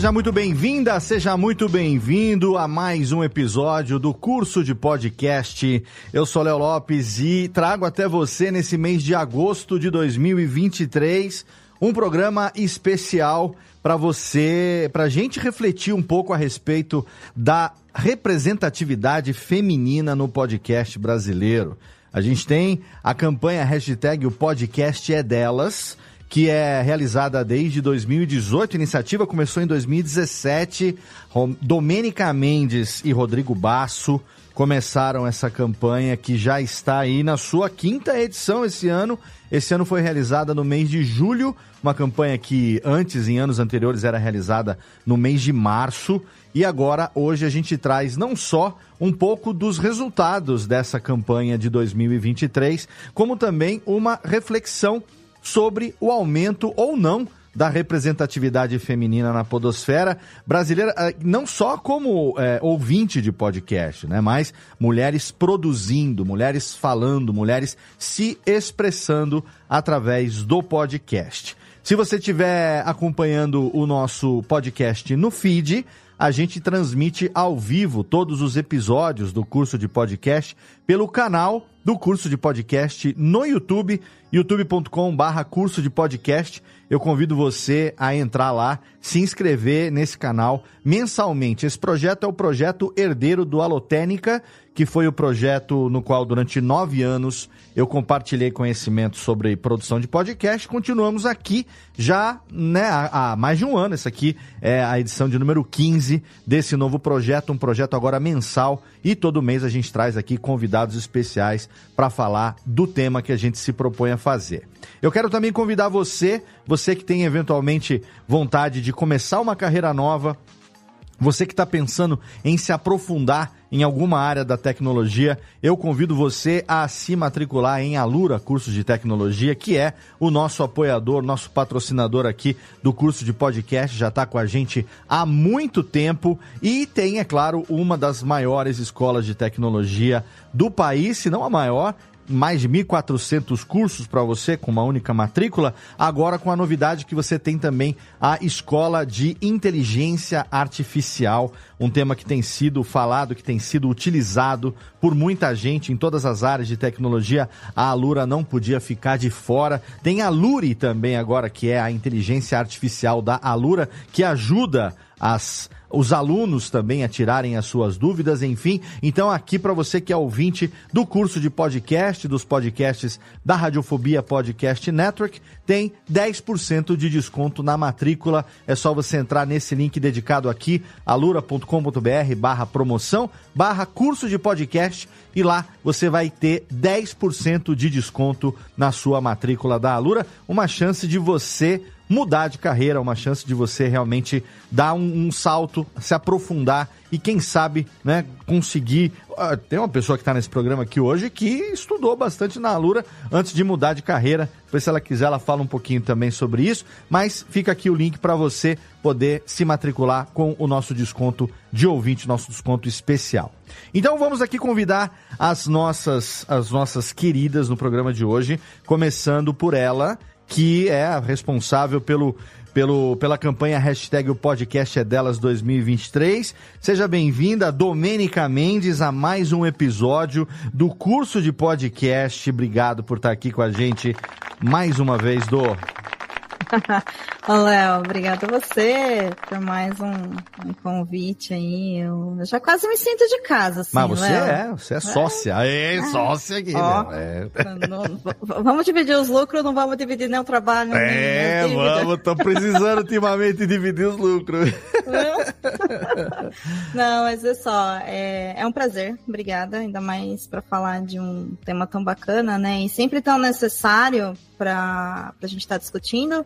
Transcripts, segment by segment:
seja muito bem-vinda, seja muito bem-vindo a mais um episódio do curso de podcast. Eu sou Léo Lopes e trago até você nesse mês de agosto de 2023 um programa especial para você, para a gente refletir um pouco a respeito da representatividade feminina no podcast brasileiro. A gente tem a campanha hashtag o podcast é delas que é realizada desde 2018. A iniciativa começou em 2017. Domênica Mendes e Rodrigo Basso começaram essa campanha que já está aí na sua quinta edição esse ano. Esse ano foi realizada no mês de julho, uma campanha que antes, em anos anteriores, era realizada no mês de março. E agora, hoje, a gente traz não só um pouco dos resultados dessa campanha de 2023, como também uma reflexão sobre o aumento ou não da representatividade feminina na podosfera brasileira, eh, não só como é, ouvinte de podcast, né? Mas mulheres produzindo, mulheres falando, mulheres se expressando através do podcast. Se você estiver acompanhando o nosso podcast no feed, a gente transmite ao vivo todos os episódios do curso de podcast pelo canal do curso de podcast no YouTube, youtube.com/barra curso de podcast. Eu convido você a entrar lá, se inscrever nesse canal mensalmente. Esse projeto é o projeto herdeiro do Alotênica, que foi o projeto no qual, durante nove anos, eu compartilhei conhecimento sobre produção de podcast. Continuamos aqui já né, há, há mais de um ano. Essa aqui é a edição de número 15 desse novo projeto, um projeto agora mensal. E todo mês a gente traz aqui convidados especiais para falar do tema que a gente se propõe a fazer. Eu quero também convidar você, você que tem eventualmente vontade de começar uma carreira nova, você que está pensando em se aprofundar em alguma área da tecnologia, eu convido você a se matricular em Alura Cursos de Tecnologia, que é o nosso apoiador, nosso patrocinador aqui do curso de podcast, já está com a gente há muito tempo e tem, é claro, uma das maiores escolas de tecnologia do país, se não a maior, mais de 1.400 cursos para você com uma única matrícula. Agora com a novidade que você tem também a Escola de Inteligência Artificial, um tema que tem sido falado, que tem sido utilizado por muita gente em todas as áreas de tecnologia. A Alura não podia ficar de fora. Tem a Luri também agora, que é a inteligência artificial da Alura, que ajuda as os alunos também a tirarem as suas dúvidas, enfim. Então, aqui para você que é ouvinte do curso de podcast, dos podcasts da Radiofobia Podcast Network, tem 10% de desconto na matrícula. É só você entrar nesse link dedicado aqui, alura.com.br barra promoção, barra curso de podcast, e lá você vai ter 10% de desconto na sua matrícula da Alura. Uma chance de você mudar de carreira, uma chance de você realmente dar um, um salto, se aprofundar e quem sabe, né, conseguir. Uh, tem uma pessoa que está nesse programa aqui hoje que estudou bastante na Alura antes de mudar de carreira. Depois, se ela quiser, ela fala um pouquinho também sobre isso. Mas fica aqui o link para você poder se matricular com o nosso desconto de ouvinte, nosso desconto especial. Então vamos aqui convidar as nossas, as nossas queridas no programa de hoje, começando por ela, que é responsável pelo, pelo, pela campanha hashtag o podcast é delas 2023. Seja bem-vinda, Domênica Mendes, a mais um episódio do curso de podcast. Obrigado por estar aqui com a gente mais uma vez, Do. Ô, Léo, obrigada a você por mais um, um convite aí. Eu, já quase me sinto de casa, assim, Mas você Léo. é, você é sócia. É, é sócia aqui, Ó, é. não- vamos dividir os lucros, não vamos dividir nem o trabalho, É, vamos, tô precisando ultimamente dividir os lucros. Não, mas é só, é, é um prazer, obrigada, ainda mais para falar de um tema tão bacana, né? E sempre tão necessário para a gente estar discutindo,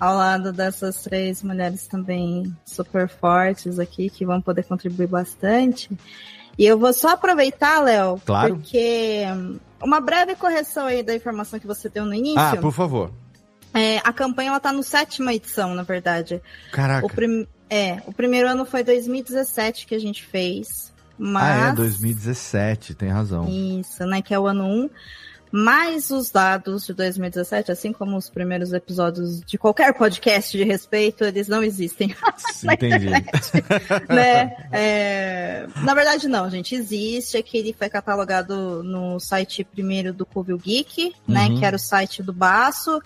ao lado dessas três mulheres também super fortes aqui, que vão poder contribuir bastante. E eu vou só aproveitar, Léo, Claro. porque hum, uma breve correção aí da informação que você deu no início. Ah, por favor. É, a campanha ela tá no sétima edição, na verdade. Caraca. O prim... É, o primeiro ano foi 2017 que a gente fez. Mas... Ah, é, 2017, tem razão. Isso, né? Que é o ano 1. Mas os dados de 2017, assim como os primeiros episódios de qualquer podcast de respeito, eles não existem. Entendi. né? É, Na verdade, não, gente. Existe. Aqui ele foi catalogado no site primeiro do Covil Geek, né? Uhum. Que era o site do Baço.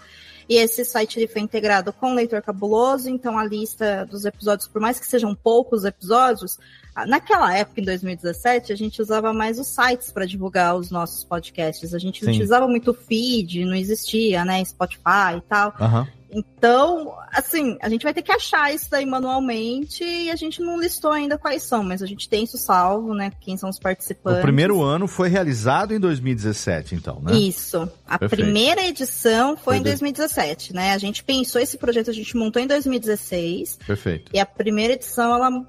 E esse site ele foi integrado com o Leitor Cabuloso, então a lista dos episódios, por mais que sejam poucos episódios, naquela época, em 2017, a gente usava mais os sites para divulgar os nossos podcasts. A gente Sim. utilizava muito o feed, não existia, né? Spotify e tal. Aham. Então, assim, a gente vai ter que achar isso daí manualmente e a gente não listou ainda quais são, mas a gente tem isso salvo, né? Quem são os participantes. O primeiro ano foi realizado em 2017, então, né? Isso. A Perfeito. primeira edição foi, Foi em dois- 2017, né? A gente pensou esse projeto, a gente montou em 2016 Perfeito. e a primeira edição ela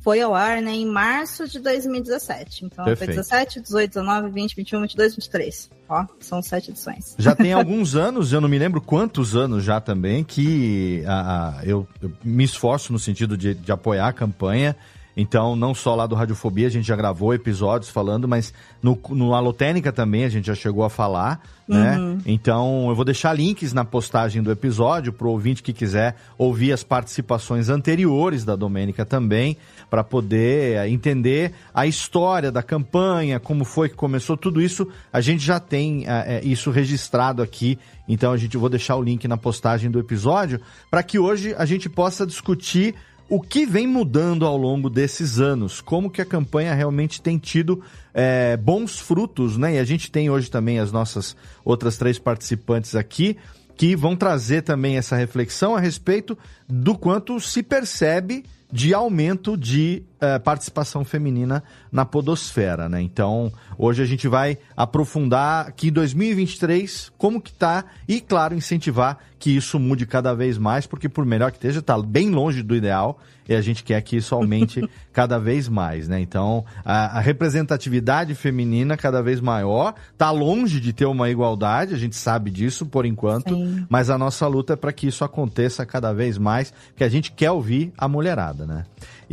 foi ao ar, né, em março de 2017. Então, Perfeito. foi 17, 18, 19, 20, 21, 22, 23. Ó, são sete edições. Já tem alguns anos, eu não me lembro quantos anos já também, que ah, ah, eu, eu me esforço no sentido de, de apoiar a campanha. Então, não só lá do Radiofobia, a gente já gravou episódios falando, mas no, no Alotênica também a gente já chegou a falar, né? Então, eu vou deixar links na postagem do episódio para o ouvinte que quiser ouvir as participações anteriores da Domênica também, para poder eh, entender a história da campanha, como foi que começou, tudo isso a gente já tem eh, isso registrado aqui. Então, a gente vou deixar o link na postagem do episódio para que hoje a gente possa discutir o que vem mudando ao longo desses anos, como que a campanha realmente tem tido é, bons frutos, né? E a gente tem hoje também as nossas outras três participantes aqui que vão trazer também essa reflexão a respeito do quanto se percebe de aumento de eh, participação feminina na podosfera, né? Então, hoje a gente vai aprofundar aqui em 2023 como que tá e, claro, incentivar que isso mude cada vez mais, porque por melhor que esteja, tá bem longe do ideal e a gente quer que isso aumente cada vez mais, né? Então, a, a representatividade feminina cada vez maior, tá longe de ter uma igualdade, a gente sabe disso por enquanto, Sim. mas a nossa luta é para que isso aconteça cada vez mais, porque a gente quer ouvir a mulherada, né?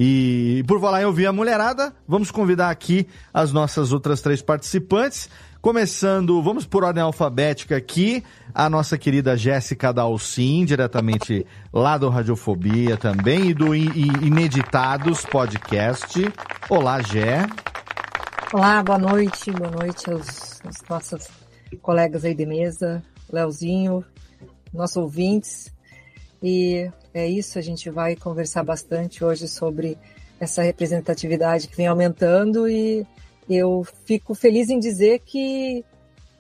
E por falar em ouvir a mulherada, vamos convidar aqui as nossas outras três participantes. Começando, vamos por ordem alfabética aqui, a nossa querida Jéssica Dalcin, diretamente lá do Radiofobia também, e do Ineditados Podcast. Olá, Gé. Olá, boa noite, boa noite aos, aos nossos colegas aí de mesa, Leozinho, nossos ouvintes. E é isso, a gente vai conversar bastante hoje sobre essa representatividade que vem aumentando e eu fico feliz em dizer que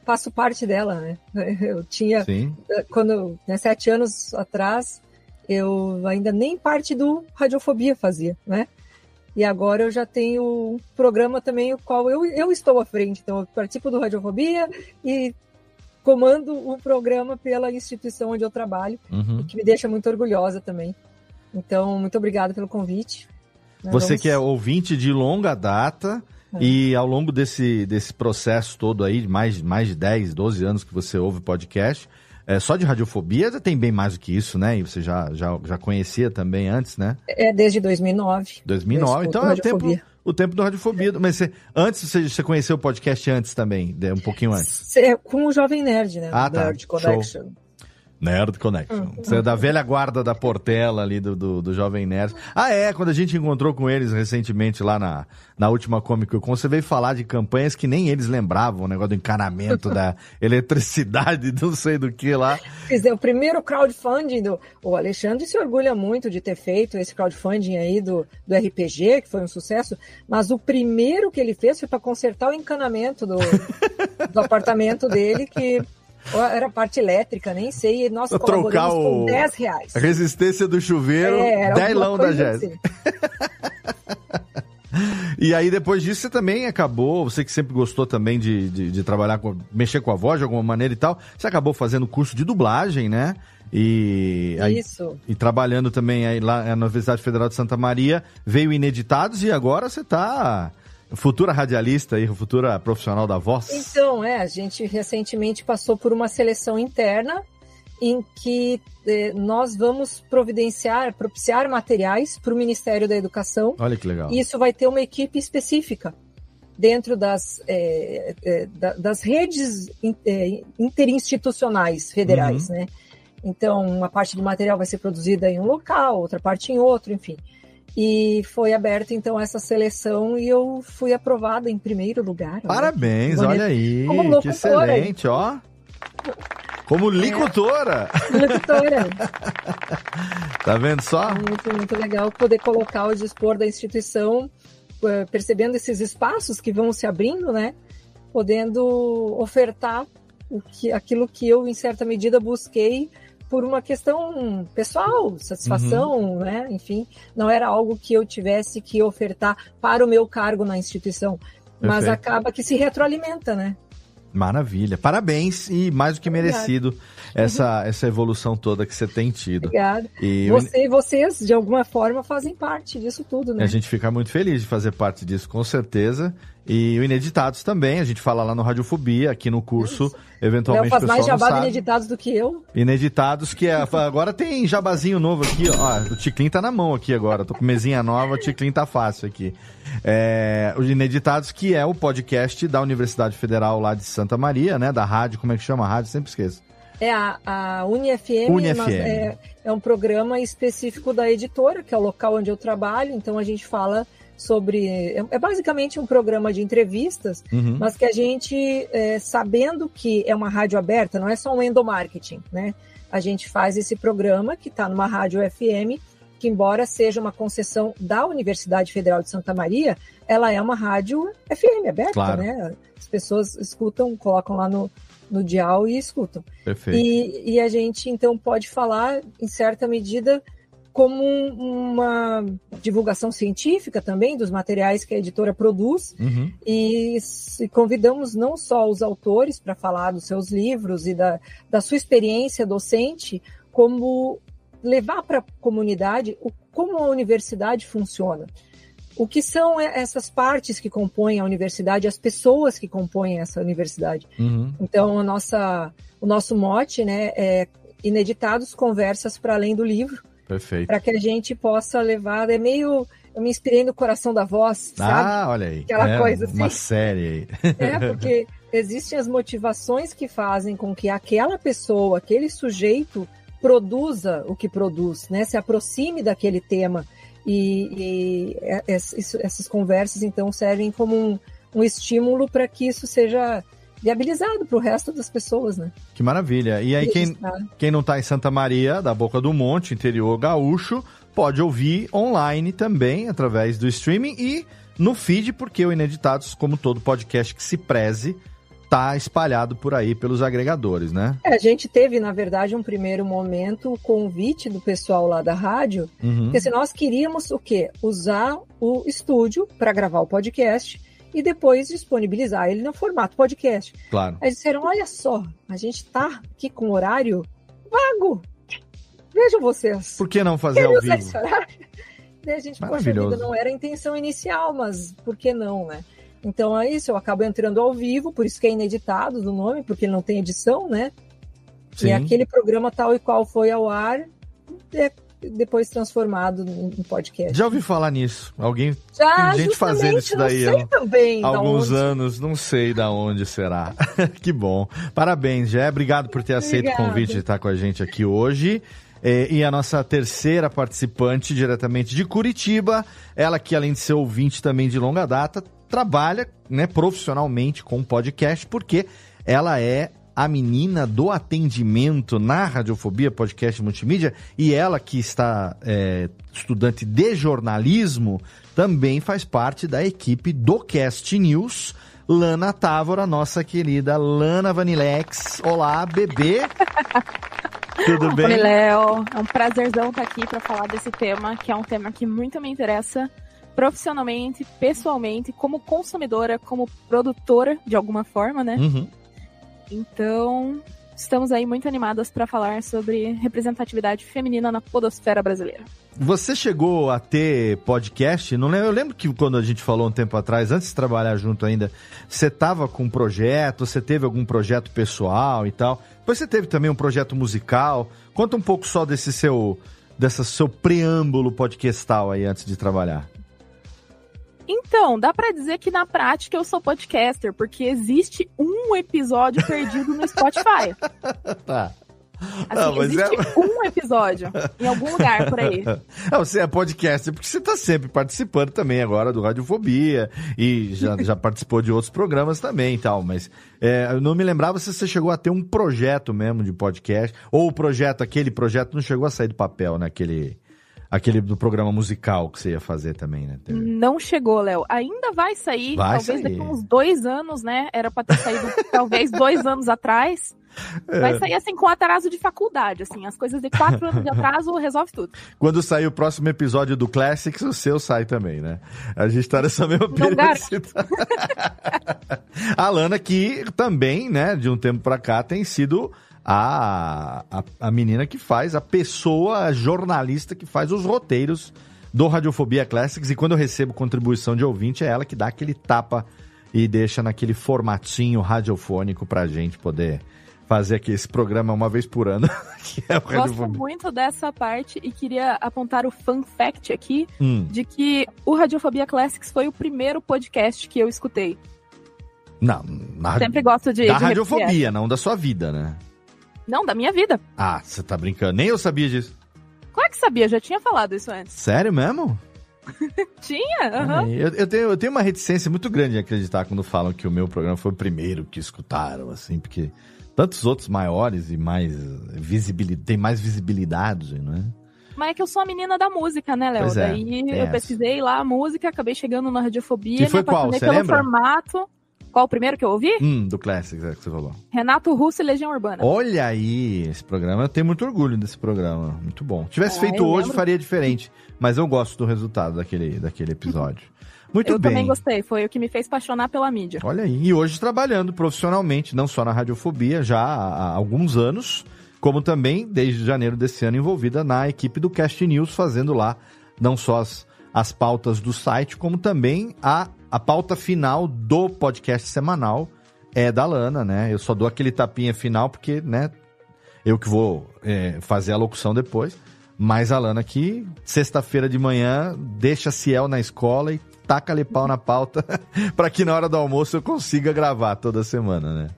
faço parte dela, né? Eu tinha Sim. quando, né, sete anos atrás, eu ainda nem parte do Radiofobia fazia, né? E agora eu já tenho um programa também, o qual eu, eu estou à frente. Então, eu participo do Radiofobia e comando o programa pela instituição onde eu trabalho, Uhum. que me deixa muito orgulhosa também. Então, muito obrigada pelo convite. Você vamos- que é ouvinte de longa data. E ao longo desse, desse processo todo aí, de mais, mais de 10, 12 anos que você ouve podcast, é, só de radiofobia já tem bem mais do que isso, né? E você já, já, já conhecia também antes, né? É desde 2009. 2009, Eu então é o tempo, o tempo do Radiofobia. Mas você, antes você, você conheceu o podcast antes também, um pouquinho antes. É com o Jovem Nerd, né? Ah, tá. Nerd Connection. Nerd Connection. Você é da velha guarda da Portela ali do, do, do, Jovem Nerd. Ah, é, quando a gente encontrou com eles recentemente lá na, na última Comic Con, você veio falar de campanhas que nem eles lembravam, o negócio do encanamento da eletricidade, não sei do que lá. Quer dizer, o primeiro crowdfunding do. O Alexandre se orgulha muito de ter feito esse crowdfunding aí do, do RPG, que foi um sucesso, mas o primeiro que ele fez foi para consertar o encanamento do, do apartamento dele, que era parte elétrica, nem sei. E nós trocar o... com 10 reais. A resistência do chuveiro, é, 10 lão da Jéssica. E aí, depois disso, você também acabou, você que sempre gostou também de, de, de, trabalhar com, mexer com a voz de alguma maneira e tal, você acabou fazendo curso de dublagem, né? E, Isso. Aí, e trabalhando também aí lá na Universidade Federal de Santa Maria, veio ineditados e agora você está futura radialista e futura profissional da voz? Então, é, a gente recentemente passou por uma seleção interna em que eh, nós vamos providenciar, propiciar materiais para o Ministério da Educação. Olha que legal. E isso vai ter uma equipe específica dentro das, eh, eh, das redes interinstitucionais federais, uhum. né? Então, uma parte do material vai ser produzida em um local, outra parte em outro, enfim. E foi aberta então essa seleção e eu fui aprovada em primeiro lugar. Parabéns, olha, olha aí, Como que excelente, ó. Como licutora. É. Licutora. tá vendo só? Muito, muito legal poder colocar o dispor da instituição, eh, percebendo esses espaços que vão se abrindo, né? Podendo ofertar o que, aquilo que eu, em certa medida, busquei por uma questão pessoal, satisfação, uhum. né? Enfim, não era algo que eu tivesse que ofertar para o meu cargo na instituição. Perfeito. Mas acaba que se retroalimenta, né? Maravilha. Parabéns e mais do que merecido essa, essa evolução toda que você tem tido. Obrigada. E você e vocês, de alguma forma, fazem parte disso tudo, né? A gente fica muito feliz de fazer parte disso, com certeza. E o Ineditados também, a gente fala lá no Radiofobia, aqui no curso, Isso. eventualmente faz mais jabá de Ineditados do que eu. Ineditados, que é, agora tem jabazinho novo aqui, ó, o Ticlin tá na mão aqui agora, tô com mesinha nova, o Ticlin tá fácil aqui. É, o Ineditados, que é o podcast da Universidade Federal lá de Santa Maria, né, da rádio, como é que chama a rádio? Sempre esqueço. É a, a UniFM, UniFM. É, é um programa específico da editora, que é o local onde eu trabalho, então a gente fala sobre. É, é basicamente um programa de entrevistas, uhum. mas que a gente, é, sabendo que é uma rádio aberta, não é só um endomarketing, né? A gente faz esse programa que está numa rádio FM, que embora seja uma concessão da Universidade Federal de Santa Maria, ela é uma rádio FM aberta, claro. né? As pessoas escutam, colocam lá no, no dial e escutam. Perfeito. E, e a gente então pode falar, em certa medida, como uma divulgação científica também dos materiais que a editora produz uhum. e, convidamos não só os autores para falar dos seus livros e da, da sua experiência docente, como levar para a comunidade o, como a universidade funciona. O que são essas partes que compõem a universidade, as pessoas que compõem essa universidade. Uhum. Então, a nossa, o nosso mote né, é Ineditados Conversas para Além do Livro, Perfeito. Para que a gente possa levar. É meio. Eu me inspirei no coração da voz, ah, sabe? Ah, olha aí. Aquela é, coisa assim. Uma série aí. É, porque existem as motivações que fazem com que aquela pessoa, aquele sujeito, produza o que produz, né? Se aproxime daquele tema. E, e essas conversas, então, servem como um, um estímulo para que isso seja viabilizado para o resto das pessoas, né? Que maravilha. E aí, quem, quem não está em Santa Maria, da Boca do Monte, interior gaúcho, pode ouvir online também, através do streaming e no feed, porque o Ineditados, como todo podcast que se preze, tá espalhado por aí pelos agregadores, né? É, a gente teve, na verdade, um primeiro momento o convite do pessoal lá da rádio, uhum. porque se nós queríamos o quê? Usar o estúdio para gravar o podcast e depois disponibilizar ele no formato podcast. Claro. Aí disseram: olha só, a gente está aqui com horário vago. Vejam vocês. Por que não fazer ao vivo? Esse horário? A gente, poxa vida, não era a intenção inicial, mas por que não, né? Então é isso, eu acabo entrando ao vivo, por isso que é ineditado do nome, porque ele não tem edição, né? Sim. E aquele programa tal e qual foi ao ar, é depois transformado em podcast. Já ouvi falar nisso. Alguém Já, tem gente fazendo isso daí não sei há também alguns anos, não sei da onde será. que bom. Parabéns, Jé. Obrigado por ter aceito o Obrigada. convite de estar com a gente aqui hoje. É, e a nossa terceira participante, diretamente de Curitiba, ela que além de ser ouvinte também de longa data, trabalha né, profissionalmente com podcast, porque ela é a menina do atendimento na Radiofobia Podcast Multimídia e ela que está é, estudante de jornalismo também faz parte da equipe do Cast News. Lana Távora, nossa querida Lana Vanilex. Olá, bebê. Tudo bem? Oi, Léo. É um prazerzão estar aqui para falar desse tema, que é um tema que muito me interessa profissionalmente, pessoalmente, como consumidora, como produtora, de alguma forma, né? Uhum. Então, estamos aí muito animadas para falar sobre representatividade feminina na podosfera brasileira. Você chegou a ter podcast? Não lembro, eu lembro que quando a gente falou um tempo atrás, antes de trabalhar junto ainda, você estava com um projeto, você teve algum projeto pessoal e tal. Depois você teve também um projeto musical. Conta um pouco só desse seu, desse seu preâmbulo podcastal aí antes de trabalhar. Então, dá pra dizer que na prática eu sou podcaster, porque existe um episódio perdido no Spotify. Tá. Assim, Ah, mas existe é- um episódio em algum lugar por aí. Ah, você é podcaster porque você está sempre participando também agora do Radiofobia e já, já participou de outros programas também e tal, mas é, eu não me lembrava se você chegou a ter um projeto mesmo de podcast, ou o projeto, aquele projeto não chegou a sair do papel, né? Aquele, aquele do programa musical que você ia fazer também, né? Não chegou, Léo. Ainda vai sair, Vai talvez sair. daqui uns dois anos, né? Era pra ter saído talvez dois anos atrás. Vai É. sair assim com atraso de faculdade, assim. As coisas de quatro anos de atraso resolve tudo. Quando sair o próximo episódio do Classics, o seu sai também, né? A gente tá nessa mesma periodicidade. a Lana, que também, né, de um tempo pra cá, tem sido a, a, a menina que faz, a pessoa, a jornalista que faz os roteiros do Radiofobia Classics. E quando eu recebo contribuição de ouvinte, é ela que dá aquele tapa e deixa naquele formatinho radiofônico pra gente poder fazer aqui esse programa uma vez por ano, que é Gosto muito dessa parte e queria apontar o fun fact aqui Hum. de que o Radiofobia Classics foi o primeiro podcast que eu escutei. Não, na, Sempre gosto de. da de repetir radiofobia, não da sua vida, né? Não, da minha vida. Ah, você tá brincando. Nem eu sabia disso. Claro que sabia, já tinha falado isso antes. Sério mesmo? Tinha? aham. Ai, Eu, eu tenho, eu tenho uma reticência muito grande em acreditar quando falam que o meu programa foi o primeiro que escutaram, assim, porque tantos outros maiores e mais visibilidade, tem mais visibilidade, não é? Mas é que eu sou a menina da música, né, Léo? É, Daí tem eu essa. pesquisei lá a música, acabei chegando na radiofobia, Que foi me apaixonei qual? Você pelo lembra? formato. Qual o primeiro que eu ouvi? Hum, do Classics, é que você falou. Renato Russo e Legião Urbana. Olha aí, esse programa, eu tenho muito orgulho desse programa, muito bom. Se tivesse Ah, feito eu hoje, lembro. faria diferente, mas eu gosto do resultado daquele, daquele episódio. Muito eu bem. também gostei, foi o que me fez apaixonar pela mídia. Olha aí. E hoje trabalhando profissionalmente, não só na Radiofobia, já há, há alguns anos, como também, desde janeiro desse ano, envolvida na equipe do Cast News, fazendo lá não só as, as pautas do site, como também a, a pauta final do podcast semanal é da Lana, né? Eu só dou aquele tapinha final, porque, né, eu que vou é, fazer a locução depois. Mas a Lana aqui, sexta-feira de manhã, deixa Ciel na escola e taca-lhe pau na pauta para que na hora do almoço eu consiga gravar toda semana, né?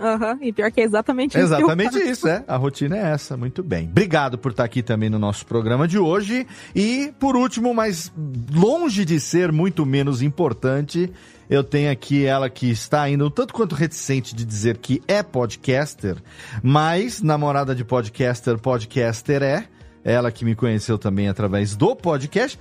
Aham, e pior que é exatamente isso. que eu Exatamente isso, é. A rotina é essa. Muito bem. Obrigado por estar aqui também no nosso programa de hoje. E, por último, mas longe de ser muito menos importante, eu tenho aqui ela que está ainda um tanto quanto reticente de dizer que é podcaster, mas namorada de podcaster, podcaster é. Ela que me conheceu também através do podcast,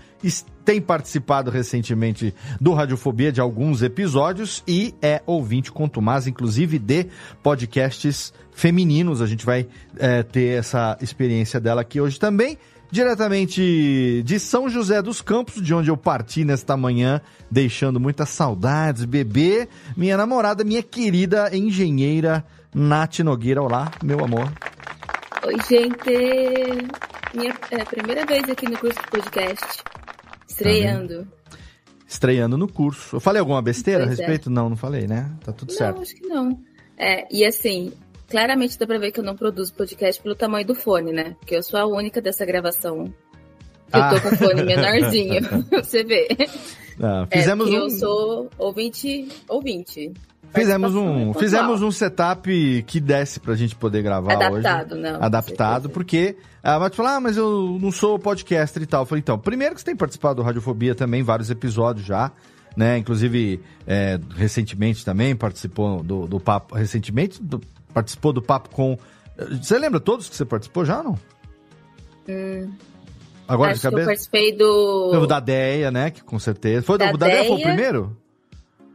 tem participado recentemente do Radiofobia de alguns episódios e é ouvinte contumaz, inclusive de podcasts femininos. A gente vai eh, ter essa experiência dela aqui hoje também. Diretamente de São José dos Campos, de onde eu parti nesta manhã, deixando muitas saudades, bebê, minha namorada, minha querida engenheira Nath Nogueira. Olá, meu amor. Oi, gente! Minha é, primeira vez aqui no curso de podcast. Estreando. Estreando no curso. Eu falei alguma besteira a Pois é. respeito? Não, não falei, né? Tá tudo certo. Não, acho que não. É, e assim, claramente dá pra ver que eu não produzo podcast pelo tamanho do fone, né? Porque eu sou a única dessa gravação que ah. eu tô com o fone menorzinho. você vê. Ah, fizemos é, um... eu sou ouvinte, ouvinte. Fizemos um, fizemos um setup que desse pra gente poder gravar Adaptado, hoje. não. Adaptado, porque ela vai te falar, ah, mas eu não sou podcaster e tal. Eu falei, então, primeiro que você tem participado do Radiofobia também, vários episódios já, né? Inclusive, é, recentemente também participou do, do papo, recentemente do, participou do papo com... Você lembra todos que você participou já não? Hum. Agora Acho de cabeça? eu participei do... O da Deia, né? Que com certeza. Foi da, do, da Deia foi o primeiro?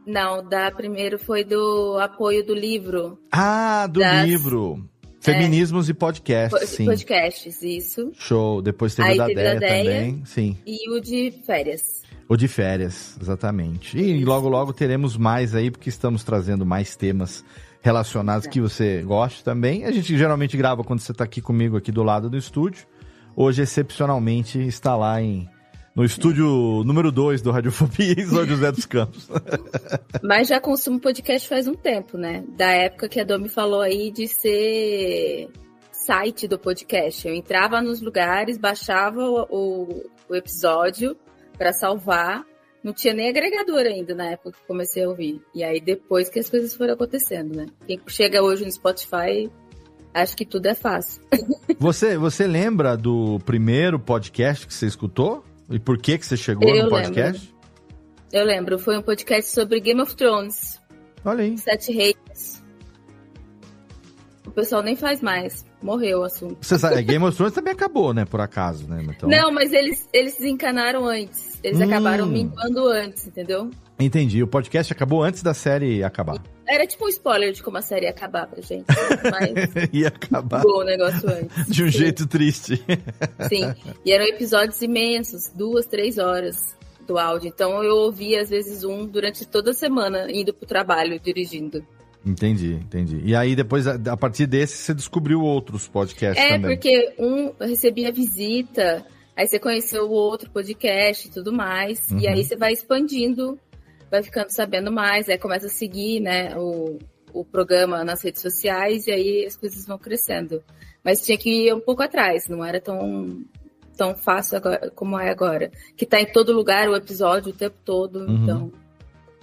Não, da primeiro foi do apoio do livro. Ah, do das... livro. Feminismos é, e podcasts, sim. Podcasts, isso. Show. Depois teve Aí o da teve também, sim. E o de férias. O de férias, exatamente. E logo, logo teremos mais aí, porque estamos trazendo mais temas relacionados é. que você goste também. A gente geralmente grava quando você está aqui comigo, aqui do lado do estúdio. Hoje, excepcionalmente, está lá em no estúdio número 2 do Radiofobia em São José dos Campos. Mas já consumo podcast faz um tempo, né? Da época que a Domi falou aí de ser site do podcast. Eu entrava nos lugares, baixava o, o, o episódio para salvar. Não tinha nem agregador ainda na época que comecei a ouvir. E aí depois que as coisas foram acontecendo, né? Quem chega hoje no Spotify acho que tudo é fácil. Você, você lembra do primeiro podcast que você escutou? E por que que você chegou eu no podcast? Lembro. Eu lembro, foi um podcast sobre Game of Thrones. Olha aí. Sete Reis. O pessoal nem faz mais. Morreu o assunto. Você sabe, é, Game of Thrones também acabou, né? Por acaso, né? Então... Não, mas eles, eles desencanaram antes. Eles hum. acabaram minguando antes, entendeu? Entendi. O podcast acabou antes da série acabar. Era tipo um spoiler de como a série ia acabar pra gente. Mas ia acabar. Bom o negócio antes. De um Sim. jeito triste. Sim. E eram episódios imensos, duas, três horas do áudio. Então eu ouvia às vezes um durante toda a semana, indo pro trabalho, dirigindo. Entendi, entendi. E aí depois, a partir desse, você descobriu outros podcasts é, também. É, porque um recebia visita, aí você conheceu o outro podcast e tudo mais, uhum. e aí você vai expandindo vai ficando sabendo mais, aí começa a seguir, né, o, o programa nas redes sociais e aí as coisas vão crescendo. Mas tinha que ir um pouco atrás, não era tão, tão fácil agora, como é agora. Que tá em todo lugar o episódio o tempo todo, uhum. então.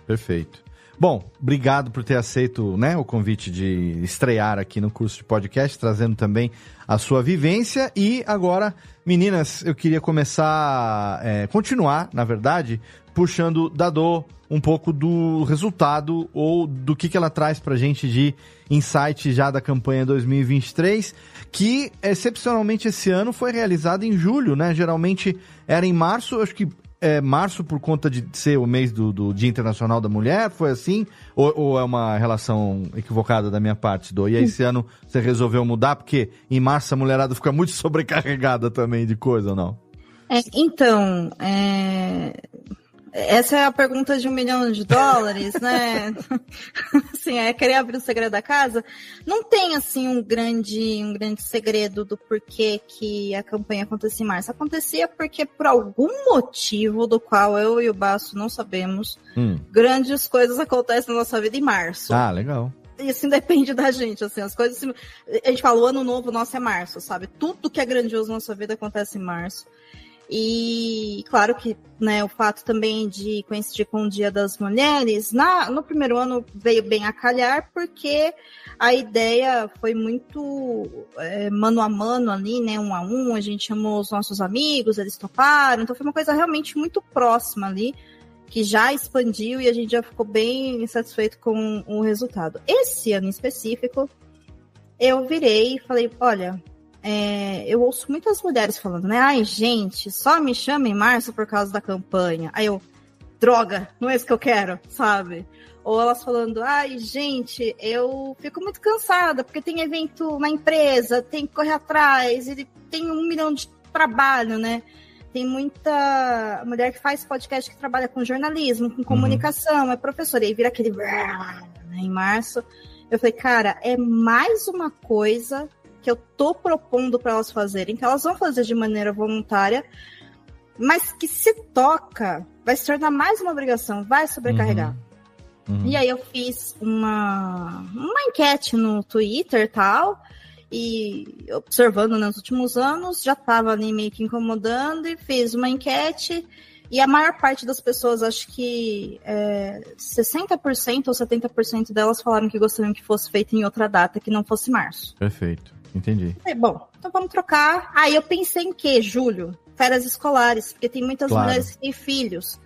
Perfeito. Bom, obrigado por ter aceito né, o convite de estrear aqui no curso de podcast, trazendo também a sua vivência. E agora, meninas, eu queria começar, é, continuar, na verdade, puxando da dor um pouco do resultado ou do que, que ela traz para a gente de insight já da campanha 2023, que excepcionalmente esse ano foi realizada em julho, né? Geralmente era em março, acho que é março por conta de ser o mês do, do Dia Internacional da Mulher, foi assim? Ou, ou, é uma relação equivocada da minha parte, Do? E aí esse ano você resolveu mudar, porque em março a mulherada fica muito sobrecarregada também de coisa, ou não? É, então, é essa é a pergunta de um milhão de dólares, né? assim, é querer abrir o segredo da casa. Não tem, assim, um grande, um grande segredo do porquê que a campanha acontecia em março. Acontecia porque, por algum motivo do qual eu e o Baço não sabemos, hum. grandes coisas acontecem na nossa vida em março. Ah, legal isso independe da gente, assim, as coisas. A gente fala, o ano novo nosso é março, sabe? Tudo que é grandioso na nossa vida acontece em março. E claro que né, o fato também de coincidir com o Dia das Mulheres, na, no primeiro ano veio bem a calhar, porque a ideia foi muito é, mano a mano ali, né? Um a um, a gente chamou os nossos amigos, eles toparam, então foi uma coisa realmente muito próxima ali, que já expandiu e a gente já ficou bem satisfeito com o resultado. Esse ano em específico, eu virei e falei, olha, é, eu ouço muitas mulheres falando, né? Ai, gente, só me chama em março por causa da campanha. Aí eu, droga, não é isso que eu quero, sabe? Ou elas falando, ai, gente, eu fico muito cansada, porque tem evento na empresa, tem que correr atrás, ele tem um milhão de trabalho, né? Tem muita mulher que faz podcast que trabalha com jornalismo, com uhum. comunicação, uhum. é professora, e vira aquele né, em março. Eu falei, cara, é mais uma coisa que eu tô propondo para elas fazerem, que elas vão fazer de maneira voluntária, mas que se toca, vai se tornar mais uma obrigação, vai sobrecarregar. Uhum. Uhum. E aí eu fiz uma, uma enquete no Twitter e tal, e observando nos últimos anos, já estava ali meio que incomodando e fiz uma enquete. E a maior parte das pessoas, acho que é, 60% ou 70% delas falaram que gostariam que fosse feito em outra data, que não fosse março. Perfeito, entendi. Falei, bom, então vamos trocar. Aí eu pensei em que, Júlio? Férias escolares, porque tem muitas claro. mulheres que têm filhos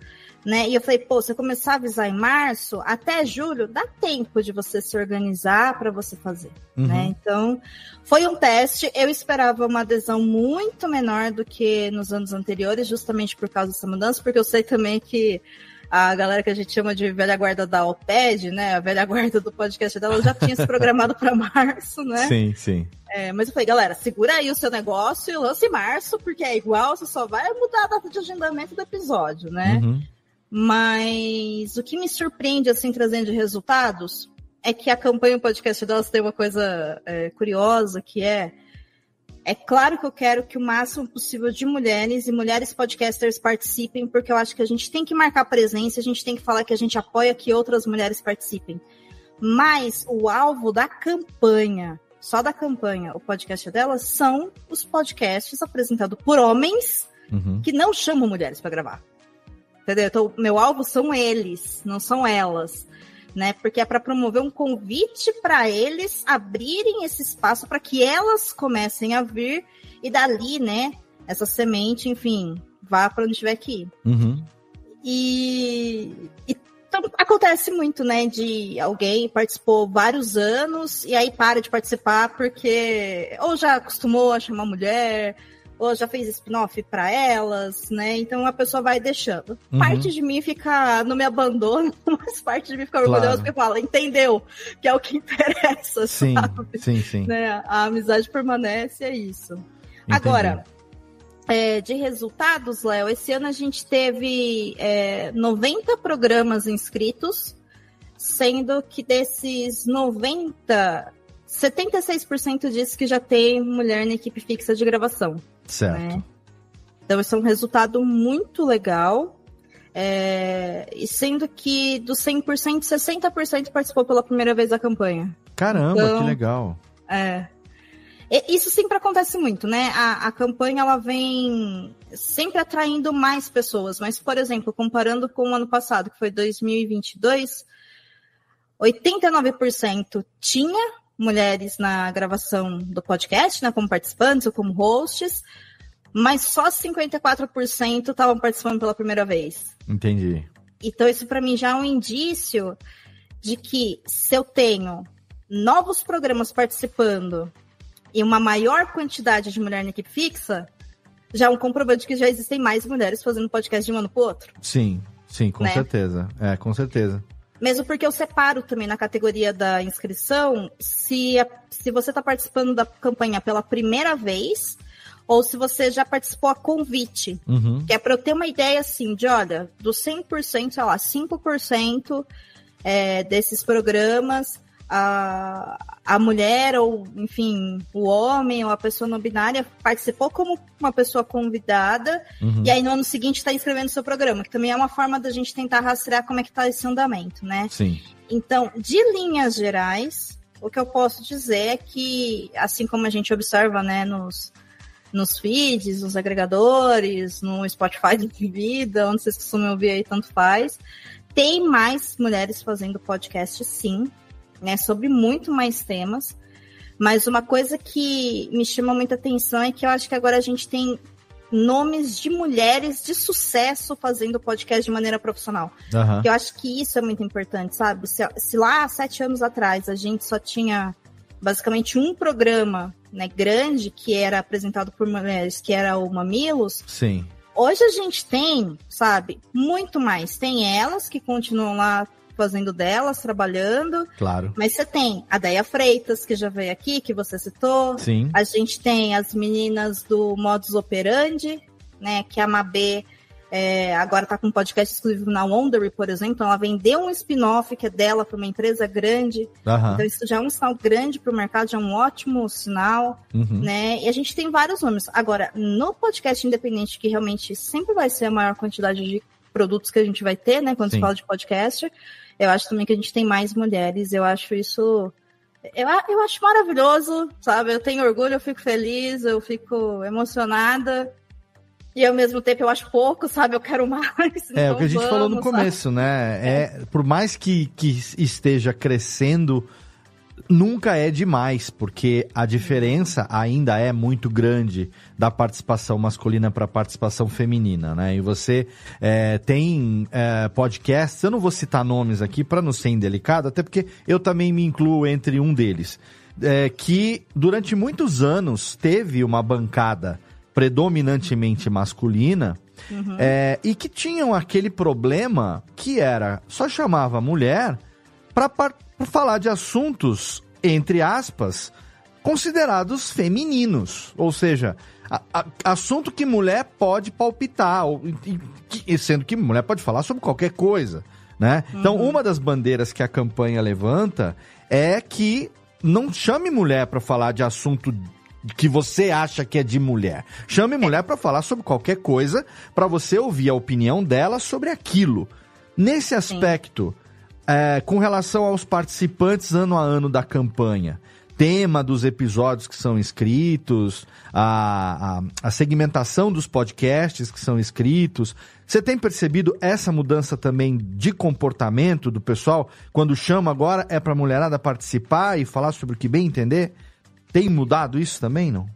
né? E eu falei, pô, se eu começar a avisar em março, até julho, dá tempo de você se organizar para você fazer, uhum. né? Então, foi um teste. Eu esperava uma adesão muito menor do que nos anos anteriores, justamente por causa dessa mudança, porque eu sei também que a galera que a gente chama de velha guarda da OPED, né? A velha guarda do podcast dela já tinha se programado para março, né? Sim, sim. É, mas eu falei, galera, segura aí o seu negócio e lance em março, porque é igual, você só vai mudar a data de agendamento do episódio, né? Uhum. Mas o que me surpreende, assim, trazendo resultados, é que a campanha podcast delas tem uma coisa é, curiosa, que é é claro que eu quero que o máximo possível de mulheres e mulheres podcasters participem, porque eu acho que a gente tem que marcar presença, a gente tem que falar que a gente apoia que outras mulheres participem. Mas o alvo da campanha, só da campanha, o podcast delas, são os podcasts apresentados por homens uhum. que não chamam mulheres para gravar. Entendeu? Então, meu alvo são eles, não são elas. Né? Porque é para promover um convite para eles abrirem esse espaço para que elas comecem a vir e dali, né, essa semente, enfim, vá para onde tiver que ir. Uhum. E, e então, acontece muito, né, de alguém participou vários anos e aí para de participar porque ou já acostumou a chamar mulher, ou já fez spin-off para elas, né? Então a pessoa vai deixando. Uhum. Parte de mim fica, não me abandona, mas parte de mim fica orgulhosa claro. porque fala, entendeu? Que é o que interessa, sim, sabe? Sim, sim. Né? A amizade permanece, é isso. Entendi. Agora, é, de resultados, Léo, esse ano a gente teve é, 90 programas inscritos, sendo que desses 90, 76% disse que já tem mulher na equipe fixa de gravação. Certo. Né? Então, esse é um resultado muito legal. É... E sendo que dos 100%, 60% participou pela primeira vez da campanha. Caramba, então, que legal. É. Isso sempre acontece muito, né? A, a campanha ela vem sempre atraindo mais pessoas, mas, por exemplo, comparando com o ano passado, que foi 2022, 89% tinha mulheres na gravação do podcast, né, como participantes ou como hosts, mas só 54% estavam participando pela primeira vez. Entendi. Então, isso para mim já é um indício de que se eu tenho novos programas participando e uma maior quantidade de mulher na equipe fixa, já é um comprovante que já existem mais mulheres fazendo podcast de um ano para outro. Sim, sim, com né? certeza. É, com certeza. Mesmo porque eu separo também na categoria da inscrição se, a, se você está participando da campanha pela primeira vez ou se você já participou a convite. Uhum. Que é para eu ter uma ideia assim de, olha, dos 100%, sei lá, 5% é, desses programas a, a mulher ou, enfim, o homem ou a pessoa não binária participou como uma pessoa convidada uhum. e aí no ano seguinte está inscrevendo seu programa, que também é uma forma da gente tentar rastrear como é que está esse andamento, né? Sim. Então, de linhas gerais, o que eu posso dizer é que, assim como a gente observa, né, nos, nos feeds, nos agregadores, no Spotify da vida, onde vocês costumam ouvir aí, tanto faz, tem mais mulheres fazendo podcast, sim né, sobre muito mais temas. Mas uma coisa que me chama muita atenção é que eu acho que agora a gente tem nomes de mulheres de sucesso fazendo podcast de maneira profissional. Uhum. Eu acho que isso é muito importante, sabe? Se, se lá sete anos atrás a gente só tinha basicamente um programa né, grande que era apresentado por mulheres, que era o Mamilos. Sim. Hoje a gente tem, sabe, muito mais. Tem elas que continuam lá fazendo delas, trabalhando. Claro. Mas você tem a Deia Freitas, que já veio aqui, que você citou. Sim. A gente tem as meninas do Modus Operandi, né? Que a Mabê é, agora está com um podcast exclusivo na Wondery, por exemplo. Ela vendeu um spin-off que é dela para uma empresa grande. Uhum. Então, isso já é um sinal grande para o mercado, já é um ótimo sinal. Uhum. Né? E a gente tem vários nomes. Agora, no podcast independente, que realmente sempre vai ser a maior quantidade de produtos que a gente vai ter, né, quando Sim. se fala de podcast. Eu acho também que a gente tem mais mulheres, eu acho isso. Eu, eu acho maravilhoso, sabe? Eu tenho orgulho, eu fico feliz, eu fico emocionada. E ao mesmo tempo eu acho pouco, sabe? Eu quero mais. É, então o que a gente falou no vamos, sabe? começo, né? É, por mais que, que esteja crescendo, nunca é demais, porque a diferença ainda é muito grande da participação masculina para a participação feminina, né? E você é, tem é, podcasts, eu não vou citar nomes aqui para não ser indelicado, até porque eu também me incluo entre um deles, é, que durante muitos anos teve uma bancada predominantemente masculina, é, e que tinham aquele problema que era só chamava a mulher para falar de assuntos, entre aspas, considerados femininos. Ou seja, a- a- assunto que mulher pode palpitar, ou- e- sendo que mulher pode falar sobre qualquer coisa. Né? Então, uma das bandeiras que a campanha levanta é que não chame mulher para falar de assunto que você acha que é de mulher. Chame mulher para falar sobre qualquer coisa, para você ouvir a opinião dela sobre aquilo. Nesse aspecto, é, com relação aos participantes ano a ano da campanha, tema dos episódios que são escritos, a, a, a segmentação dos podcasts que são escritos, você tem percebido essa mudança também de comportamento do pessoal? Quando chama agora é para a mulherada participar e falar sobre o que bem entender? Tem mudado isso também, não?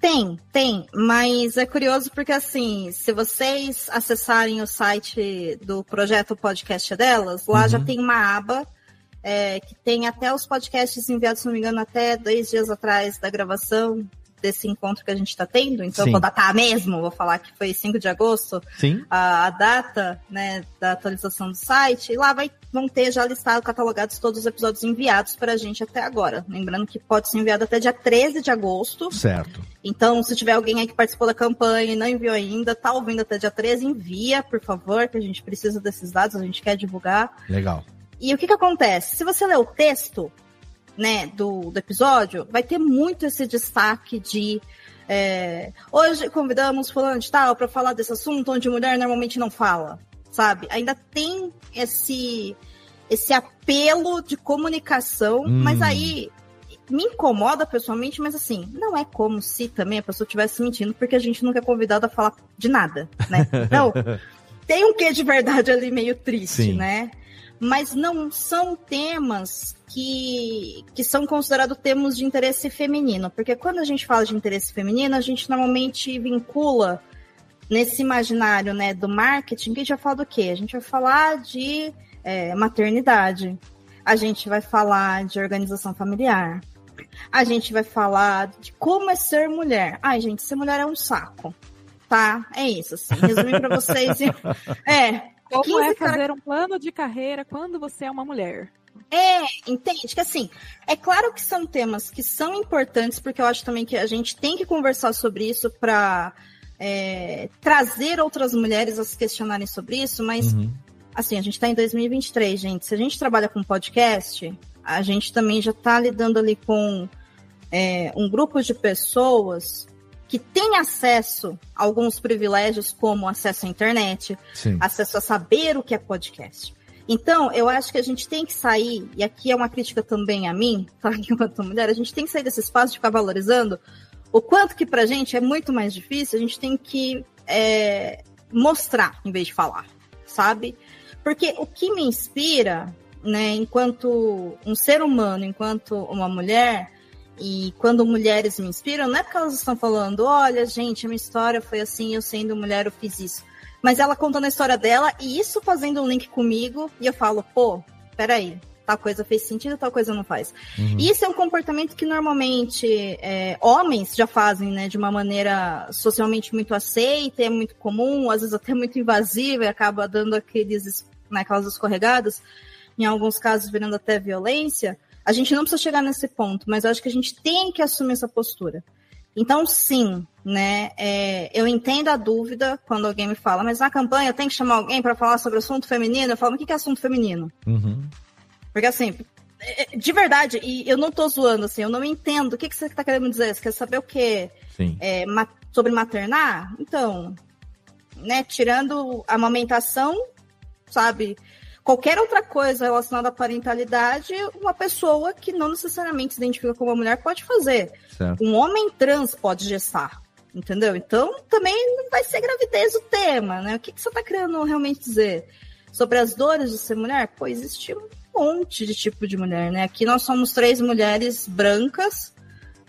Tem, tem, mas é curioso porque assim, se vocês acessarem o site do projeto podcast delas, lá Uhum. já tem uma aba é, que tem até os podcasts enviados, se não me engano, até dois dias atrás da gravação desse encontro que a gente está tendo. Então, Sim. eu vou datar mesmo, vou falar que foi 5 de agosto, Sim. a, a data né, da atualização do site, e lá vai, vão ter já listado, catalogados todos os episódios enviados para a gente até agora. Lembrando que pode ser enviado até dia 13 de agosto. Certo. Então, se tiver alguém aí que participou da campanha e não enviou ainda, tá ouvindo até dia 13, envia, por favor, que a gente precisa desses dados, a gente quer divulgar. Legal. E o que que acontece? Se você ler o texto, né, do, do episódio, vai ter muito esse destaque de é, hoje convidamos fulano de tal para falar desse assunto onde mulher normalmente não fala, sabe? Ainda tem esse esse apelo de comunicação, Hum. mas aí me incomoda pessoalmente, mas assim, não é como se também a pessoa estivesse mentindo, porque a gente nunca é convidado a falar de nada, né? Não, tem um quê de verdade ali meio triste, Sim. né? Mas não são temas que, que são considerados temas de interesse feminino, porque quando a gente fala de interesse feminino, a gente normalmente vincula nesse imaginário né, do marketing, que a gente vai falar do quê? A gente vai falar de é, maternidade, a gente vai falar de organização familiar, a gente vai falar de como é ser mulher. Ai, gente, ser mulher é um saco. Tá? É isso, assim. Resumir pra vocês. é. Como 15 é fazer um plano de carreira quando você é uma mulher? É, entende? Que assim, é claro que são temas que são importantes, porque eu acho também que a gente tem que conversar sobre isso para trazer outras mulheres a se questionarem sobre isso, mas Uhum. assim, a gente está em 2023, gente. Se a gente trabalha com podcast, a gente também já está lidando ali com é, um grupo de pessoas que tem acesso a alguns privilégios, como acesso à internet, Sim. acesso a saber o que é podcast. Então, eu acho que a gente tem que sair, e aqui é uma crítica também a mim, tá? enquanto mulher, a gente tem que sair desse espaço de ficar valorizando o quanto que pra gente é muito mais difícil, a gente tem que é, mostrar em vez de falar, sabe? Porque o que me inspira, né, enquanto um ser humano, enquanto uma mulher, e quando mulheres me inspiram, não é porque elas estão falando, olha, gente, a minha história foi assim, eu sendo mulher, eu fiz isso. Mas ela contando a história dela e isso fazendo um link comigo, e eu falo, pô, peraí, tal coisa fez sentido, tal coisa não faz. Uhum. Isso é um comportamento que normalmente é, homens já fazem, né, de uma maneira socialmente muito aceita, é muito comum, às vezes até muito invasiva, e acaba dando aqueles, né, aquelas escorregadas, em alguns casos virando até violência. A gente não precisa chegar nesse ponto, mas eu acho que a gente tem que assumir essa postura. Então, sim, né? é, eu entendo a dúvida quando alguém me fala, mas na campanha tem que chamar alguém para falar sobre assunto feminino. Eu falo, mas o que é assunto feminino? Uhum. Porque assim, é, de verdade, e eu não tô zoando, assim, eu não entendo. O que, que você tá querendo me dizer? Você quer saber o quê? Sim. É, ma- sobre maternar? Então, né, tirando a amamentação, sabe? Qualquer outra coisa relacionada à parentalidade, uma pessoa que não necessariamente se identifica como uma mulher pode fazer. Certo. Um homem trans pode gestar, entendeu? Então, também não vai ser gravidez o tema, né? O que, que você está querendo realmente dizer? Sobre as dores de ser mulher? Pô, existe um monte de tipo de mulher, né? Aqui nós somos três mulheres brancas,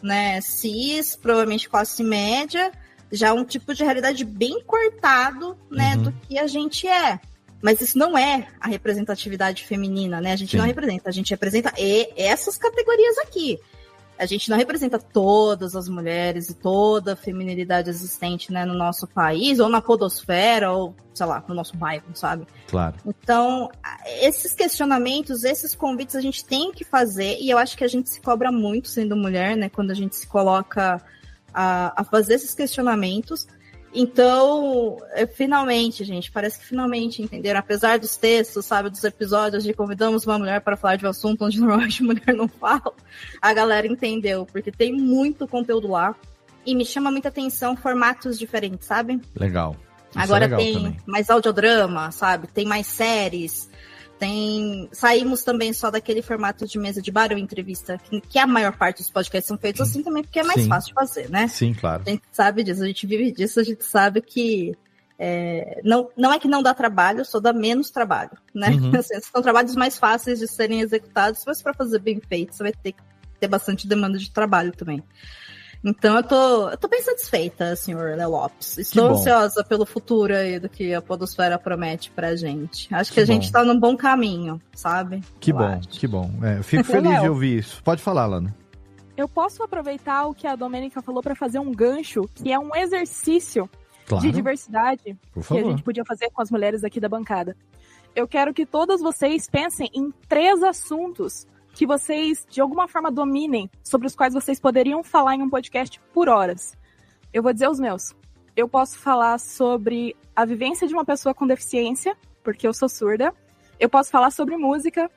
né? Cis, provavelmente classe média, já um tipo de realidade bem cortado, né, uhum. do que a gente é. Mas isso não é a representatividade feminina, né? A gente Sim. não representa, a gente representa e essas categorias aqui. A gente não representa todas as mulheres e toda a feminilidade existente né, no nosso país, ou na podosfera, ou, sei lá, no nosso bairro, sabe? Claro. Então, esses questionamentos, esses convites a gente tem que fazer, e eu acho que a gente se cobra muito sendo mulher, né? Quando a gente se coloca a, a fazer esses questionamentos. Então, é, finalmente, gente, parece que finalmente entenderam. Apesar dos textos, sabe, dos episódios de convidamos uma mulher para falar de um assunto onde normalmente mulher não fala, a galera entendeu, porque tem muito conteúdo lá. E me chama muita atenção formatos diferentes, sabe? Legal. Isso é Agora é legal tem também. mais audiodrama, sabe? Tem mais séries. Tem. Saímos também só daquele formato de mesa de bar ou entrevista, que, a maior parte dos podcasts são feitos assim também, porque é mais Sim. fácil de fazer, né? Sim, claro. A gente sabe disso, a gente vive disso, a gente sabe que é, não, não é que não dá trabalho, só dá menos trabalho, né? Uhum. Assim, são trabalhos mais fáceis de serem executados, mas para fazer bem feito, você vai ter que ter bastante demanda de trabalho também. Então eu tô, eu tô bem satisfeita, senhor Léo Lopes. Estou ansiosa pelo futuro aí do que a Podosfera promete pra gente. Acho que, que a gente tá num bom caminho, sabe? Que eu bom, acho. que bom. É, eu fico feliz de ouvir isso. Pode falar, Lana. Eu posso aproveitar o que a Domênica falou para fazer um gancho, que é um exercício claro. de diversidade que a gente podia fazer com as mulheres aqui da bancada. Eu quero que todas vocês pensem em três assuntos que vocês, de alguma forma, dominem, sobre os quais vocês poderiam falar em um podcast por horas. Eu vou dizer os meus. Eu posso falar sobre a vivência de uma pessoa com deficiência, porque eu sou surda. Eu posso falar sobre música.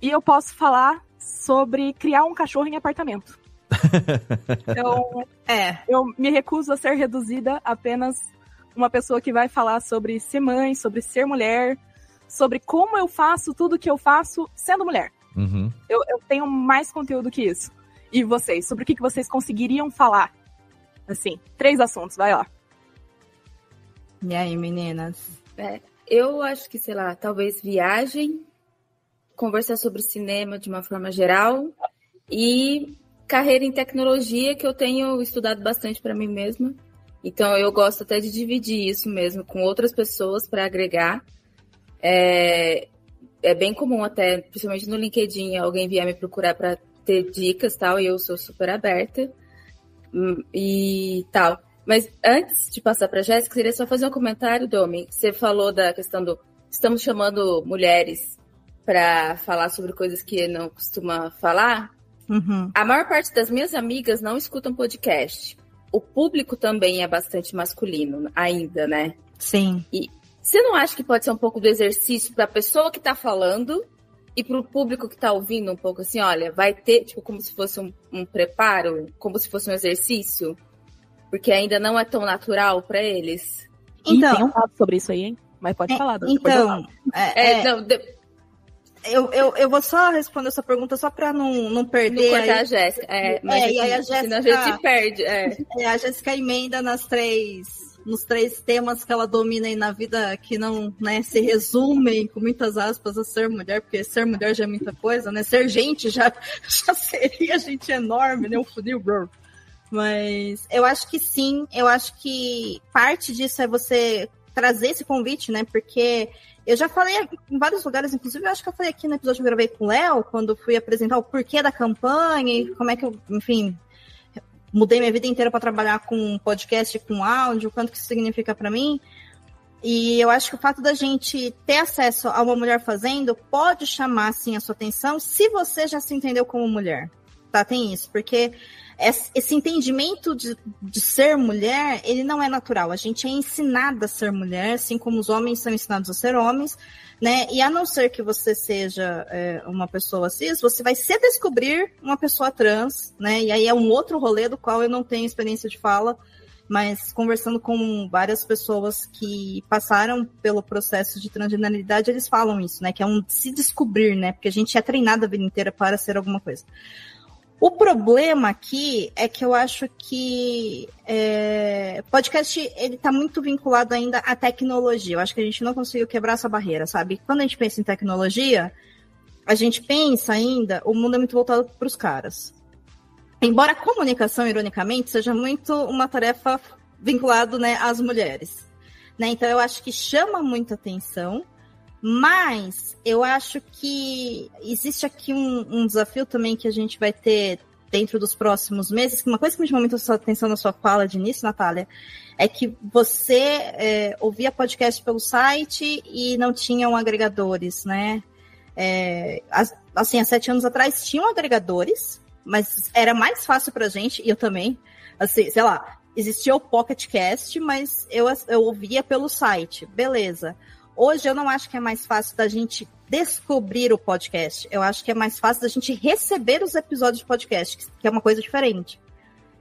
E eu posso falar sobre criar um cachorro em apartamento. então, é, eu me recuso a ser reduzida a apenas uma pessoa que vai falar sobre ser mãe, sobre ser mulher, sobre como eu faço tudo que eu faço sendo mulher. Uhum. Eu, eu, tenho mais conteúdo que isso. E vocês, sobre o que, que vocês conseguiriam falar? Assim, três assuntos, vai lá. E aí, meninas? É, eu acho que, sei lá, talvez viagem, conversar sobre cinema de uma forma geral e carreira em tecnologia, que eu tenho estudado bastante para mim mesma. Então, eu gosto até de dividir isso mesmo com outras pessoas para agregar. É, é bem comum até, principalmente no LinkedIn, alguém vier me procurar para ter dicas tal, e eu sou super aberta hum, e tal. Mas antes de passar para Jéssica, queria só fazer um comentário, Domi. Você falou da questão do estamos chamando mulheres para falar sobre coisas que não costuma falar. Uhum. A maior parte das minhas amigas não escutam podcast. O público também é bastante masculino ainda, né? Sim. E, você não acha que pode ser um pouco do exercício para a pessoa que está falando e para o público que está ouvindo um pouco assim, olha, vai ter, tipo, como se fosse um, um preparo, como se fosse um exercício? Porque ainda não é tão natural para eles. Então, tem um papo sobre isso aí, hein? Mas pode é, falar. Então, é, é, é, não, de... eu, eu, eu vou só responder essa pergunta só para não, não perder. Não cortar a Jéssica. É, mas é, e aí a Jéssica. Senão a gente perde. É. é. a Jéssica emenda nas três nos três temas que ela domina aí na vida que não né, se resumem, com muitas aspas, a ser mulher, porque ser mulher já é muita coisa, né? Ser gente já, já seria gente enorme, né? O fudeu, bro. Mas eu acho que sim, eu acho que parte disso é você trazer esse convite, né? Porque eu já falei em vários lugares, inclusive eu acho que eu falei aqui no episódio que eu gravei com o Léo, quando fui apresentar o porquê da campanha e como é que eu, enfim, mudei minha vida inteira para trabalhar com podcast, com áudio, quanto que isso significa para mim. E eu acho que o fato da gente ter acesso a uma mulher fazendo pode chamar, sim, a sua atenção se você já se entendeu como mulher. Tá? Tem isso, porque esse entendimento de, de ser mulher, ele não é natural. A gente é ensinada a ser mulher, assim como os homens são ensinados a ser homens né? E a não ser que você seja é, uma pessoa cis, você vai se descobrir uma pessoa trans, né? E aí é um outro rolê do qual eu não tenho experiência de fala. mas conversando com várias pessoas que passaram pelo processo de transgeneridade, eles falam isso, né? Que é um se descobrir, né? Porque a gente é treinado a vida inteira para ser alguma coisa. O problema aqui é que eu acho que é, podcast ele está muito vinculado ainda à tecnologia. Eu acho que a gente não conseguiu quebrar essa barreira, sabe? Quando a gente pensa em tecnologia, a gente pensa ainda, o mundo é muito voltado para os caras. Embora a comunicação, ironicamente, seja muito uma tarefa vinculada né, às mulheres. Né? Então eu acho que chama muita atenção mas eu acho que existe aqui um, um, desafio também que a gente vai ter dentro dos próximos meses. Uma coisa que me chamou muito a atenção na sua fala de início, Natália, é que você é, ouvia podcast pelo site e não tinham agregadores, né? É, assim, há sete anos atrás tinham agregadores, mas era mais fácil pra gente, e eu também, assim, sei lá, existia o Pocket Cast, mas eu, eu ouvia pelo site, beleza. Hoje eu não acho que é mais fácil da gente descobrir o podcast. Eu acho que é mais fácil da gente receber os episódios de podcast, que é uma coisa diferente.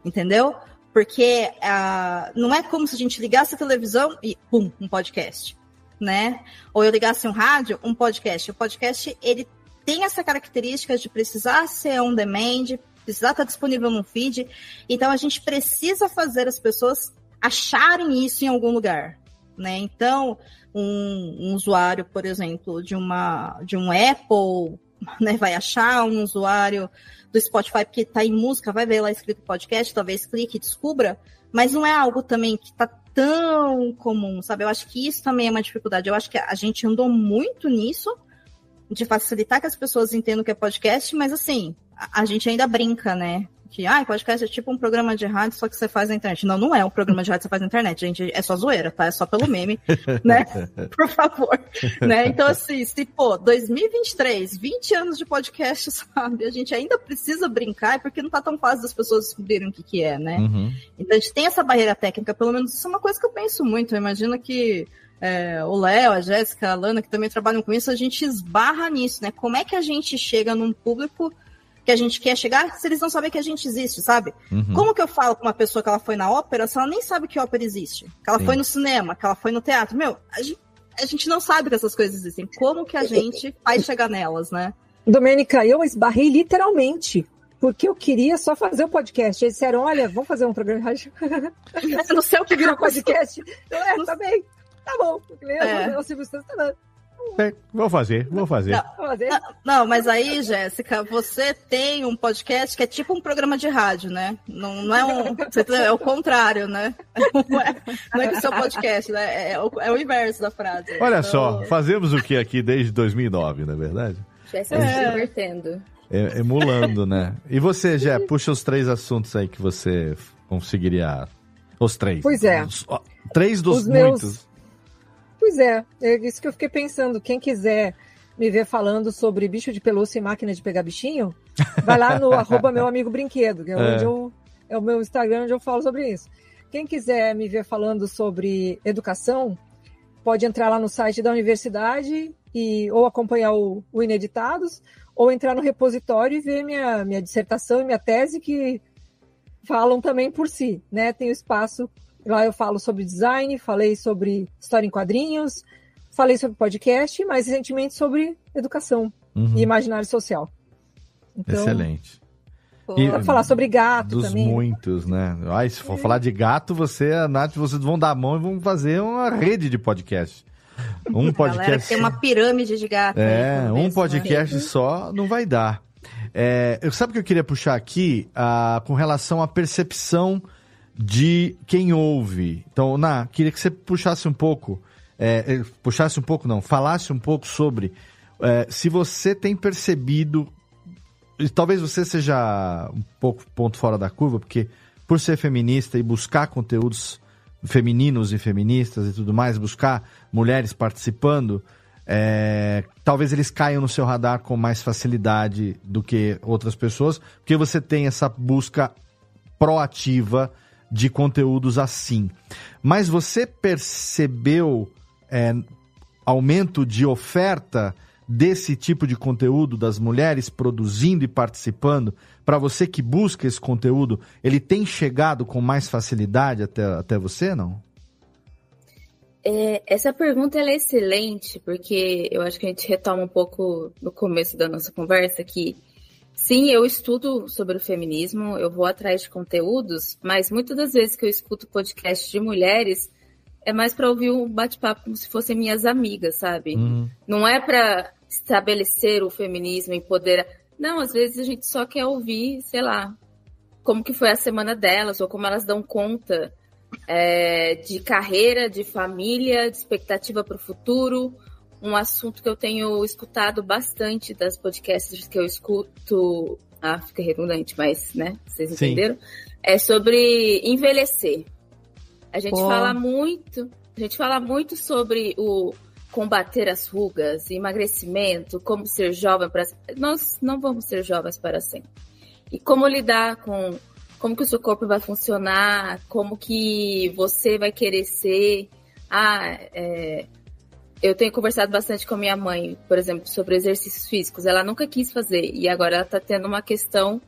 Entendeu? Porque uh, não é como se a gente ligasse a televisão e pum, um podcast, né? Ou eu ligasse um rádio, um podcast. O podcast ele tem essa característica de precisar ser on demand, precisar estar disponível no feed. Então a gente precisa fazer as pessoas acharem isso em algum lugar, né? Então um, um usuário, por exemplo, de uma de um Apple, né, vai achar um usuário do Spotify porque está em música, vai ver lá escrito podcast, talvez clique e descubra, mas não é algo também que está tão comum, sabe? Eu acho que isso também é uma dificuldade. Eu acho que a gente andou muito nisso, de facilitar que as pessoas entendam o que é podcast, mas assim, a, a gente ainda brinca, né? Que ah, podcast é tipo um programa de rádio, só que você faz na internet. Não, não é um programa de rádio que você faz na internet, gente. É só zoeira, tá? É só pelo meme, né? Por favor. né? Então, assim, se, pô, 2023, 20 anos de podcast, sabe? A gente ainda precisa brincar, é porque não tá tão fácil das pessoas descobrirem o que, que é, né? Uhum. Então, a gente tem essa barreira técnica, pelo menos isso é uma coisa que eu penso muito. Eu imagino que é, o Léo, a Jéssica, a Lana, que também trabalham com isso, a gente esbarra nisso, né? Como é que a gente chega num público que a gente quer chegar se eles não sabem que a gente existe, sabe? Uhum. Como que eu falo com uma pessoa que ela foi na ópera se ela nem sabe que ópera existe? Que ela Sim. foi no cinema, que ela foi no teatro? Meu, a gente, a gente não sabe que essas coisas existem. Como que a gente faz chegar nelas, né? Domênica, eu esbarrei literalmente porque eu queria só fazer o um podcast. Eles disseram, olha, vamos fazer um programa de rádio. no céu que virou podcast. Eu, é, tá bem. Tá bom. É. O Silvio Santos tá é, vou fazer, vou fazer. Não, não, mas aí, Jéssica, você tem um podcast que é tipo um programa de rádio, né? Não, não é um. É o contrário, né? Não é, não é que o seu podcast, né? É, o, é o inverso da frase. Olha então... só, fazemos o que aqui desde 2009, não é verdade? Jéssica é. se divertendo. É, emulando, né? E você, Jé, puxa os três assuntos aí que você conseguiria. Os três. Pois é. Os, três dos os muitos. Meus Pois é, é isso que eu fiquei pensando. Quem quiser me ver falando sobre bicho de pelúcia e máquina de pegar bichinho, vai lá no arroba meu amigo brinquedo, que é, é. Eu, é o meu Instagram onde eu falo sobre isso. Quem quiser me ver falando sobre educação, pode entrar lá no site da universidade e ou acompanhar o, o Ineditados, ou entrar no repositório e ver minha, minha dissertação e minha tese que falam também por si, né? Tem o espaço Lá eu falo sobre design, falei sobre história em quadrinhos, falei sobre podcast, mais recentemente sobre educação uhum. e imaginário social. Então, Excelente. E falar sobre gato dos também. muitos, né? Ai, se for é. falar de gato, você, a Nath, vocês vão dar a mão e vão fazer uma rede de podcast. Um podcast. tem uma pirâmide de gato. É, um né? podcast né? só não vai dar. É, eu sabe o que eu queria puxar aqui ah, com relação à percepção de quem ouve. Então, Na, queria que você puxasse um pouco, é, é, puxasse um pouco, não, falasse um pouco sobre é, se você tem percebido, talvez você seja um pouco ponto fora da curva, porque por ser feminista e buscar conteúdos femininos e feministas e tudo mais, buscar mulheres participando, é, talvez eles caiam no seu radar com mais facilidade do que outras pessoas, porque você tem essa busca proativa de conteúdos assim. Mas você percebeu é, aumento de oferta desse tipo de conteúdo das mulheres produzindo e participando? Para você que busca esse conteúdo, ele tem chegado com mais facilidade até, até você, não? É, essa pergunta é excelente, porque eu acho que a gente retoma um pouco no começo da nossa conversa que sim, eu estudo sobre o feminismo, eu vou atrás de conteúdos, mas muitas das vezes que eu escuto podcast de mulheres é mais para ouvir um bate-papo como se fossem minhas amigas, sabe? Uhum. Não é para estabelecer o feminismo, empoderar. Não, às vezes a gente só quer ouvir, sei lá, como que foi a semana delas ou como elas dão conta é, de carreira, de família, de expectativa para o futuro. Um assunto que eu tenho escutado bastante das podcasts que eu escuto. Ah, fica redundante, mas, né? Vocês entenderam? Sim. É sobre envelhecer. A gente Pô. fala muito, a gente fala muito sobre o combater as rugas, emagrecimento, como ser jovem para nós não vamos ser jovens para sempre. E como lidar com como que o seu corpo vai funcionar, como que você vai querer ser. Ah, é, eu tenho conversado bastante com a minha mãe, por exemplo, sobre exercícios físicos. Ela nunca quis fazer e agora ela está tendo uma questão,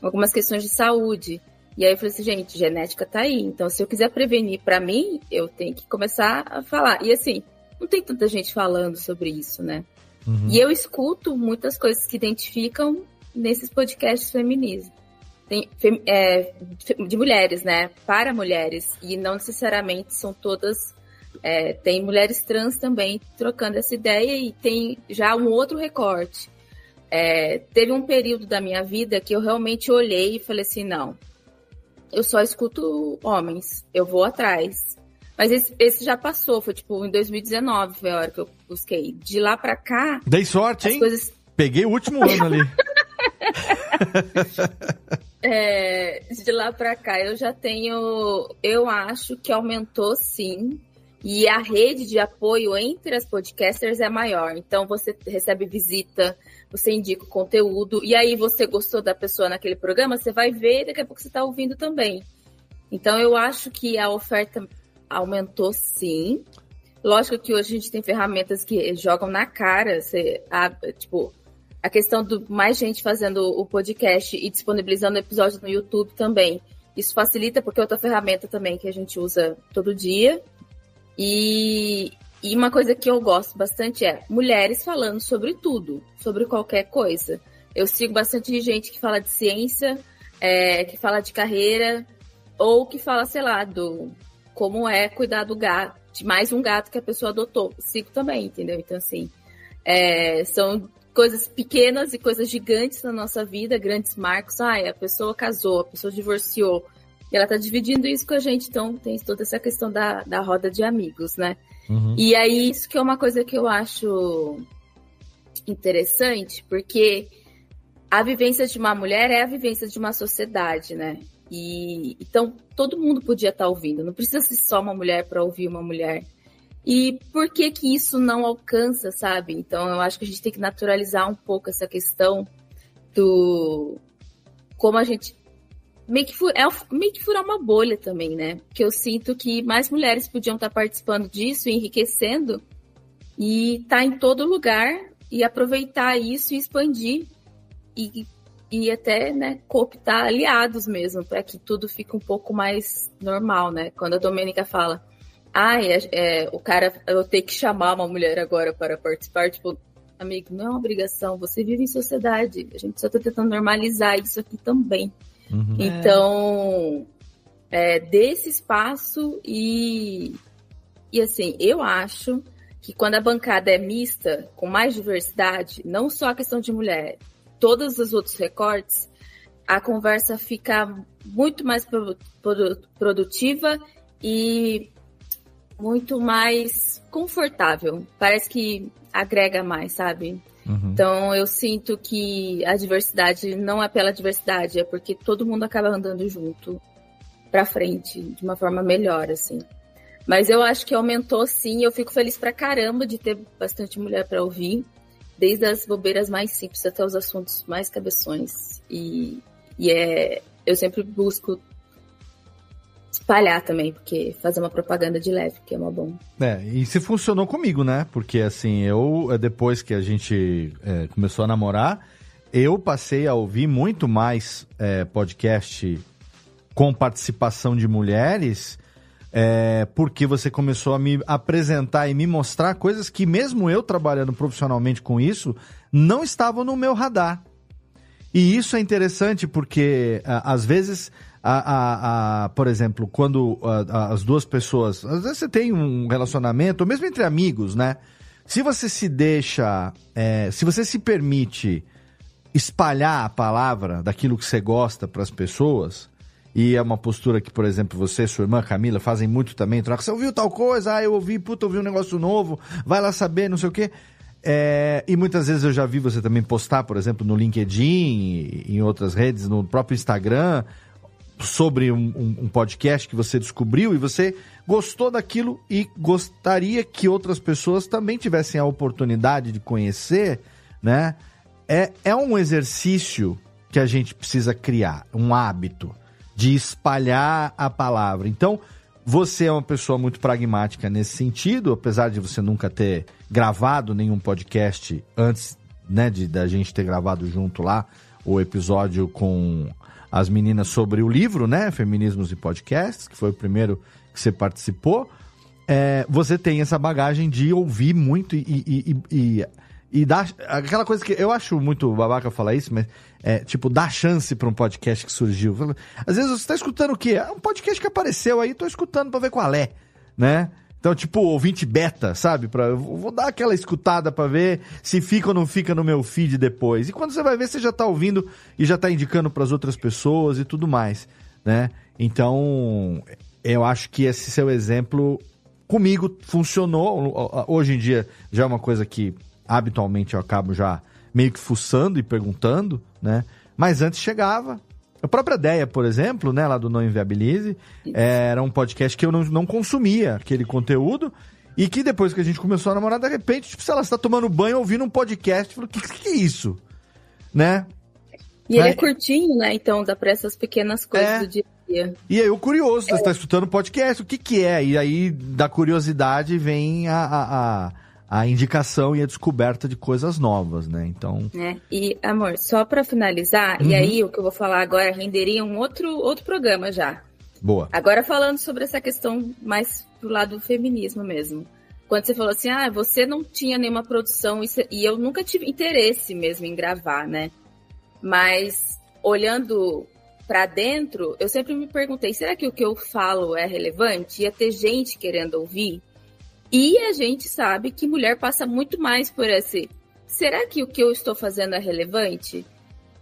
algumas questões de saúde. E aí eu falei assim, gente, genética tá aí. Então, se eu quiser prevenir para mim, eu tenho que começar a falar. E assim, não tem tanta gente falando sobre isso, né? Uhum. E eu escuto muitas coisas que identificam nesses podcasts feminismo tem, é, de mulheres, né? Para mulheres. E não necessariamente são todas. É, tem mulheres trans também trocando essa ideia e tem já um outro recorte. É, teve um período da minha vida que eu realmente olhei e falei assim: não, eu só escuto homens, eu vou atrás. Mas esse, esse, já passou, foi tipo em 2019 foi a hora que eu busquei. De lá pra cá. Dei sorte, hein? Coisas... Peguei o último ano ali. É, de lá para cá eu já tenho, eu acho que aumentou sim. E a rede de apoio entre as podcasters é maior. Então você recebe visita, você indica o conteúdo, e aí você gostou da pessoa naquele programa, você vai ver e daqui a pouco você está ouvindo também. Então eu acho que a oferta aumentou sim. Lógico que hoje a gente tem ferramentas que jogam na cara, você, tipo, a questão do mais gente fazendo o podcast e disponibilizando episódios no YouTube também. Isso facilita porque é outra ferramenta também que a gente usa todo dia. E, e uma coisa que eu gosto bastante é mulheres falando sobre tudo, sobre qualquer coisa. Eu sigo bastante gente que fala de ciência, é, que fala de carreira, ou que fala, sei lá, do como é cuidar do gato, de mais um gato que a pessoa adotou. Sigo também, entendeu? Então, assim, é, são coisas pequenas e coisas gigantes na nossa vida, grandes marcos. Ai, a pessoa casou, a pessoa divorciou. E ela tá dividindo isso com a gente, então tem toda essa questão da, da roda de amigos, né? Uhum. E aí, isso que é uma coisa que eu acho interessante, porque a vivência de uma mulher é a vivência de uma sociedade, né? E então todo mundo podia estar tá ouvindo, não precisa ser só uma mulher para ouvir uma mulher. E por que que isso não alcança, sabe? Então eu acho que a gente tem que naturalizar um pouco essa questão do como a gente meio que, é meio que furar uma bolha também, né? Porque eu sinto que mais mulheres podiam estar participando disso, enriquecendo e tá em todo lugar e aproveitar isso e expandir e, e até né, cooptar aliados mesmo para que tudo fique um pouco mais normal, né? Quando a Domênica fala ah, é, é, o cara, eu tenho que chamar uma mulher agora para participar, tipo, amigo, não é uma obrigação, você vive em sociedade, a gente só está tentando normalizar isso aqui também. Uhum. Então, é, desse espaço e, e assim, eu acho que quando a bancada é mista, com mais diversidade, não só a questão de mulher, todos os outros recortes, a conversa fica muito mais produtiva e muito mais confortável. Parece que agrega mais, sabe? Uhum. Então eu sinto que a diversidade não é pela diversidade, é porque todo mundo acaba andando junto para frente de uma forma melhor, assim. Mas eu acho que aumentou sim, eu fico feliz pra caramba de ter bastante mulher para ouvir, desde as bobeiras mais simples até os assuntos mais cabeções. E, e é, eu sempre busco espalhar também, porque fazer uma propaganda de leve, que é uma bom. É, e se funcionou comigo, né? Porque assim, eu, é, depois que a gente é, começou a namorar, eu passei a ouvir muito mais é, podcast com participação de mulheres, é, porque você começou a me apresentar e me mostrar coisas que, mesmo eu trabalhando profissionalmente com isso, não estavam no meu radar. E isso é interessante porque, às vezes, a, a, a, por exemplo, quando a, as duas pessoas. Às vezes você tem um relacionamento, mesmo entre amigos, né? Se você se deixa. É, se você se permite espalhar a palavra daquilo que você gosta para as pessoas, e é uma postura que, por exemplo, você, sua irmã Camila, fazem muito também, troca, você ouviu tal coisa, ah, eu ouvi, puta, ouvi um negócio novo, vai lá saber, não sei o quê. É, e muitas vezes eu já vi você também postar, por exemplo, no LinkedIn, em outras redes, no próprio Instagram, sobre um, um, um, podcast que você descobriu e você gostou daquilo e gostaria que outras pessoas também tivessem a oportunidade de conhecer, né? É, é um exercício que a gente precisa criar, um hábito de espalhar a palavra. Então, você é uma pessoa muito pragmática nesse sentido, apesar de você nunca ter gravado nenhum podcast antes, né, de da gente ter gravado junto lá o episódio com as meninas sobre o livro, né? Feminismos e Podcasts, que foi o primeiro que você participou. É, você tem essa bagagem de ouvir muito e, e, e, e, e dar. Aquela coisa que eu acho muito babaca falar isso, mas é tipo, dar chance para um podcast que surgiu. Às vezes você está escutando o quê? É um podcast que apareceu aí, tô escutando para ver qual é, né? Então, tipo, ouvinte beta, sabe? Pra, eu vou dar aquela escutada para ver se fica ou não fica no meu feed depois. E quando você vai ver, você já tá ouvindo e já tá indicando para as outras pessoas e tudo mais, né? Então, eu acho que esse seu exemplo comigo funcionou. Hoje em dia já é uma coisa que habitualmente eu acabo já meio que fuçando e perguntando, né? Mas antes chegava, a própria ideia, por exemplo, né, lá do Não Inviabilize, era um podcast que eu não, não consumia aquele conteúdo e que depois que a gente começou a namorar, de repente, tipo, sei lá, você tá tomando banho ouvindo um podcast, falou, o que, que é isso? Né? E ele é curtinho, né? Então dá pra essas pequenas coisas é. do dia a dia. E aí o curioso, é. você tá escutando podcast, o que que é? E aí da curiosidade vem a, a, a a indicação e a descoberta de coisas novas, né? Então. É. E, amor, só para finalizar, uhum. e aí o que eu vou falar agora renderia um outro, outro programa já. Boa. Agora falando sobre essa questão mais pro lado do feminismo mesmo. Quando você falou assim, ah, você não tinha nenhuma produção, e eu nunca tive interesse mesmo em gravar, né? Mas olhando para dentro, eu sempre me perguntei, será que o que eu falo é relevante? Ia ter gente querendo ouvir? E a gente sabe que mulher passa muito mais por esse. Será que o que eu estou fazendo é relevante?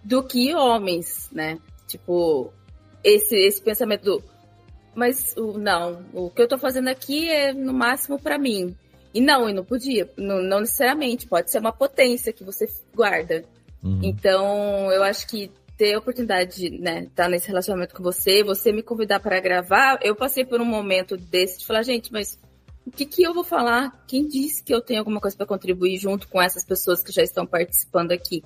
Do que homens, né? Tipo, esse, esse pensamento do. Mas o, não, o que eu estou fazendo aqui é no máximo para mim. E não, e não podia, não, não, necessariamente, pode ser uma potência que você guarda. Uhum. Então, eu acho que ter a oportunidade de né, estar tá nesse relacionamento com você, você me convidar para gravar, eu passei por um momento desse de falar, gente, mas o que, que eu vou falar? Quem disse que eu tenho alguma coisa para contribuir junto com essas pessoas que já estão participando aqui?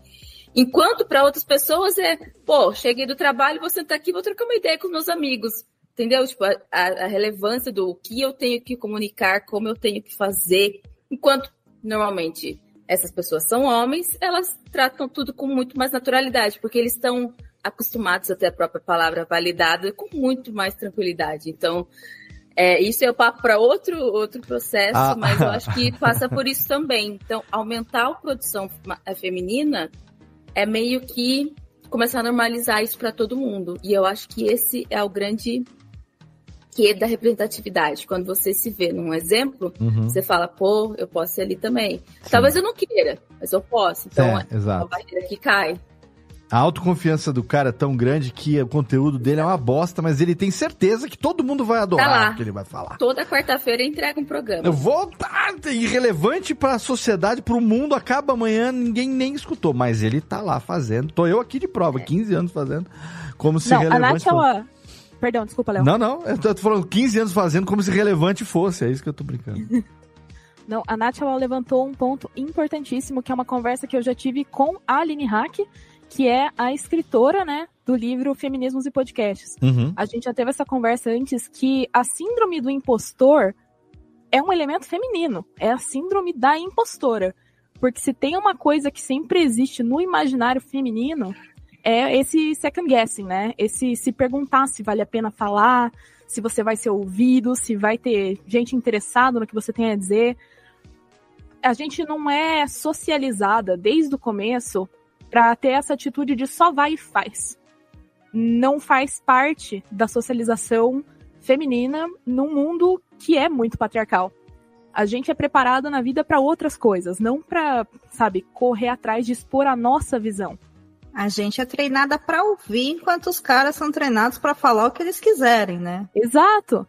Enquanto para outras pessoas é, pô, cheguei do trabalho, vou sentar aqui, vou trocar uma ideia com meus amigos. Entendeu? Tipo, a, a relevância do que eu tenho que comunicar, como eu tenho que fazer. Enquanto, normalmente, essas pessoas são homens, elas tratam tudo com muito mais naturalidade, porque eles estão acostumados a ter a própria palavra validada com muito mais tranquilidade. Então, é, isso é o papo para outro, outro processo, ah. mas eu acho que passa por isso também. Então, aumentar a produção é, feminina é meio que começar a normalizar isso para todo mundo. E eu acho que esse é o grande que é da representatividade. Quando você se vê num exemplo, uhum. você fala, pô, eu posso ser ali também. Sim. Talvez eu não queira, mas eu posso. Então, é, é uma barreira que cai. A autoconfiança do cara é tão grande que o conteúdo dele é uma bosta, mas ele tem certeza que todo mundo vai adorar tá o que ele vai falar. Toda quarta-feira entrega um programa. Eu vou tá, irrelevante para a sociedade, para o mundo, acaba amanhã, ninguém nem escutou, mas ele tá lá fazendo. Tô eu aqui de prova, é. 15 anos fazendo, como se não, relevante. A Nath, ela... Perdão, desculpa, Léo. Não, não, eu tô falando 15 anos fazendo como se relevante fosse, é isso que eu tô brincando. Não, a Nath ela levantou um ponto importantíssimo, que é uma conversa que eu já tive com a Aline Hack, que é a escritora, né, do livro Feminismos e Podcasts. Uhum. A gente já teve essa conversa antes que a síndrome do impostor é um elemento feminino, é a síndrome da impostora. Porque se tem uma coisa que sempre existe no imaginário feminino, é esse second guessing, né? Esse se perguntar se vale a pena falar, se você vai ser ouvido, se vai ter gente interessada no que você tem a dizer. A gente não é socializada desde o começo para ter essa atitude de só vai e faz. Não faz parte da socialização feminina num mundo que é muito patriarcal. A gente é preparado na vida para outras coisas, não para, sabe, correr atrás de expor a nossa visão. A gente é treinada para ouvir, enquanto os caras são treinados para falar o que eles quiserem, né? Exato.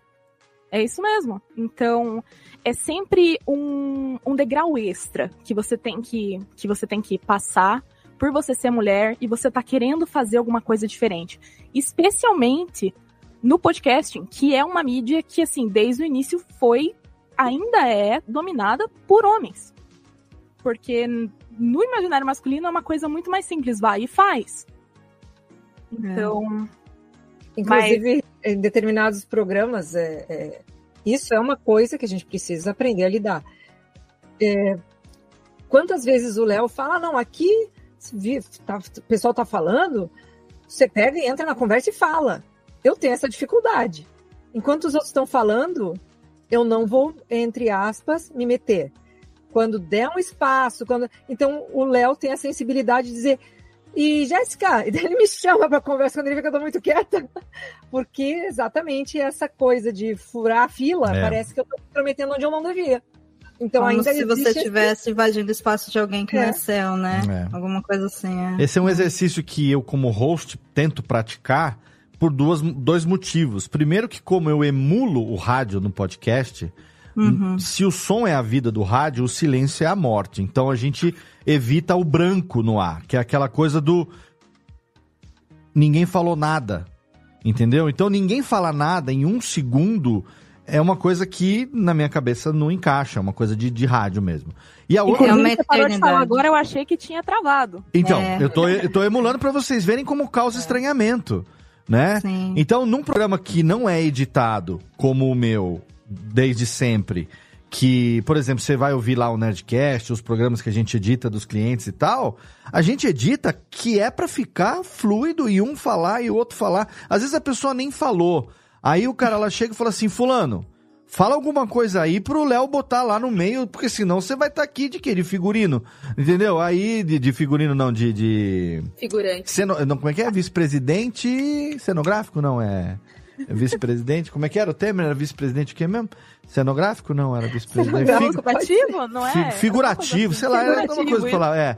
É isso mesmo. Então, é sempre um, um degrau extra que você tem que, que você tem que passar por você ser mulher e você tá querendo fazer alguma coisa diferente. Especialmente no podcasting, que é uma mídia que, assim, desde o início foi, ainda é dominada por homens. Porque no imaginário masculino é uma coisa muito mais simples, vai e faz. Então. É. Inclusive, mas... em determinados programas, é, é, isso é uma coisa que a gente precisa aprender a lidar. É, quantas vezes o Léo fala, não, aqui tá, o pessoal está falando, você pega e entra na conversa e fala. Eu tenho essa dificuldade. Enquanto os outros estão falando, eu não vou, entre aspas, me meter quando der um espaço, quando então o Léo tem a sensibilidade de dizer e Jéssica, ele me chama para conversa quando ele vê que eu tô muito quieta, porque exatamente essa coisa de furar a fila, é. parece que eu tô prometendo onde eu não devia. Então Como ainda se você estivesse invadindo o espaço de alguém que é. não é seu, né? É. Alguma coisa assim. É. Esse é um exercício que eu, como host, tento praticar por duas, dois motivos. Primeiro que como eu emulo o rádio no podcast, Uhum. Se o som é a vida do rádio, o silêncio é a morte. Então a gente evita o branco no ar, que é aquela coisa do. Ninguém falou nada. Entendeu? Então ninguém fala nada em um segundo é uma coisa que na minha cabeça não encaixa, é uma coisa de, de rádio mesmo. E a outra. Você parou de falar agora, eu achei que tinha travado. Então, é. eu, tô, eu tô emulando para vocês verem como causa é. estranhamento. Né? Sim. Então, num programa que não é editado, como o meu, desde sempre. Que, por exemplo, você vai ouvir lá o Nerdcast, os programas que a gente edita dos clientes e tal. A gente edita que é para ficar fluido e um falar e o outro falar. Às vezes a pessoa nem falou. Aí o cara lá chega e fala assim: Fulano, fala alguma coisa aí pro Léo botar lá no meio, porque senão você vai estar tá aqui de quê? De figurino. Entendeu? Aí, de, de figurino não, de. de... Figurante. Ceno... Não, como é que é? Vice-presidente cenográfico? Não, é. Vice-presidente, como é que era? O Temer era vice-presidente o quê mesmo? Cenográfico? Não, era vice-presidente. Figurativo, não é? Figurativo, sei lá, era alguma coisa pra falar, é.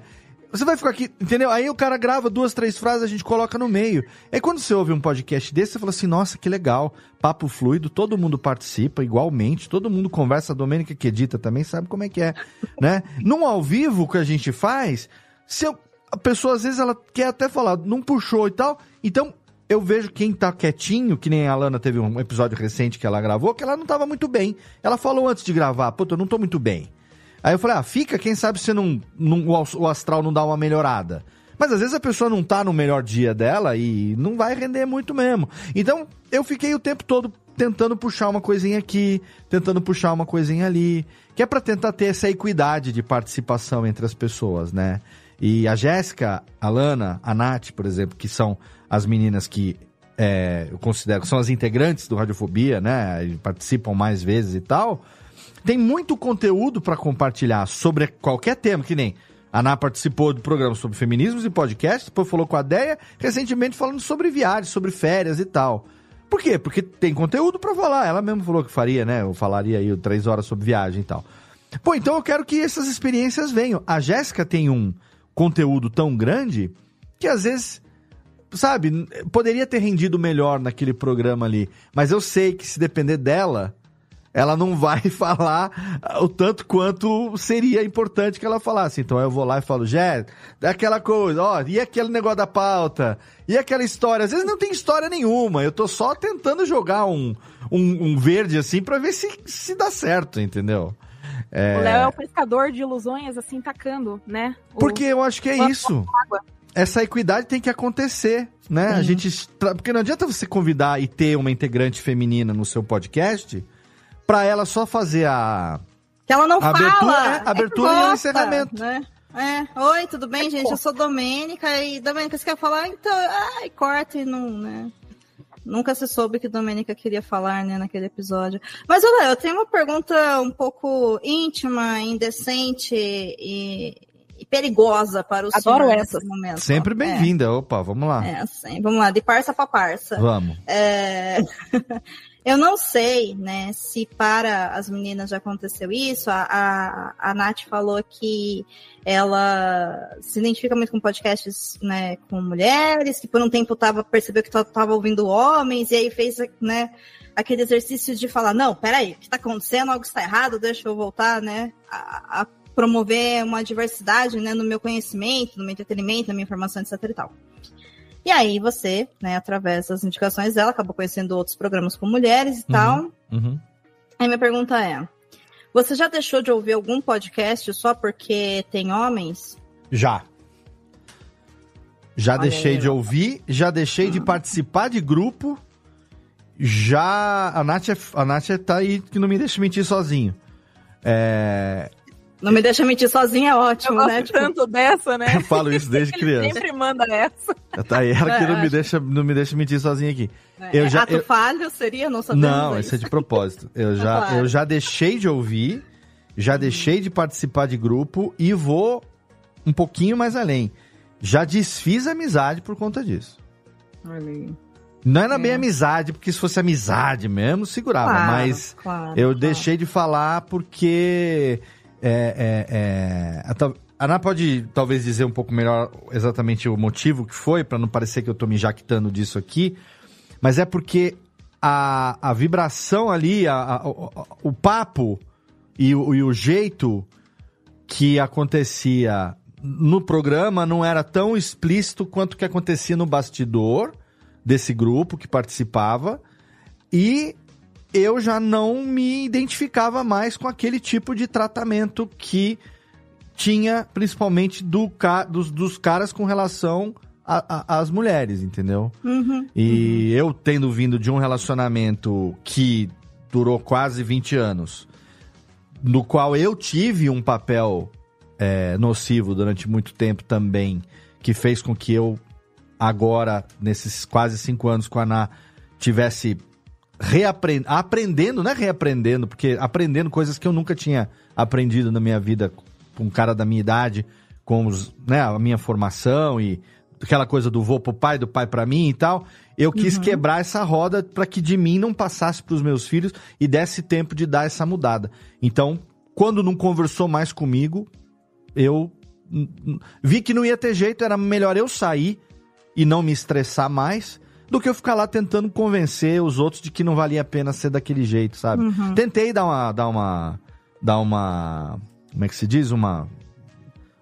Você vai ficar aqui, entendeu? Aí o cara grava duas, três frases, a gente coloca no meio. Aí quando você ouve um podcast desse, você fala assim, nossa, que legal, papo fluido, todo mundo participa igualmente, todo mundo conversa, a Domênica que edita também sabe como é que é, né? Num ao vivo que a gente faz, se eu, a pessoa às vezes ela quer até falar, não puxou e tal, então eu vejo quem tá quietinho, que nem a Alana teve um episódio recente que ela gravou, que ela não tava muito bem. Ela falou antes de gravar, puta, eu não tô muito bem. Aí eu falei, ah, fica, quem sabe você não, não o astral não dá uma melhorada. Mas às vezes a pessoa não tá no melhor dia dela e não vai render muito mesmo. Então, eu fiquei o tempo todo tentando puxar uma coisinha aqui, tentando puxar uma coisinha ali, que é para tentar ter essa equidade de participação entre as pessoas, né? E a Jéssica, a Lana, a Nath, por exemplo, que são as meninas que é, eu considero que são as integrantes do Radiofobia, né? Participam mais vezes e tal. Tem muito conteúdo para compartilhar sobre qualquer tema, que nem a Ana participou do programa sobre feminismos e podcast, depois falou com a Deia, recentemente falando sobre viagens, sobre férias e tal. Por quê? Porque tem conteúdo para falar. Ela mesmo falou que faria, né? Eu falaria aí três horas sobre viagem e tal. Pô, então eu quero que essas experiências venham. A Jéssica tem um conteúdo tão grande que às vezes sabe, poderia ter rendido melhor naquele programa ali. Mas eu sei que se depender dela, ela não vai falar o tanto quanto seria importante que ela falasse. Então eu vou lá e falo, Jé, aquela coisa, ó, e aquele negócio da pauta, e aquela história. Às vezes não tem história nenhuma, eu tô só tentando jogar um, um, um verde assim pra ver se, se dá certo, entendeu? É... O Léo é o pescador de ilusões, assim, tacando, né? Porque eu acho que é isso. essa equidade tem que acontecer, né? A gente, porque não adianta você convidar e ter uma integrante feminina no seu podcast para ela só fazer a que ela não abertura, fala, é, abertura é e o encerramento, né? É, oi, tudo bem, é gente? Eu sou Domênica e Domênica, você quer falar? Então, ai, corta e não, né? Nunca se soube que Domênica queria falar, né, naquele episódio. Mas olha, eu tenho uma pergunta um pouco íntima, indecente e perigosa para o Adoro senhor essa. nesse momento. Sempre bem-vinda. É. Opa, vamos lá. É, sim. Vamos lá, de parça para parça. Vamos. É... Eu não sei, né, se para as meninas já aconteceu isso. A, a, a Nath falou que ela se identifica muito com podcasts, né, com mulheres, que por um tempo tava, percebeu que estava ouvindo homens, e aí fez, né, aquele exercício de falar, não, peraí, o que está acontecendo? Algo está errado, deixa eu voltar, né, a, a promover uma diversidade, né, no meu conhecimento, no meu entretenimento, na minha informação, etc e tal. E aí você, né, através das indicações dela, acabou conhecendo outros programas com mulheres e uhum, tal. Uhum. Aí minha pergunta é: você já deixou de ouvir algum podcast só porque tem homens? Já. Já Olha deixei aí, de ouvir, já deixei de participar de grupo. Já. A Nath, é, a Nath tá aí que não me deixa mentir sozinho. É, não me deixa mentir sozinha é ótimo, eu né? Tipo... tanto dessa, né? Eu falo isso desde criança. sempre manda essa. Tá aí, ela é, que não me, deixa, não me deixa mentir sozinha aqui. É, eu já, ato eu... falho seria? Não sabemos Não, isso é de propósito. Eu já, claro. eu já deixei de ouvir, já hum. deixei de participar de grupo e vou um pouquinho mais além. Já desfiz amizade por conta disso. Olha aí. Não era é. bem amizade, porque se fosse amizade mesmo, segurava. Claro, mas claro, eu claro. deixei de falar porque é, é, é, a, Ana pode talvez dizer um pouco melhor exatamente o motivo que foi, para não parecer que eu estou me jactando disso aqui, mas é porque a, a vibração ali, a, a, o, o, papo e o, e o jeito que acontecia no programa não era tão explícito quanto que acontecia no bastidor desse grupo que participava. E eu já não me identificava mais com aquele tipo de tratamento que tinha, principalmente do, dos, dos caras com relação às mulheres, entendeu? Uhum, e uhum. eu tendo vindo de um relacionamento que durou quase 20 anos, no qual eu tive um papel é, nocivo durante muito tempo também, que fez com que eu, agora, nesses quase cinco anos com a Ana, tivesse reaprendendo, aprendendo, não é reaprendendo, porque aprendendo coisas que eu nunca tinha aprendido na minha vida com um cara da minha idade, com os, né, a minha formação e aquela coisa do vou pro pai, do pai para mim e tal. Eu quis uhum. quebrar essa roda para que de mim não passasse para os meus filhos e desse tempo de dar essa mudada. Então, quando não conversou mais comigo, eu vi que não ia ter jeito, era melhor eu sair e não me estressar mais do que eu ficar lá tentando convencer os outros de que não valia a pena ser daquele jeito, sabe? Uhum. Tentei dar uma, dar uma, dar uma, como é que se diz, uma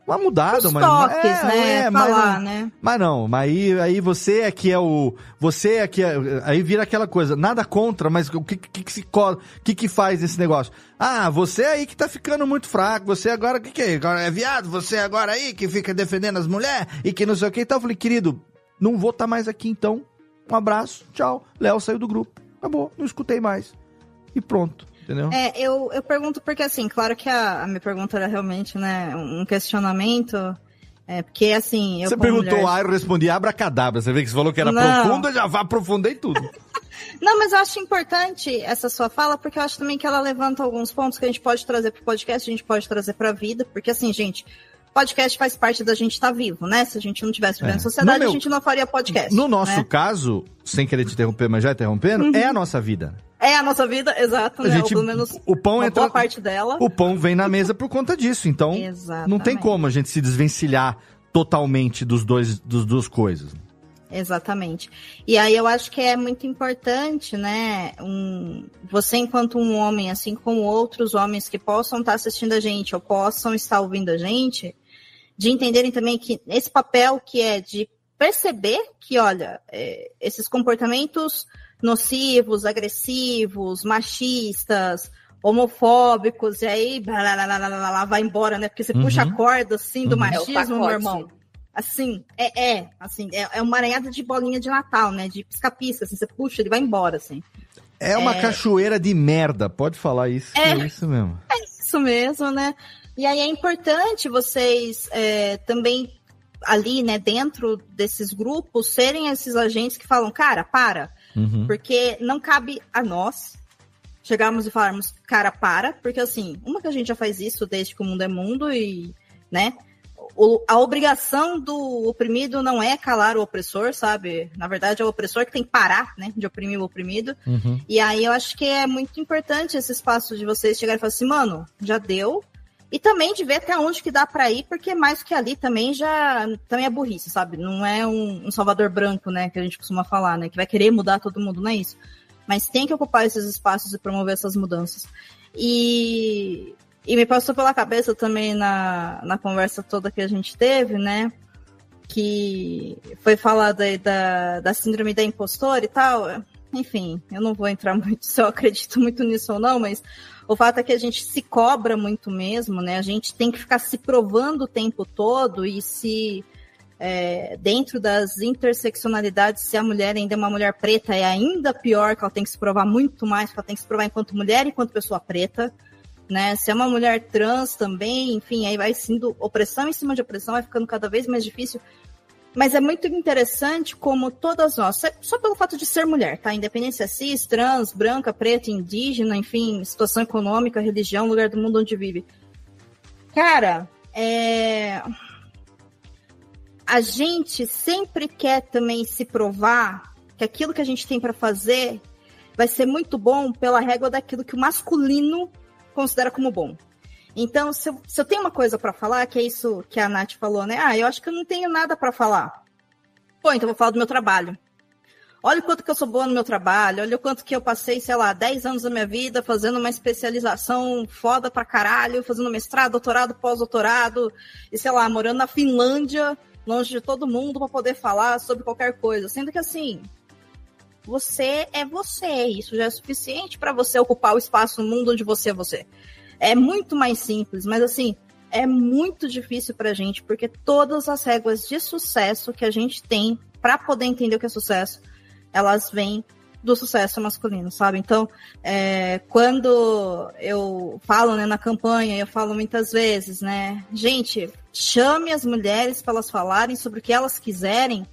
uma mudada, Os mas toques, é, né? É, Falar, mas, né? Mas não, mas aí, aí você é que é o. Você é que é. Aí vira aquela coisa, nada contra, mas o que que, que se que, que faz esse negócio? Ah, você aí que tá ficando muito fraco, você agora, o que, que é? Agora é viado, você agora aí que fica defendendo as mulheres e que não sei o que e tal. Eu falei, querido, não vou estar tá mais aqui então. Um abraço, tchau. Léo saiu do grupo. Acabou, não escutei mais. E pronto. Entendeu? É, eu, eu pergunto porque, assim, claro que a, a minha pergunta era realmente, né, um questionamento. É, porque, assim. Eu, você perguntou mulher... ah, eu respondi abracadabra. Você vê que você falou que era não. profundo, eu já aprofundei tudo. não, mas eu acho importante essa sua fala, porque eu acho também que ela levanta alguns pontos que a gente pode trazer para o podcast, a gente pode trazer para a vida, porque, assim, gente, podcast faz parte da gente estar tá vivo, né? Se a gente não tivesse vivendo é. sociedade, meu, a gente não faria podcast. No nosso né? caso, sem querer te interromper, mas já interrompendo, uhum. é a nossa vida. É a nossa vida, exato, a né? Gente, Ou pelo menos o pão entra, boa parte dela. O pão vem na mesa por conta disso, então Exatamente. não tem como a gente se desvencilhar totalmente dos dois, dos duas coisas. Exatamente. E aí eu acho que é muito importante, né? Um, você, enquanto um homem, assim como outros homens que possam estar assistindo a gente ou possam estar ouvindo a gente, de entenderem também que esse papel que é de perceber que, olha, é, esses comportamentos nocivos, agressivos, machistas, homofóbicos, e aí blá, blá, blá, vai embora, né? Porque você uhum. puxa a corda assim do uhum. machismo, é meu irmão. Assim, é, é assim, é, é uma aranhada de bolinha de Natal, né? De pisca-pisca, assim, você puxa, ele vai embora, assim. É uma é... cachoeira de merda, pode falar isso. É, é isso mesmo. É isso mesmo, né? E aí é importante vocês é, também ali, né, dentro desses grupos, serem esses agentes que falam, cara, para, uhum. porque não cabe a nós chegarmos e falarmos, cara, para, porque assim, uma que a gente já faz isso desde que o mundo é mundo e, né, o, a obrigação do oprimido não é calar o opressor, sabe? Na verdade, é o opressor que tem que parar, né, de oprimir o oprimido. Uhum. E aí eu acho que é muito importante esse espaço de vocês chegarem e falar assim, mano, já deu. E também de ver até onde que dá para ir, porque mais que ali também já também é burrice, sabe? Não é um, um Salvador branco, né, que a gente costuma falar, né, que vai querer mudar todo mundo, não é isso. Mas tem que ocupar esses espaços e promover essas mudanças. E e me passou pela cabeça também na, na conversa toda que a gente teve, né? Que foi falado aí da, da síndrome da impostora e tal. Enfim, eu não vou entrar muito se eu acredito muito nisso ou não, mas o fato é que a gente se cobra muito mesmo, né? A gente tem que ficar se provando o tempo todo e se é, dentro das interseccionalidades, se a mulher ainda é uma mulher preta, é ainda pior que ela tem que se provar muito mais, que ela tem que se provar enquanto mulher e enquanto pessoa preta né? Se é uma mulher trans também, enfim, aí vai sendo opressão em cima de opressão, vai ficando cada vez mais difícil. Mas é muito interessante como todas nós, só pelo fato de ser mulher, tá? Independência é cis, trans, branca, preta, indígena, enfim, situação econômica, religião, lugar do mundo onde vive. Cara, é... a gente sempre quer também se provar que aquilo que a gente tem para fazer vai ser muito bom pela régua daquilo que o masculino considera como bom. Então, se eu, se eu tenho uma coisa para falar, que é isso que a Nath falou, né? Ah, eu acho que eu não tenho nada para falar. Pô, então eu vou falar do meu trabalho. Olha o quanto que eu sou boa no meu trabalho, olha o quanto que eu passei, sei lá, 10 anos da minha vida fazendo uma especialização foda pra caralho, fazendo mestrado, doutorado, pós-doutorado, e sei lá, morando na Finlândia, longe de todo mundo, para poder falar sobre qualquer coisa. Sendo que assim, você é você. Isso já é suficiente para você ocupar o espaço no mundo onde você é você. É muito mais simples, mas assim, é muito difícil para a gente, porque todas as regras de sucesso que a gente tem para poder entender o que é sucesso, elas vêm do sucesso masculino, sabe? Então, é, quando eu falo né, na campanha, eu falo muitas vezes, né? Gente, chame as mulheres para elas falarem sobre o que elas quiserem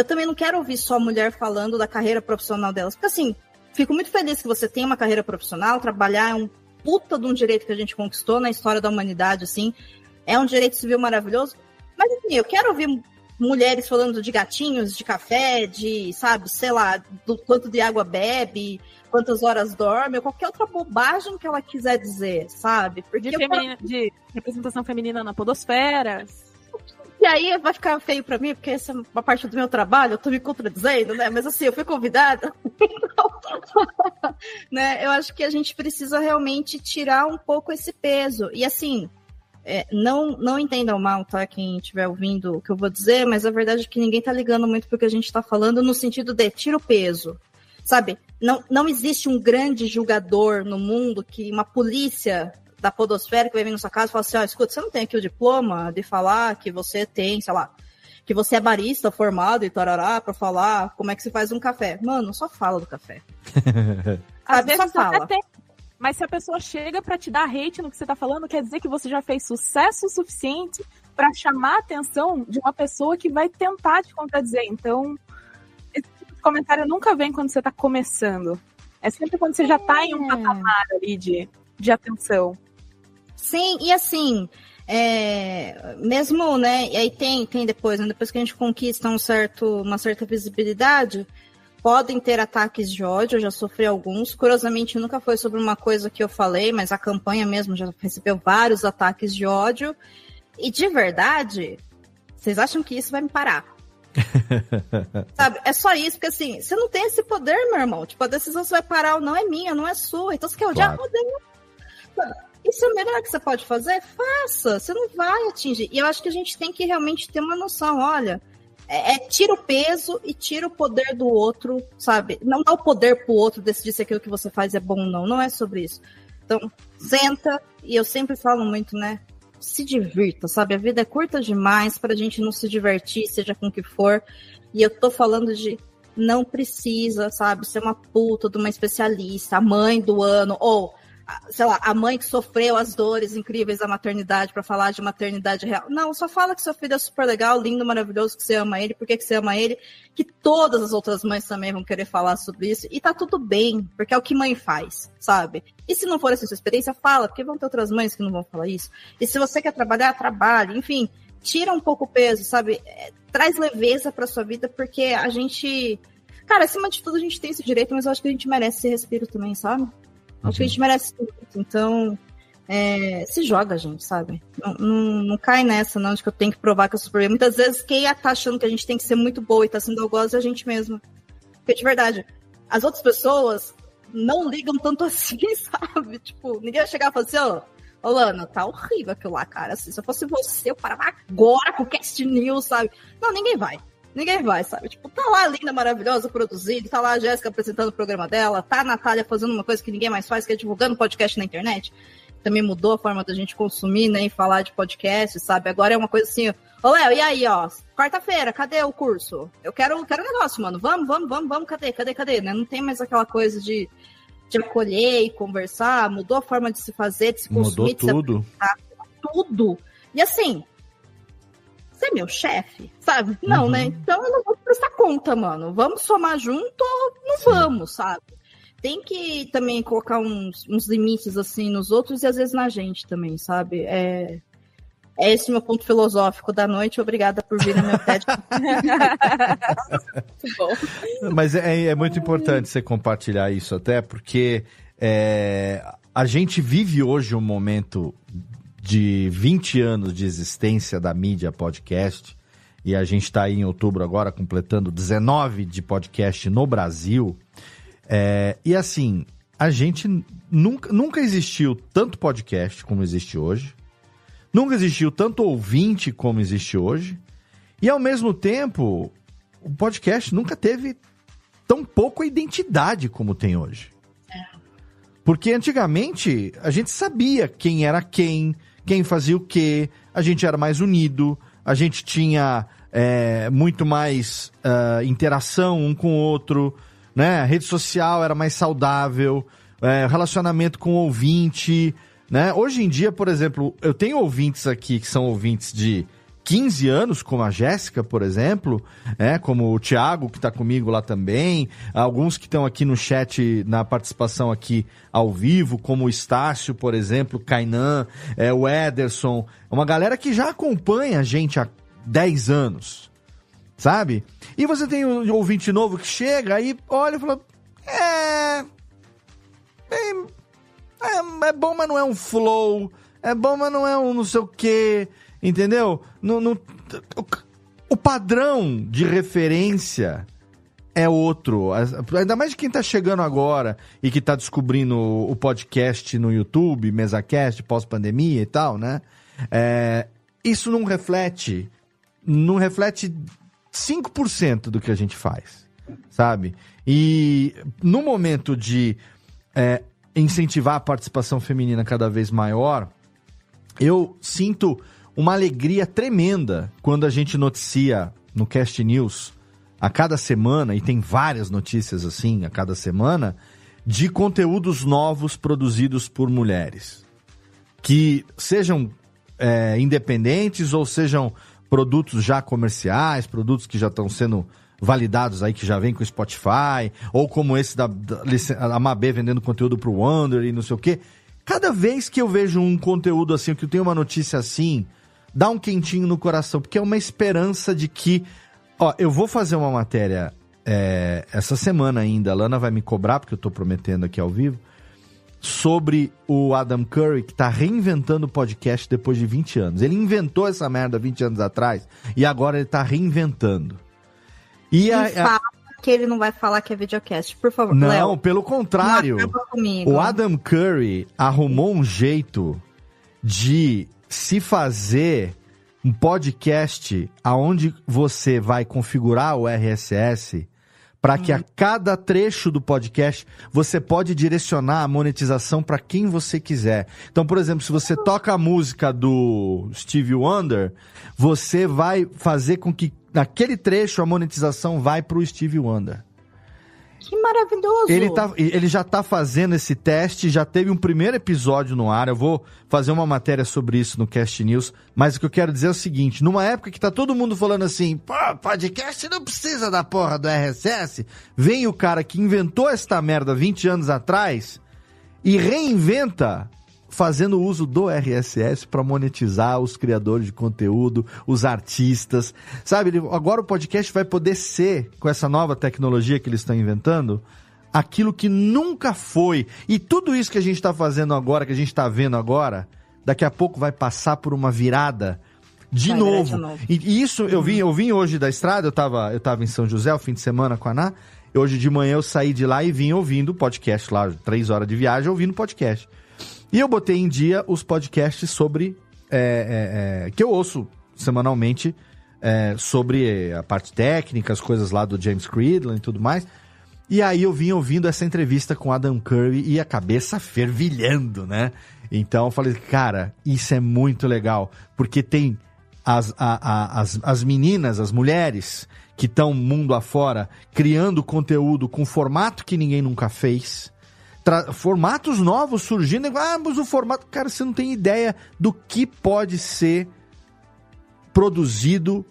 eu também não quero ouvir só mulher falando da carreira profissional delas. Porque assim, fico muito feliz que você tenha uma carreira profissional, trabalhar é um puta de um direito que a gente conquistou na história da humanidade, assim. É um direito civil maravilhoso. Mas assim, eu quero ouvir mulheres falando de gatinhos, de café, de, sabe, sei lá, do quanto de água bebe, quantas horas dorme, ou qualquer outra bobagem que ela quiser dizer, sabe? Porque de, eu... de representação feminina na podosfera. E aí vai ficar feio para mim, porque essa é uma parte do meu trabalho, eu tô me contradizendo, né? Mas assim, eu fui convidada. né? Eu acho que a gente precisa realmente tirar um pouco esse peso. E assim, é, não, não entendam mal, tá? Quem estiver ouvindo o que eu vou dizer, mas a verdade é que ninguém tá ligando muito porque a gente tá falando no sentido de tira o peso. Sabe? Não, não existe um grande julgador no mundo que uma polícia da podosfera que vai vir na sua casa e fala assim, ó, oh, escuta, você não tem aqui o diploma de falar que você tem, sei lá, que você é barista formado e tarará para falar como é que se faz um café. Mano, só fala do café. Às vezes só fala. Tem, mas se a pessoa chega para te dar hate no que você tá falando, quer dizer que você já fez sucesso suficiente para chamar a atenção de uma pessoa que vai tentar te contradizer. Então, esse tipo de comentário nunca vem quando você tá começando. É sempre quando você já tá em um é. patamar ali de, de atenção. Sim, e assim, é, mesmo, né, e aí tem, tem depois, né, depois que a gente conquista um certo, uma certa visibilidade, podem ter ataques de ódio, eu já sofri alguns. Curiosamente, nunca foi sobre uma coisa que eu falei, mas a campanha mesmo já recebeu vários ataques de ódio. E de verdade, vocês acham que isso vai me parar? Sabe? É só isso, porque assim, você não tem esse poder, meu irmão. Tipo, a decisão se vai parar ou não é minha, não é sua. Então você quer odiar? Claro. Isso é o melhor que você pode fazer? Faça. Você não vai atingir. E eu acho que a gente tem que realmente ter uma noção. Olha, é, é tira o peso e tira o poder do outro, sabe? Não dá o poder pro outro decidir se aquilo que você faz é bom ou não. Não é sobre isso. Então, senta, e eu sempre falo muito, né? se divirta, sabe? A vida é curta demais pra gente não se divertir, seja com o que for. E eu tô falando de não precisa, sabe, ser uma puta de uma especialista, a mãe do ano, ou sei lá, a mãe que sofreu as dores incríveis da maternidade para falar de maternidade real. Não, só fala que seu filho é super legal, lindo, maravilhoso, que você ama ele, porque que você ama ele, que todas as outras mães também vão querer falar sobre isso, e tá tudo bem, porque é o que mãe faz, sabe? E se não for essa sua experiência, fala, porque vão ter outras mães que não vão falar isso. E se você quer trabalhar, trabalhe, enfim, tira um pouco o peso, sabe? É, traz leveza para sua vida, porque a gente. Cara, acima de tudo, a gente tem esse direito, mas eu acho que a gente merece esse respiro também, sabe? Acho que a gente merece tudo. Então, é, se joga, gente, sabe? Não, não, não, cai nessa, não, de que eu tenho que provar que eu sou super Muitas vezes, quem tá achando que a gente tem que ser muito boa e tá sendo algoz é a gente mesma. Porque, de verdade, as outras pessoas não ligam tanto assim, sabe? Tipo, ninguém vai chegar e falar assim, ó, oh, Lana, tá horrível aquilo lá, cara. Assim, se eu fosse você, eu parava agora com o Cast News, sabe? Não, ninguém vai. Ninguém vai, sabe? Tipo, tá lá linda, maravilhosa, produzido, tá lá a Jéssica apresentando o programa dela, tá a Natália fazendo uma coisa que ninguém mais faz, que é divulgando podcast na internet. Também mudou a forma da gente consumir, né, e falar de podcast, sabe? Agora é uma coisa assim, ô Léo, e aí, ó, quarta-feira, cadê o curso? Eu quero, quero um negócio, mano. Vamos, vamos, vamos, vamos, cadê, cadê, cadê? Né? Não tem mais aquela coisa de, de acolher e conversar, mudou a forma de se fazer, de se consumir, mudou tudo. Se tudo. E assim, você é meu chefe, sabe? Não, né? uhum. né? Então eu não vou prestar conta, mano. Vamos somar junto ou não Sim. vamos, sabe? Tem que também colocar uns, uns limites, assim, nos outros e às vezes na gente também, sabe? É, é esse meu ponto filosófico da noite. Obrigada por vir no meu TED. Mas é, é, muito importante você compartilhar isso até, porque é, a gente vive hoje um momento de 20 anos de existência da mídia podcast, e a gente está aí em outubro agora completando 19 de podcast no Brasil. É, e assim, a gente nunca, nunca existiu tanto podcast como existe hoje, nunca existiu tanto ouvinte como existe hoje, e ao mesmo tempo, o podcast nunca teve tão pouco identidade como tem hoje. É. Porque antigamente a gente sabia quem era quem, quem fazia o quê, a gente era mais unido, a gente tinha é, muito mais uh, interação um com o outro, né? A rede social era mais saudável, é, relacionamento com o ouvinte, né? Hoje em dia, por exemplo, eu tenho ouvintes aqui que são ouvintes de 15 anos, como a Jéssica, por exemplo, né? como o Thiago, que está comigo lá também, alguns que estão aqui no chat, na participação aqui ao vivo, como o Estácio, por exemplo, Kainan, é, o Ederson, uma galera que já acompanha a gente há 10 anos, sabe? E você tem um ouvinte novo que chega aí, olha e fala, é, é, é, é bom, mas não é um flow, é bom, mas não é um não sei o quê, Entendeu? No, no, o padrão de referência é outro. Ainda mais de quem está chegando agora e que está descobrindo o podcast no YouTube, MesaCast, pós-pandemia e tal, né? É, isso não reflete. Não reflete 5% do que a gente faz, sabe? E no momento de é, incentivar a participação feminina cada vez maior, eu sinto uma alegria tremenda quando a gente noticia no Cast News a cada semana, e tem várias notícias assim a cada semana, de conteúdos novos produzidos por mulheres. Que sejam é, independentes ou sejam produtos já comerciais, produtos que já estão sendo validados aí, que já vem com Spotify, ou como esse da, da vendendo conteúdo para o Wonder e não sei o quê. Cada vez que eu vejo um conteúdo assim, que eu tenho uma notícia assim, dá um quentinho no coração, porque é uma esperança de que. Ó, eu vou fazer uma matéria é, essa semana ainda, a Lana vai me cobrar, porque eu tô prometendo aqui ao vivo, sobre o Adam Curry, que tá reinventando o podcast depois de 20 anos. Ele inventou essa merda 20 anos atrás e agora ele tá reinventando. E a, a... que ele não vai falar que é videocast, por favor. Não, Léo, pelo contrário. O Adam Curry arrumou um jeito de se fazer um podcast aonde você vai configurar o RSS para que a uhum. cada trecho do podcast você pode direcionar a monetização para quem você quiser. Então, por exemplo, se você toca a música do Stevie Wonder, você vai fazer com que naquele trecho a monetização vai para o Stevie Wonder. Que maravilhoso! Ele, tá, ele já está fazendo esse teste, já teve um primeiro episódio no ar. Eu vou fazer uma matéria sobre isso no Cast News. Mas o que eu quero dizer é o seguinte: numa época que tá todo mundo falando assim, pô, podcast não precisa da porra do RSS, vem o cara que inventou esta merda 20 anos atrás e reinventa fazendo uso do RSS para monetizar os criadores de conteúdo, os artistas. Sabe, agora o podcast vai poder ser, com essa nova tecnologia que eles estão inventando, aquilo que nunca foi. E tudo isso que a gente está fazendo agora, que a gente está vendo agora, daqui a pouco vai passar por uma virada de vai novo. De novo. E isso eu vim, eu vim hoje da estrada, eu estava eu tava em São José o fim de semana com a Ana. Hoje de manhã eu saí de lá e vim ouvindo podcast lá, três horas de viagem, ouvindo podcast. E eu botei em dia os podcasts sobre. É, é, é, que eu ouço semanalmente é, sobre a parte técnica, as coisas lá do James Creedland e tudo mais. E aí eu vim ouvindo essa entrevista com Adam Curry e a cabeça fervilhando, né? Então eu falei, cara, isso é muito legal, porque tem as, a, a, as, as meninas, as mulheres que estão mundo afora criando conteúdo com formato que ninguém nunca fez formatos novos surgindo. Ah, mas o formato. Cara, você não tem ideia do que pode ser produzido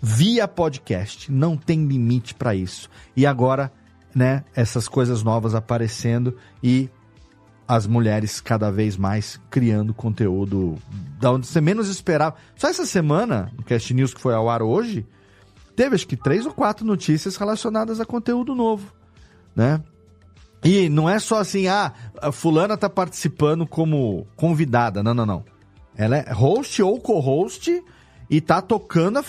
via podcast. Não tem limite para isso. E agora, né, essas coisas novas aparecendo e as mulheres cada vez mais criando conteúdo da onde você menos esperava. Só essa semana, no Cast News que foi ao ar hoje, teve acho que três ou quatro notícias relacionadas a conteúdo novo, né? E não é só assim, ah, a fulana tá participando como convidada. Não, não, não. Ela é host ou co-host e tá tocando,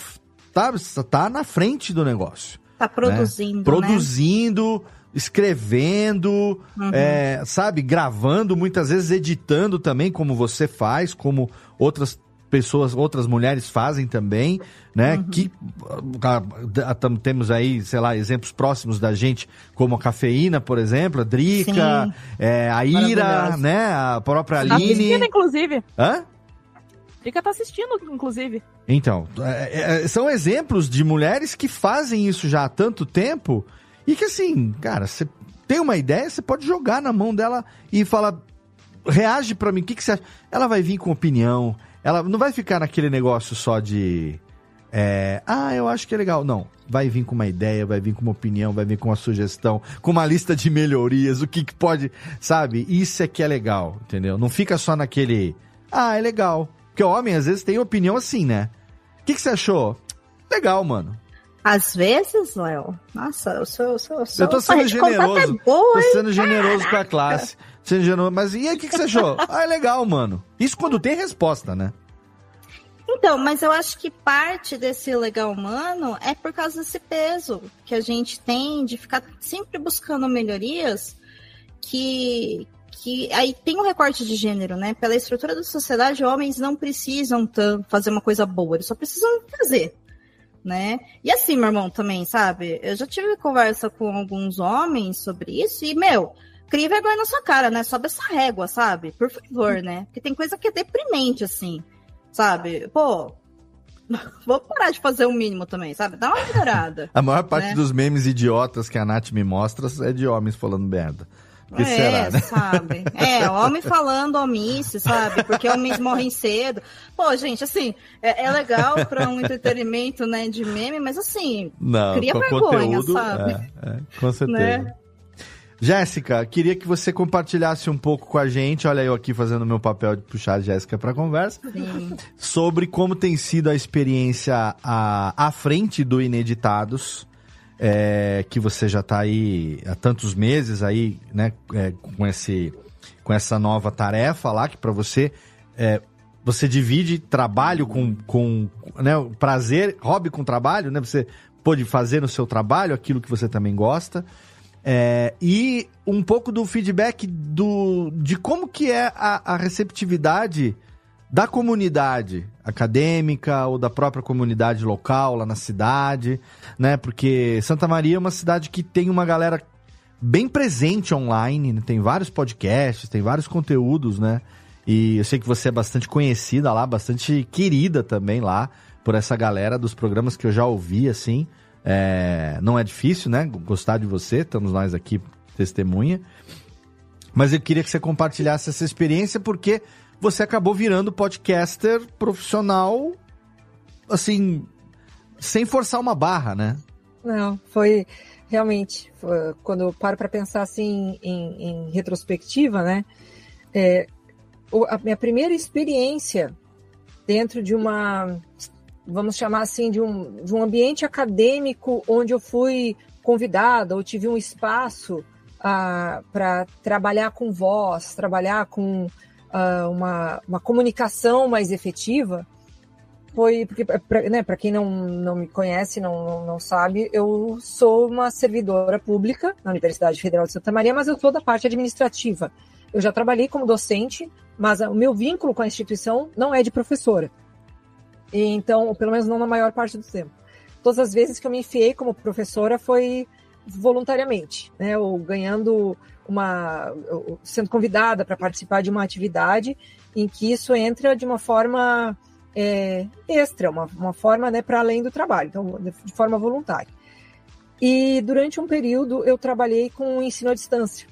tá, tá na frente do negócio. Tá produzindo, né? Produzindo, né? escrevendo, uhum. é, sabe, gravando, muitas vezes editando também, como você faz, como outras pessoas, outras mulheres fazem também, né? Uhum. Que temos aí, sei lá, exemplos próximos da gente, como a cafeína, por exemplo, a Drica, é, a Ira, né? A própria Aline. Tá assistindo, inclusive. Hã? Drica tá assistindo, inclusive. Então, é, é, são exemplos de mulheres que fazem isso já há tanto tempo e que assim, cara, você tem uma ideia, você pode jogar na mão dela e falar, reage para mim, o que, que você acha? Ela vai vir com opinião, ela não vai ficar naquele negócio só de. É, ah, eu acho que é legal. Não. Vai vir com uma ideia, vai vir com uma opinião, vai vir com uma sugestão, com uma lista de melhorias, o que, que pode. Sabe? Isso é que é legal, entendeu? Não fica só naquele. Ah, é legal. Porque o homem às vezes tem opinião assim, né? O que, que você achou? Legal, mano. Às vezes, Léo. Nossa, eu sou. Eu, sou, eu, sou, eu tô sendo generoso. É boa, tô sendo generoso Caraca. com a classe. Sendo generoso. Mas e aí, o que, que você achou? ah, é legal, mano. Isso quando tem resposta, né? Então, mas eu acho que parte desse legal humano é por causa desse peso que a gente tem de ficar sempre buscando melhorias que, que aí tem um recorte de gênero, né? Pela estrutura da sociedade, homens não precisam fazer uma coisa boa, eles só precisam fazer né? E assim, meu irmão, também, sabe? Eu já tive conversa com alguns homens sobre isso e, meu, cria vergonha na sua cara, né? Sobe essa régua, sabe? Por favor, né? Porque tem coisa que é deprimente, assim, sabe? Pô, vou parar de fazer o mínimo também, sabe? Dá uma melhorada. a maior parte né? dos memes idiotas que a Nath me mostra é de homens falando merda que é, será, né? sabe? É, homem falando omisse, sabe? Porque homens morrem cedo. Pô, gente, assim, é, é legal para um entretenimento, né, de meme, mas assim, Não, cria vergonha, conteúdo, sabe? É, é, com certeza. Né? Jéssica, queria que você compartilhasse um pouco com a gente, olha eu aqui fazendo meu papel de puxar a Jéssica para conversa, Sim. sobre como tem sido a experiência à, à frente do Ineditados, é, que você já está aí há tantos meses aí, né, é, com, esse, com essa nova tarefa lá, que para você é, você divide trabalho com, com né, prazer, hobby com trabalho, né? Você pode fazer no seu trabalho aquilo que você também gosta. É, e um pouco do feedback do, de como que é a, a receptividade da comunidade acadêmica ou da própria comunidade local lá na cidade, né? Porque Santa Maria é uma cidade que tem uma galera bem presente online, né? tem vários podcasts, tem vários conteúdos, né? E eu sei que você é bastante conhecida lá, bastante querida também lá por essa galera dos programas que eu já ouvi, assim. É, não é difícil, né? Gostar de você, estamos nós aqui testemunha. Mas eu queria que você compartilhasse essa experiência porque você acabou virando podcaster profissional, assim, sem forçar uma barra, né? Não, foi realmente, foi, quando eu paro para pensar assim em, em retrospectiva, né? É, a minha primeira experiência dentro de uma, vamos chamar assim, de um, de um ambiente acadêmico onde eu fui convidada ou tive um espaço ah, para trabalhar com voz, trabalhar com uh, uma, uma comunicação mais efetiva, foi porque, para né, quem não, não me conhece, não, não, não, sabe, eu sou uma servidora pública na Universidade Federal de Santa Maria, mas eu sou da parte administrativa. Eu já trabalhei como docente, mas o meu vínculo com a instituição não é de professora. E, então, pelo menos não na maior parte do tempo. Todas as vezes que eu me enfiei como professora foi voluntariamente, né, ou ganhando uma sendo convidada para participar de uma atividade em que isso entra de uma forma é, extra, uma, uma forma né, para além do trabalho, então de forma voluntária. E durante um período eu trabalhei com ensino à distância,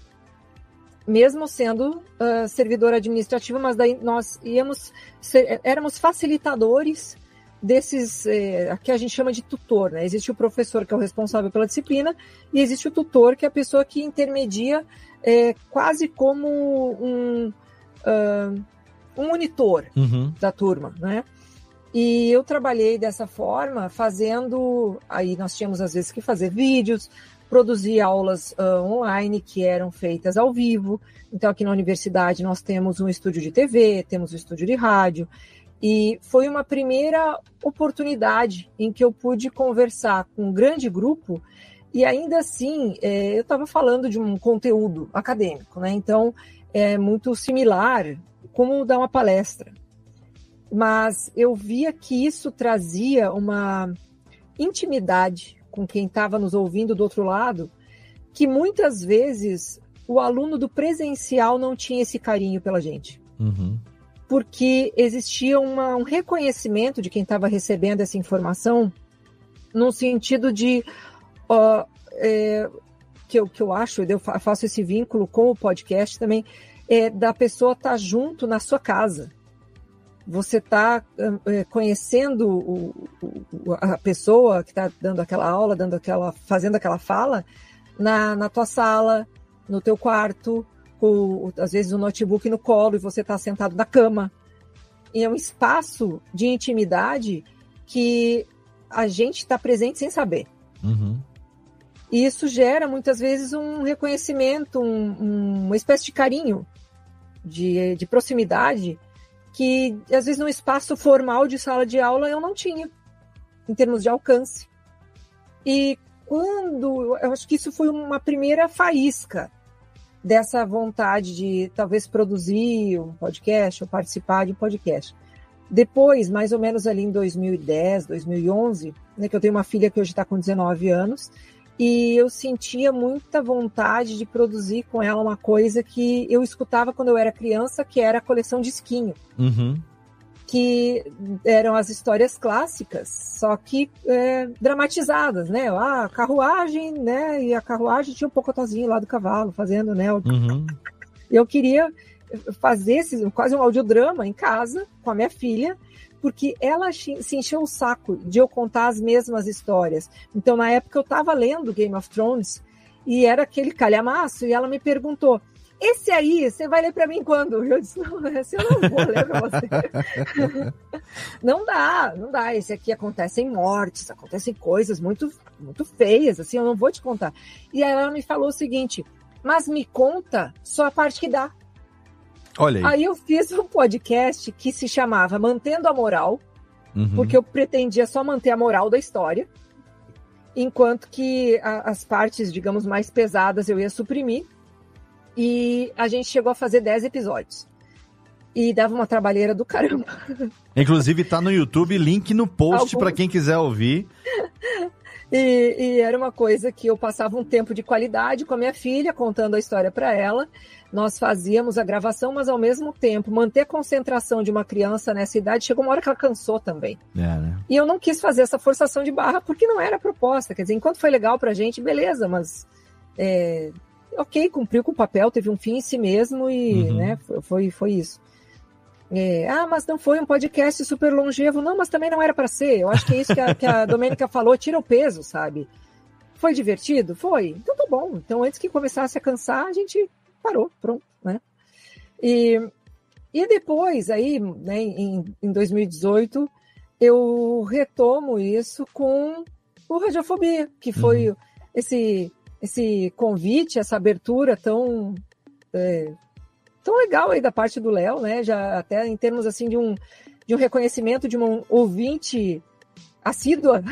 mesmo sendo uh, servidora administrativa, mas daí nós íamos ser, éramos facilitadores desses, é, aqui a gente chama de tutor, né? Existe o professor que é o responsável pela disciplina e existe o tutor que é a pessoa que intermedia é, quase como um, uh, um monitor uhum. da turma, né? E eu trabalhei dessa forma, fazendo. Aí nós tínhamos às vezes que fazer vídeos, produzir aulas uh, online que eram feitas ao vivo. Então, aqui na universidade, nós temos um estúdio de TV, temos um estúdio de rádio. E foi uma primeira oportunidade em que eu pude conversar com um grande grupo e ainda assim é, eu estava falando de um conteúdo acadêmico, né? Então é muito similar como dar uma palestra. Mas eu via que isso trazia uma intimidade com quem estava nos ouvindo do outro lado, que muitas vezes o aluno do presencial não tinha esse carinho pela gente. Uhum porque existia uma, um reconhecimento de quem estava recebendo essa informação, no sentido de uh, é, que, eu, que eu acho, eu faço esse vínculo com o podcast também, é da pessoa estar tá junto na sua casa. Você está é, conhecendo o, o, a pessoa que está dando aquela aula, dando aquela, fazendo aquela fala na, na tua sala, no teu quarto, com, às vezes, o notebook no colo e você está sentado na cama. E é um espaço de intimidade que a gente está presente sem saber. Uhum. E isso gera, muitas vezes, um reconhecimento, um, uma espécie de carinho, de, de proximidade, que, às vezes, no espaço formal de sala de aula eu não tinha, em termos de alcance. E quando. Eu acho que isso foi uma primeira faísca dessa vontade de talvez produzir um podcast ou participar de um podcast. Depois, mais ou menos ali em 2010, 2011, né, que eu tenho uma filha que hoje está com 19 anos, e eu sentia muita vontade de produzir com ela uma coisa que eu escutava quando eu era criança, que era a coleção de esquinho. Uhum que eram as histórias clássicas, só que é, dramatizadas, né? Ah, carruagem, né? E a carruagem tinha um pocotozinho lá do cavalo fazendo, né? Uhum. Eu queria fazer esse, quase um audiodrama em casa com a minha filha, porque ela se encheu o saco de eu contar as mesmas histórias. Então, na época, eu estava lendo Game of Thrones e era aquele calhamaço, e ela me perguntou: esse aí, você vai ler para mim quando? Eu disse, não, esse eu não vou ler para você. não dá, não dá. Esse aqui acontecem mortes, acontecem coisas muito, muito feias, assim, eu não vou te contar. E aí ela me falou o seguinte, mas me conta só a parte que dá. Olha aí. Aí eu fiz um podcast que se chamava Mantendo a Moral, uhum. porque eu pretendia só manter a moral da história, enquanto que a, as partes, digamos, mais pesadas eu ia suprimir e a gente chegou a fazer 10 episódios. e dava uma trabalheira do caramba. Inclusive tá no YouTube, link no post para quem quiser ouvir. E, e, era uma coisa que eu passava um tempo de qualidade com a minha filha, contando a história para ela. Nós fazíamos a gravação, mas ao mesmo tempo manter a concentração de uma criança nessa idade chegou uma hora que ela cansou também. É, né? E eu não quis fazer essa forçação de barra porque não era a proposta. Quer dizer, enquanto foi legal para a gente, beleza, mas é, ok, cumpriu com o papel, teve um fim em si mesmo e uhum. né, foi, foi isso. É, ah, mas não foi um podcast super longevo. Não, mas também não era para ser. Eu acho que é isso que a, que a Domênica falou, tira o peso, sabe? Foi divertido? Foi. Então tá bom. Então antes que começasse a cansar, a gente parou, pronto, né? E, e depois, aí, né, em, em 2018, eu retomo isso com o Radiofobia, que foi uhum. esse, esse convite, essa abertura tão é, tão legal aí da parte do Léo, né? Já até em termos assim de um, de um reconhecimento de um ouvinte assídua,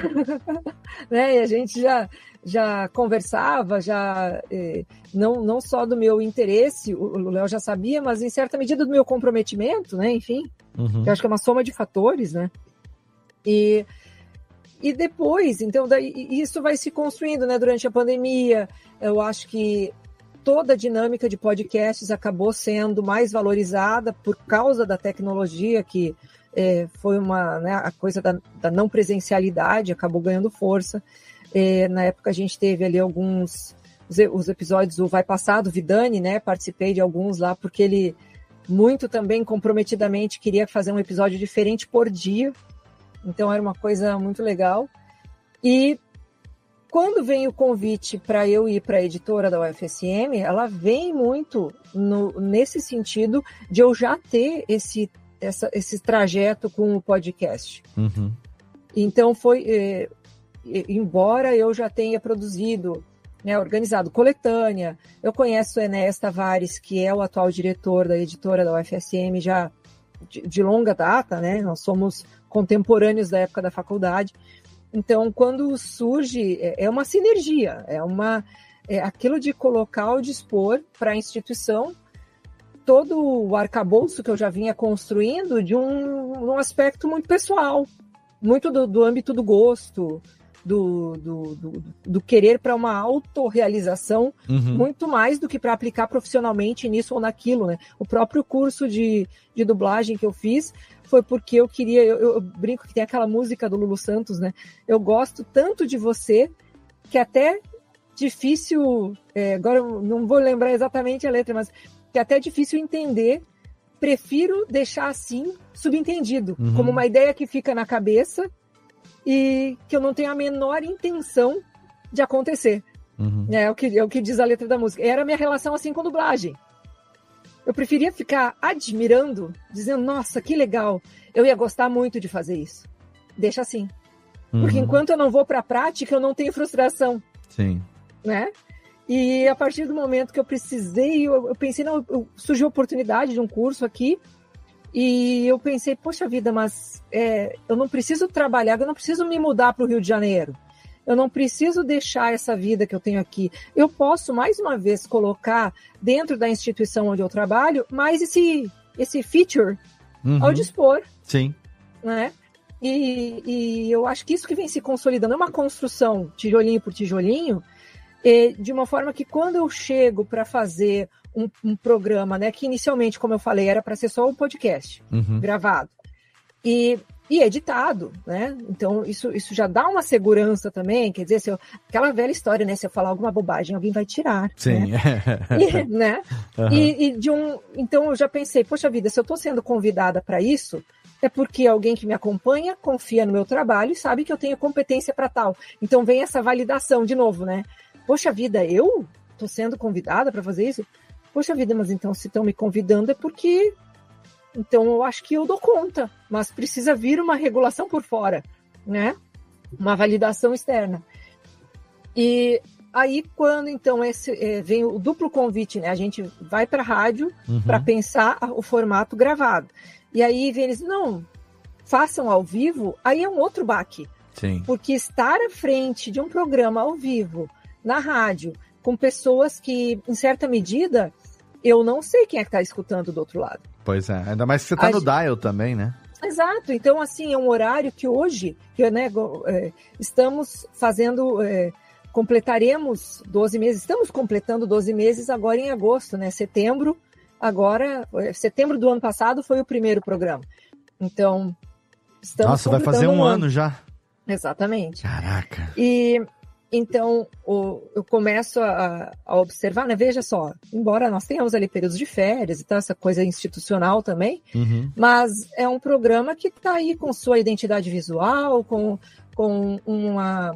né? E a gente já já conversava, já eh, não, não só do meu interesse, o Léo já sabia, mas em certa medida do meu comprometimento, né? Enfim, uhum. eu acho que é uma soma de fatores, né? E, e depois, então, daí, isso vai se construindo, né? Durante a pandemia, eu acho que toda a dinâmica de podcasts acabou sendo mais valorizada por causa da tecnologia, que é, foi uma né, a coisa da, da, não presencialidade, acabou ganhando força. É, na época a gente teve ali alguns os, os episódios do Vai Passar, do Vidani, né? Participei de alguns lá, porque ele muito também comprometidamente queria fazer um episódio diferente por dia. Então era uma coisa muito legal. E quando vem o convite para eu ir para a editora da UFSM, ela vem muito no, nesse sentido de eu já ter esse, essa, esse trajeto com o podcast. Uhum. Então foi, eh, embora eu já tenha produzido, né, organizado coletânea, eu conheço o Enéas Tavares, que é o atual diretor da editora da UFSM já de, de longa data, né? Nós somos contemporâneos da época da faculdade. Então, quando surge, é, é uma sinergia, é uma é aquilo de colocar ao dispor para a instituição todo o arcabouço que eu já vinha construindo de um, um aspecto muito pessoal, muito do, do âmbito do gosto, do, do, do, do querer para uma autorrealização, uhum. muito mais do que para aplicar profissionalmente nisso ou naquilo. Né? O próprio curso de, de dublagem que eu fiz foi porque eu queria, eu, eu, brinco que tem aquela música do Lulu Santos, né? Eu gosto tanto de você que até difícil, é, agora eu não vou lembrar exatamente a letra, mas que até difícil entender. Prefiro deixar assim, subentendido, uhum. como uma ideia que fica na cabeça e que eu não tenho a menor intenção de acontecer. Uhum. É, o que, é o que diz a letra da música. Era a minha relação assim com dublagem. Eu preferia ficar admirando, dizendo, nossa, que legal, eu ia gostar muito de fazer isso. Deixa assim. Uhum. Porque enquanto eu não vou para a prática, eu não tenho frustração. Sim. Né? E a partir do momento que eu precisei, eu, eu pensei, não, eu, surgiu a oportunidade de um curso aqui, e eu pensei, poxa vida, mas é, eu não preciso trabalhar, eu não preciso me mudar para o Rio de Janeiro. Eu não preciso deixar essa vida que eu tenho aqui. Eu posso, mais uma vez, colocar dentro da instituição onde eu trabalho mais esse, esse feature uhum. ao dispor. Sim. Né? E, e, eu acho que isso que vem se consolidando é uma construção, tijolinho por tijolinho, de uma forma que quando eu chego para fazer um, um, programa, né, que inicialmente, como eu falei, era para ser só um podcast uhum. gravado. E e editado, né? Então isso, isso já dá uma segurança também, quer dizer, se eu, aquela velha história, né? Se eu falar alguma bobagem, alguém vai tirar. Sim. Né? e, né? Uhum. E, e, de um, então eu já pensei, poxa vida, se eu estou sendo convidada para isso, é porque alguém que me acompanha confia no meu trabalho e sabe que eu tenho competência para tal. Então vem essa validação de novo, né? Poxa vida, eu estou sendo convidada para fazer isso? Poxa vida, mas então se estão me convidando é porque então eu acho que eu dou conta, mas precisa vir uma regulação por fora, né? Uma validação externa. E aí quando então esse é, vem o duplo convite, né? A gente vai para a rádio uhum. para pensar o formato gravado. E aí vem eles não façam ao vivo, aí é um outro baque. Sim. Porque estar à frente de um programa ao vivo na rádio com pessoas que, em certa medida, eu não sei quem é que está escutando do outro lado. Pois é, ainda mais que você está no dial também, né? Exato, então assim, é um horário que hoje, que, né, é, estamos fazendo, é, completaremos 12 meses, estamos completando 12 meses agora em agosto, né, setembro, agora, é, setembro do ano passado foi o primeiro programa. Então, estamos Nossa, vai fazer um, um ano. ano já. Exatamente. Caraca. E então, o, eu começo a, a, observar, né? Veja só, embora nós tenhamos ali períodos de férias e tal, essa coisa institucional também, uhum. mas é um programa que está aí com sua identidade visual, com, com uma,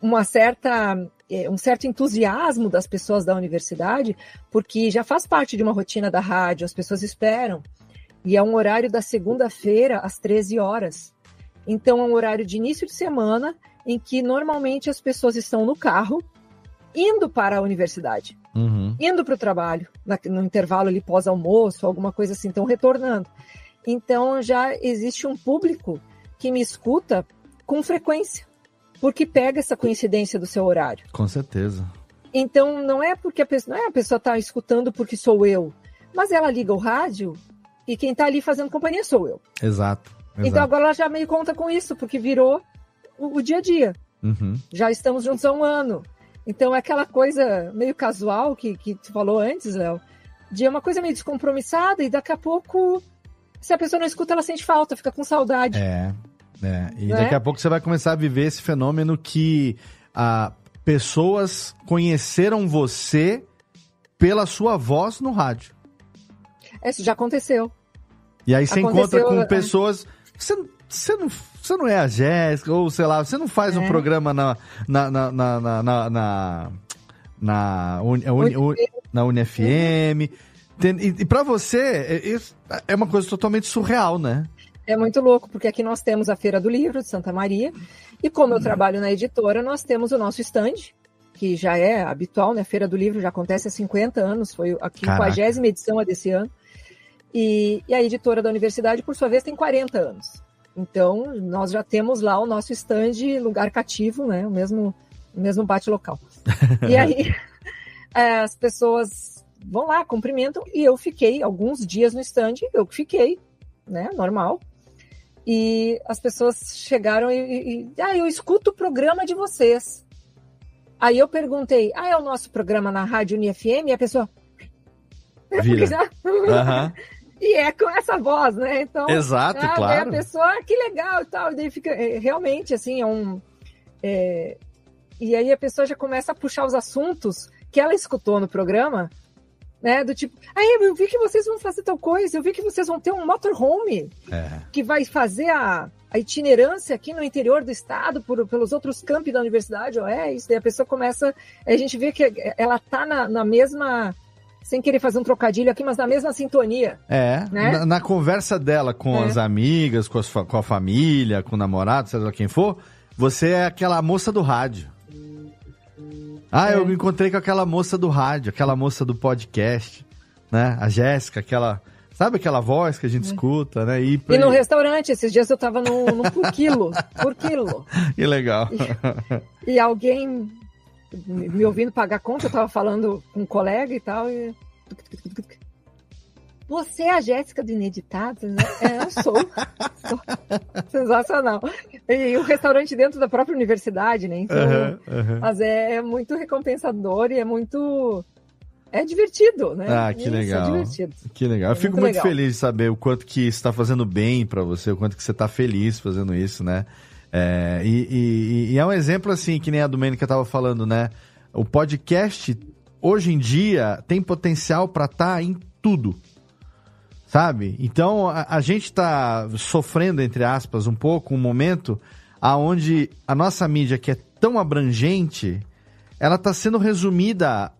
uma certa é, um certo entusiasmo das pessoas da universidade, porque já faz parte de uma rotina da rádio, as pessoas esperam. E é um horário da segunda-feira às 13 horas. Então é um horário de início de semana em que normalmente as pessoas estão no carro indo para a universidade, uhum. indo para o trabalho, no intervalo ali pós-almoço, alguma coisa assim, estão retornando. Então já existe um público que me escuta com frequência, porque pega essa coincidência do seu horário. Com certeza. Então não é porque a pessoa, não é a pessoa está escutando porque sou eu, mas ela liga o rádio e quem está ali fazendo companhia sou eu. Exato. Exato. Então agora ela já meio conta com isso, porque virou o, o dia a dia. Uhum. Já estamos juntos há um ano. Então é aquela coisa meio casual que, que tu falou antes, Léo, de uma coisa meio descompromissada e daqui a pouco, se a pessoa não escuta, ela sente falta, fica com saudade. É, é. E não daqui é? a pouco você vai começar a viver esse fenômeno que a, pessoas conheceram você pela sua voz no rádio. Isso já aconteceu. E aí você aconteceu, encontra com é. pessoas. Você, você não você não é a Jéssica, ou sei lá, você não faz é. um programa na. na, na, na, na, na, na, na, Uni, Uni, na UniFM. E, e para você, é, é uma coisa totalmente surreal, né? É muito louco, porque aqui nós temos a Feira do Livro de Santa Maria, e como eu trabalho na editora, nós temos o nosso stand, que já é habitual, né? A Feira do Livro já acontece há 50 anos, foi a 50 edição desse ano. E, e, a editora da universidade, por sua vez, tem 40 anos. Então, nós já temos lá o nosso stand, lugar cativo, né? O mesmo, o mesmo bate local. e aí, é, as pessoas vão lá, cumprimentam, e eu fiquei alguns dias no stand, eu fiquei, né? Normal. E as pessoas chegaram e, e, ah, eu escuto o programa de vocês. Aí eu perguntei, ah, é o nosso programa na Rádio UniFM? E a pessoa. Vira. Uhum. E é com essa voz, né? Então, Exato, ah, claro. a pessoa, ah, que legal e tal. E daí fica, é, realmente, assim, é um... É... E aí a pessoa já começa a puxar os assuntos que ela escutou no programa, né? Do tipo, aí eu vi que vocês vão fazer tal coisa, eu vi que vocês vão ter um motorhome é. que vai fazer a, a itinerância aqui no interior do estado, por, pelos outros campi da universidade, ou é isso, daí a pessoa começa, a gente vê que ela tá na, na mesma sem querer fazer um trocadilho aqui, mas na mesma sintonia. É, né? na, na, conversa dela com é. as amigas, com, as, com a família, com o namorado, seja lá quem for, você é aquela moça do rádio. Ah, é. eu me encontrei com aquela moça do rádio, aquela moça do podcast, né? A Jéssica, aquela... Sabe aquela voz que a gente é. escuta, né? E, e no restaurante, esses dias eu tava no, no por quilo, por quilo. Que legal. E, e alguém me ouvindo pagar conta, eu tava falando com um colega e tal, e... Você é a Jéssica do Ineditado? Né? É, eu sou. sou. Sensacional. E o restaurante dentro da própria universidade, né? Então, uhum, uhum. Mas é, é, muito recompensador e é muito. É divertido, né? Ah, que Isso, é legal. É divertido. Que legal. Eu é fico muito, muito feliz de saber o quanto que está fazendo bem para você, o quanto que você está feliz fazendo isso, né? É, e, e, e, é um exemplo assim, que nem a Domênica estava falando, né? O podcast, hoje em dia, tem potencial para estar tá em tudo. Sabe? Então, a, a gente está sofrendo, entre aspas, um pouco, um momento aonde a nossa mídia, que é tão abrangente, ela está sendo resumida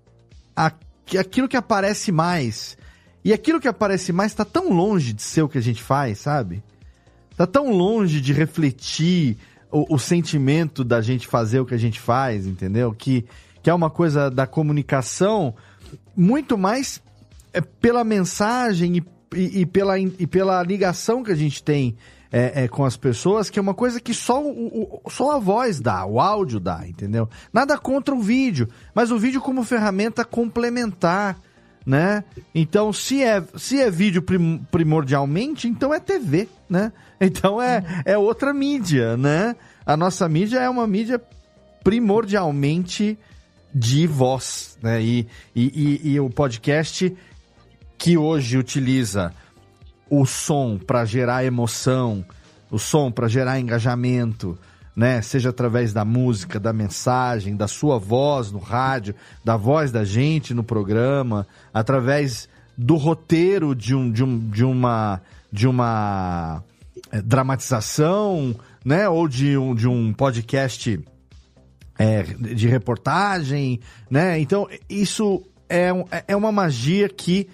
a, aquilo que aparece mais. E aquilo que aparece mais está tão longe de ser o que a gente faz, sabe? Tá tão longe de refletir o, o, sentimento da gente fazer o que a gente faz, entendeu? Que, que é uma coisa da comunicação muito mais é, pela mensagem e, e, e, pela, e pela ligação que a gente tem é, é, com as pessoas, que é uma coisa que só, o, o, só a voz dá, o áudio dá, entendeu? Nada contra o vídeo, mas o vídeo como ferramenta complementar né? Então, se é, se é vídeo prim, primordialmente, então é TV, né? Então é, uhum. é outra mídia, né? A nossa mídia é uma mídia primordialmente de voz, né? E, e, e, e o podcast que hoje utiliza o som para gerar emoção, o som para gerar engajamento, né? Seja através da música, da mensagem, da sua voz no rádio, da voz da gente no programa, através do roteiro de, um, de, um, de uma de uma é, dramatização, né? Ou de um, de um podcast é, de reportagem, né? Então isso é, é uma magia que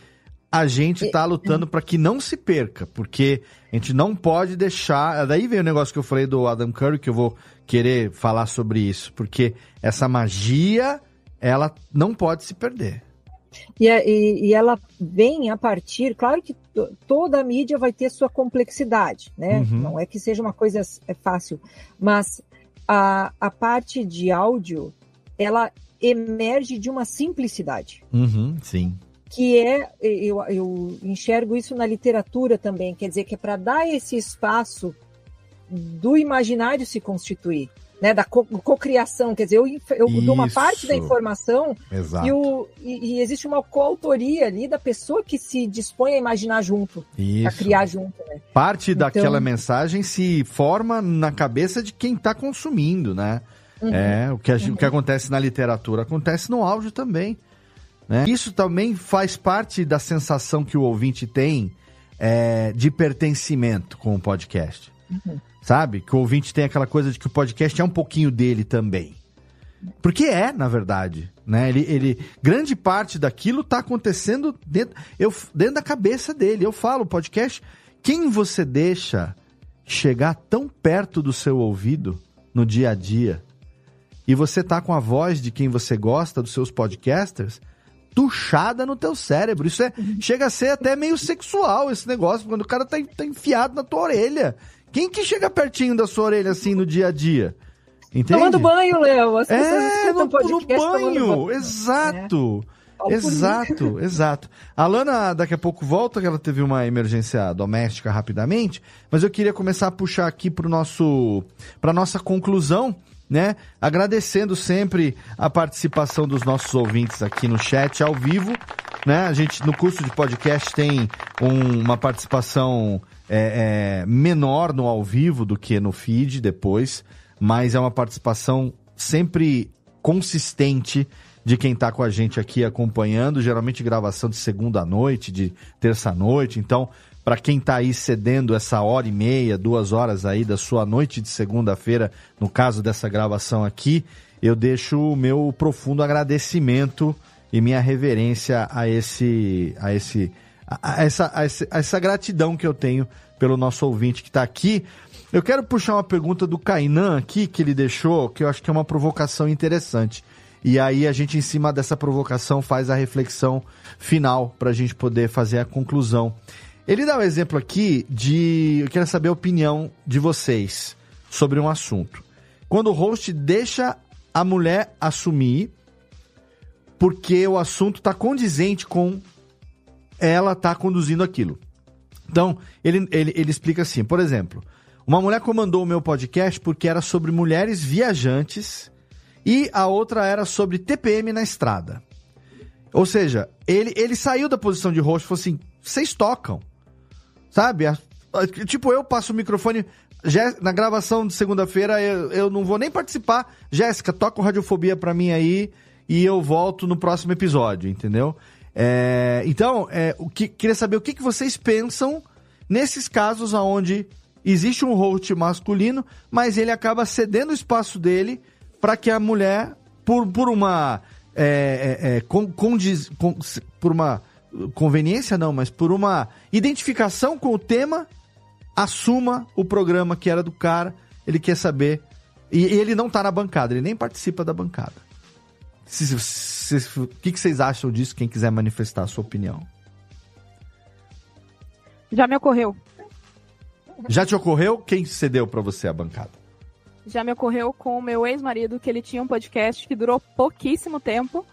a gente está lutando para que não se perca, porque a gente não pode deixar. Daí vem o negócio que eu falei do Adam Curry, que eu vou querer falar sobre isso, porque essa magia, ela não pode se perder. E, e, e ela vem a partir, claro que toda a mídia vai ter sua complexidade, né? Uhum. Não é que seja uma coisa é fácil, mas a, a parte de áudio, ela emerge de uma simplicidade. Uhum, sim que é, eu, eu enxergo isso na literatura também, quer dizer, que é para dar esse espaço do imaginário se constituir, né, da cocriação, quer dizer, eu, eu dou uma parte da informação e, o, e, e, existe uma coautoria ali da pessoa que se dispõe a imaginar junto, isso. a criar junto. Né? Parte então... daquela mensagem se forma na cabeça de quem está consumindo, né? Uhum. É, o que, a, uhum. o que acontece na literatura acontece no áudio também. Né? Isso também faz parte da sensação que o ouvinte tem é, de pertencimento com o podcast. Uhum. Sabe? Que o ouvinte tem aquela coisa de que o podcast é um pouquinho dele também. Porque é, na verdade. Né? Ele, ele, grande parte daquilo está acontecendo dentro, eu, dentro da cabeça dele. Eu falo, podcast, quem você deixa chegar tão perto do seu ouvido no dia a dia e você tá com a voz de quem você gosta, dos seus podcasters, tuchada no teu cérebro. Isso é, chega a ser até meio sexual esse negócio, quando o cara tá, tá enfiado na tua orelha. Quem que chega pertinho da sua orelha assim no dia a dia? Entende? Tomando banho, Léo. As é, no, no banho. Exato. É. Exato, exato. A Lana daqui a pouco volta, que ela teve uma emergência doméstica rapidamente, mas eu queria começar a puxar aqui para nosso para nossa conclusão né? Agradecendo sempre a participação dos nossos ouvintes aqui no chat ao vivo, né? A gente no curso de podcast tem um, uma participação é, é, menor no ao vivo do que no feed depois, mas é uma participação sempre consistente de quem está com a gente aqui acompanhando, geralmente gravação de segunda noite, de terça noite, então para quem está aí cedendo essa hora e meia, duas horas aí da sua noite de segunda-feira, no caso dessa gravação aqui, eu deixo o meu profundo agradecimento e minha reverência a esse, a esse, a essa, a essa, a essa gratidão que eu tenho pelo nosso ouvinte que está aqui. Eu quero puxar uma pergunta do Kainan aqui que ele deixou, que eu acho que é uma provocação interessante. E aí a gente, em cima dessa provocação, faz a reflexão final para a gente poder fazer a conclusão. Ele dá o um exemplo aqui de. Eu quero saber a opinião de vocês sobre um assunto. Quando o host deixa a mulher assumir porque o assunto está condizente com ela tá conduzindo aquilo. Então, ele, ele, ele explica assim, por exemplo, uma mulher comandou o meu podcast porque era sobre mulheres viajantes e a outra era sobre TPM na estrada. Ou seja, ele, ele saiu da posição de host e falou assim: vocês tocam. Sabe? Tipo, eu passo o microfone. Na gravação de segunda-feira eu, eu não vou nem participar. Jéssica, toca o Radiofobia pra mim aí e eu volto no próximo episódio, entendeu? É, então, é, o que, queria saber o que, que vocês pensam nesses casos onde existe um host masculino, mas ele acaba cedendo o espaço dele para que a mulher, por, por uma. É, é, é condiz, por uma conveniência não, mas por uma identificação com o tema, assuma o programa que era do cara, ele quer saber. E ele não tá na bancada, ele nem participa da bancada. O que, que vocês acham disso? Quem quiser manifestar a sua opinião. Já me ocorreu. Já te ocorreu? Quem cedeu para você a bancada? Já me ocorreu com o meu ex-marido, que ele tinha um podcast que durou pouquíssimo tempo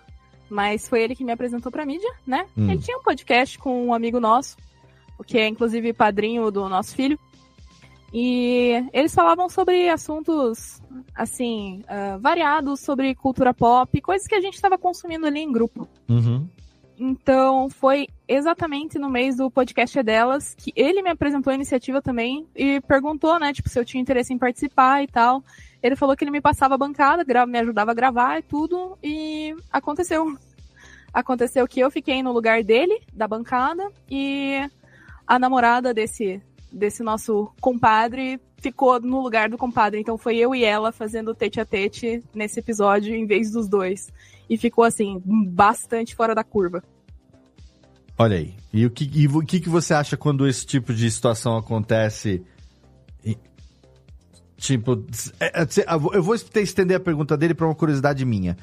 mas foi ele que me apresentou pra mídia, né? Hum. Ele tinha um podcast com um amigo nosso, que é inclusive padrinho do nosso filho. E eles falavam sobre assuntos, assim, uh, variados, sobre cultura pop, coisas que a gente estava consumindo ali em grupo. Uhum. Então, foi exatamente no mês do podcast é delas que ele me apresentou a iniciativa também e perguntou, né, tipo, se eu tinha interesse em participar e tal. Ele falou que ele me passava a bancada, me ajudava a gravar e tudo, e aconteceu. Aconteceu que eu fiquei no lugar dele, da bancada, e a namorada desse, desse nosso compadre ficou no lugar do compadre. Então foi eu e ela fazendo tete a tete nesse episódio em vez dos dois. E ficou assim, bastante fora da curva. Olha aí. E o que, e o que, que você acha quando esse tipo de situação acontece? Tipo, é, é, eu vou estender a pergunta dele para uma curiosidade minha.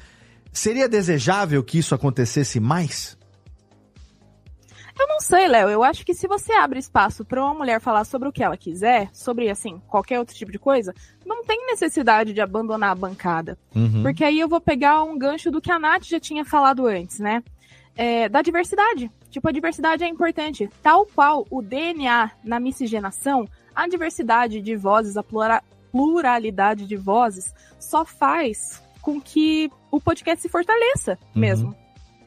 Seria desejável que isso acontecesse mais? Eu não sei, Léo. Eu acho que se você abre espaço para uma mulher falar sobre o que ela quiser, sobre, assim, qualquer outro tipo de coisa, não tem necessidade de abandonar a bancada. Uhum. Porque aí eu vou pegar um gancho do que a Nath já tinha falado antes, né? É, da diversidade. Tipo, a diversidade é importante. Tal qual o DNA na miscigenação, a diversidade de vozes, a pluralidade de vozes, só faz com que o podcast se fortaleça uhum. mesmo.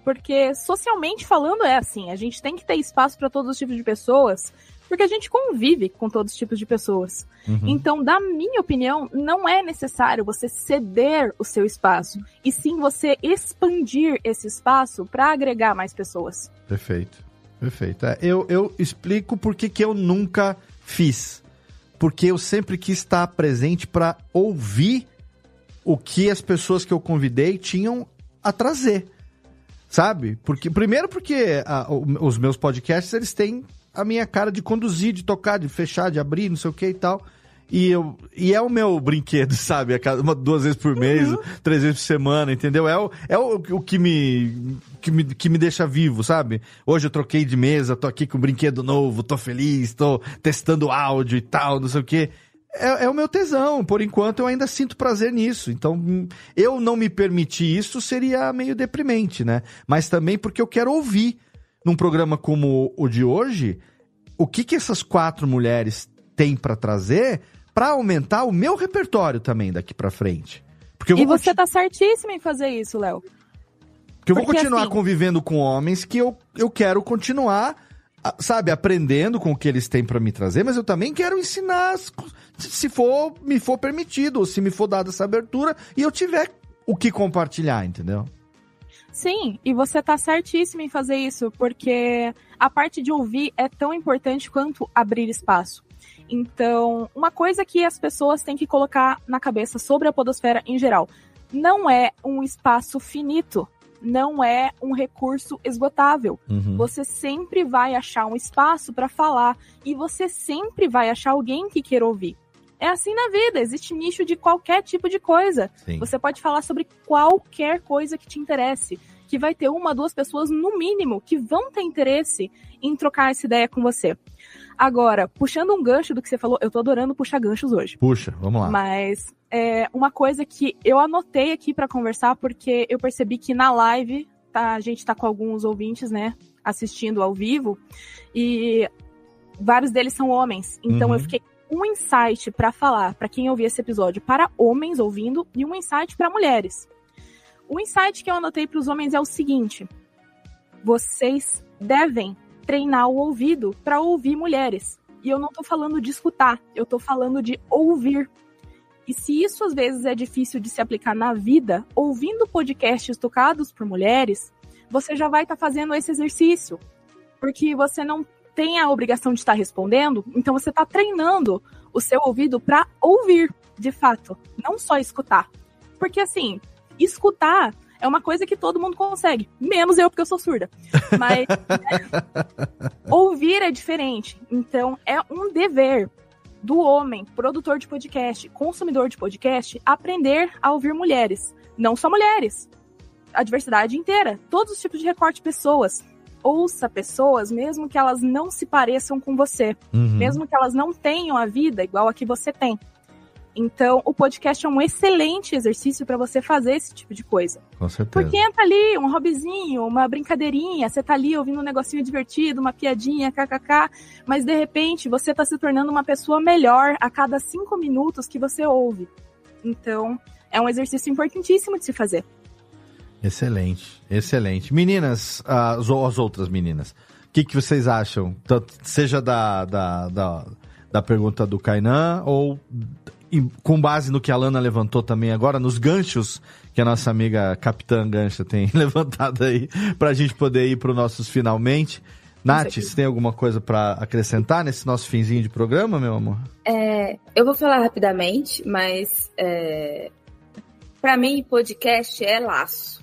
Porque socialmente falando é assim, a gente tem que ter espaço para todos os tipos de pessoas, porque a gente convive com todos os tipos de pessoas. Uhum. Então, da minha opinião, não é necessário você ceder o seu espaço, e sim você expandir esse espaço para agregar mais pessoas. Perfeito. Perfeito. É, eu, eu explico por que eu nunca fiz. Porque eu sempre quis estar presente para ouvir o que as pessoas que eu convidei tinham a trazer. Sabe? Porque, primeiro porque a, os meus podcasts, eles têm a minha cara de conduzir, de tocar, de fechar, de abrir, não sei o que e tal. E, eu, e é o meu brinquedo, sabe? Uma, duas vezes por mês, uhum. três vezes por semana, entendeu? É o, é o, o que, me, que, me, que me deixa vivo, sabe? Hoje eu troquei de mesa, tô aqui com um brinquedo novo, tô feliz, tô testando áudio e tal, não sei o quê é, é, o meu tesão. Por enquanto, eu ainda sinto prazer nisso. Então, eu não me permitir isso seria meio deprimente, né? Mas também porque eu quero ouvir num programa como o de hoje o que, que essas quatro mulheres têm para trazer para aumentar o meu repertório também daqui para frente. Porque e você tá certíssimo em fazer isso, Léo. Porque eu vou continuar assim... convivendo com homens que eu, eu quero continuar sabe, aprendendo com o que eles têm para me trazer, mas eu também quero ensinar se for me for permitido, ou se me for dada essa abertura e eu tiver o que compartilhar, entendeu? Sim, e você tá certíssimo em fazer isso, porque a parte de ouvir é tão importante quanto abrir espaço. Então, uma coisa que as pessoas têm que colocar na cabeça sobre a podosfera em geral, não é um espaço finito não é um recurso esgotável. Uhum. Você sempre vai achar um espaço para falar e você sempre vai achar alguém que queira ouvir. É assim na vida, existe nicho de qualquer tipo de coisa. Sim. Você pode falar sobre qualquer coisa que te interesse, que vai ter uma, duas pessoas no mínimo que vão ter interesse em trocar essa ideia com você. Agora, puxando um gancho do que você falou, eu tô adorando puxar ganchos hoje. Puxa, vamos lá. Mas é uma coisa que eu anotei aqui para conversar, porque eu percebi que na live, tá, a gente tá com alguns ouvintes, né, assistindo ao vivo, e vários deles são homens. Então uhum. eu fiquei um insight para falar para quem ouvir esse episódio para homens ouvindo e um insight para mulheres. O insight que eu anotei para os homens é o seguinte: vocês devem treinar o ouvido para ouvir mulheres. E eu não tô falando de escutar, eu tô falando de ouvir. E se isso às vezes é difícil de se aplicar na vida, ouvindo podcasts tocados por mulheres, você já vai estar tá fazendo esse exercício. Porque você não tem a obrigação de estar respondendo, então você está treinando o seu ouvido para ouvir, de fato, não só escutar. Porque assim, escutar é uma coisa que todo mundo consegue, menos eu, porque eu sou surda. Mas ouvir é diferente. Então, é um dever do homem, produtor de podcast, consumidor de podcast, aprender a ouvir mulheres. Não só mulheres, a diversidade inteira, todos os tipos de recorte de pessoas. Ouça pessoas, mesmo que elas não se pareçam com você, uhum. mesmo que elas não tenham a vida igual a que você tem. Então, o podcast é um excelente exercício para você fazer esse tipo de coisa. Com certeza. Porque entra ali um hobbyzinho, uma brincadeirinha, você tá ali ouvindo um negocinho divertido, uma piadinha, kkk, mas de repente você tá se tornando uma pessoa melhor a cada cinco minutos que você ouve. Então, é um exercício importantíssimo de se fazer. Excelente, excelente. Meninas, as, as outras meninas, o que, que vocês acham? Tanto, seja da, da, da, da pergunta do Kainan ou com base no que a Lana levantou também agora, nos ganchos que a nossa amiga Capitã Gancha tem levantado aí, para a gente poder ir para os nossos finalmente. Nath, você tem alguma coisa para acrescentar nesse nosso finzinho de programa, meu amor? É, eu vou falar rapidamente, mas é, para mim podcast é laço.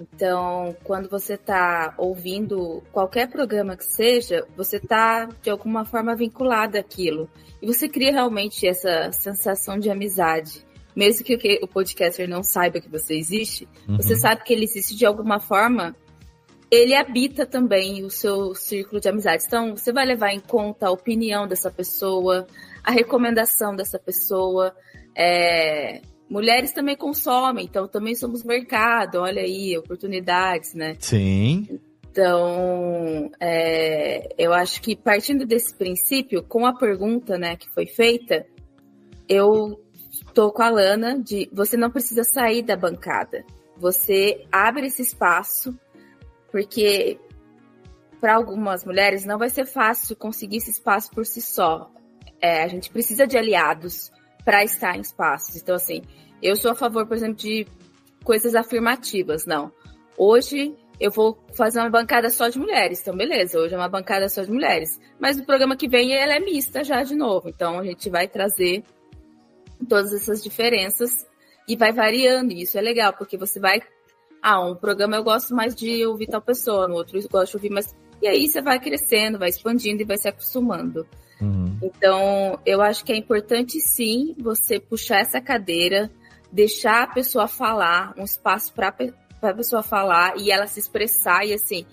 Então, quando você está ouvindo qualquer programa que seja, você está de alguma forma vinculado àquilo. E você cria realmente essa sensação de amizade. Mesmo que o podcaster não saiba que você existe, uhum. você sabe que ele existe de alguma forma. Ele habita também o seu círculo de amizades. Então, você vai levar em conta a opinião dessa pessoa, a recomendação dessa pessoa. É, mulheres também consomem, então também somos mercado, olha aí, oportunidades, né? Sim. Então, é, eu acho que partindo desse princípio, com a pergunta né, que foi feita, eu estou com a Lana de você não precisa sair da bancada. Você abre esse espaço, porque para algumas mulheres não vai ser fácil conseguir esse espaço por si só. É, a gente precisa de aliados para estar em espaços. Então, assim, eu sou a favor, por exemplo, de coisas afirmativas. Não. Hoje eu vou fazer uma bancada só de mulheres. Então, beleza, hoje é uma bancada só de mulheres. Mas no programa que vem ela é mista já de novo. Então, a gente vai trazer todas essas diferenças e vai variando. E isso é legal, porque você vai. Ah, um programa eu gosto mais de ouvir tal pessoa, no outro eu gosto de ouvir mais. E aí você vai crescendo, vai expandindo e vai se acostumando. Uhum. Então, eu acho que é importante sim você puxar essa cadeira, deixar a pessoa falar, um espaço para a pessoa falar e ela se expressar e assim,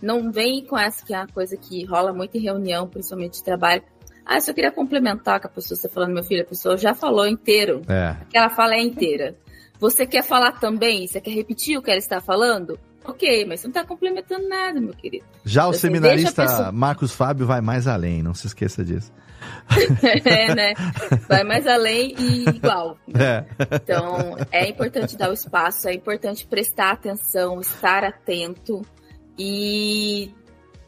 não vem com essa que é uma coisa que rola muito em reunião, principalmente de trabalho. Ah, eu só queria complementar com a pessoa, você falando, meu filho, a pessoa já falou inteiro. É. que ela fala é inteira. Você quer falar também? Você quer repetir o que ela está falando? Ok, mas você não está complementando nada, meu querido. Já o então, seminarista pessoa... Marcos Fábio vai mais além, não se esqueça disso. é, né? Vai mais além e igual. É. Então, é importante dar o espaço, é importante prestar atenção, estar atento e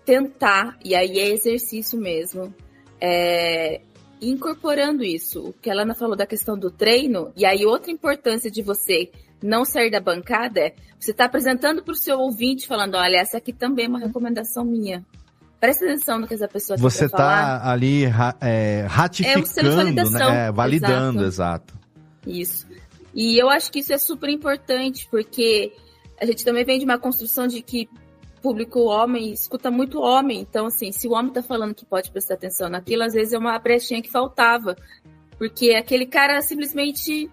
tentar, e aí é exercício mesmo, é, incorporando isso. O que a Lana falou da questão do treino, e aí outra importância de você não sair da bancada é você está apresentando para o seu ouvinte, falando: olha, essa aqui também é uma recomendação minha. Presta atenção no que essa pessoa Você está ali é, ratificando, é né? É, validando, exato. exato. Isso. E eu acho que isso é super importante, porque a gente também vem de uma construção de que público homem escuta muito homem. Então, assim, se o homem está falando que pode prestar atenção naquilo, às vezes é uma brechinha que faltava. Porque aquele cara simplesmente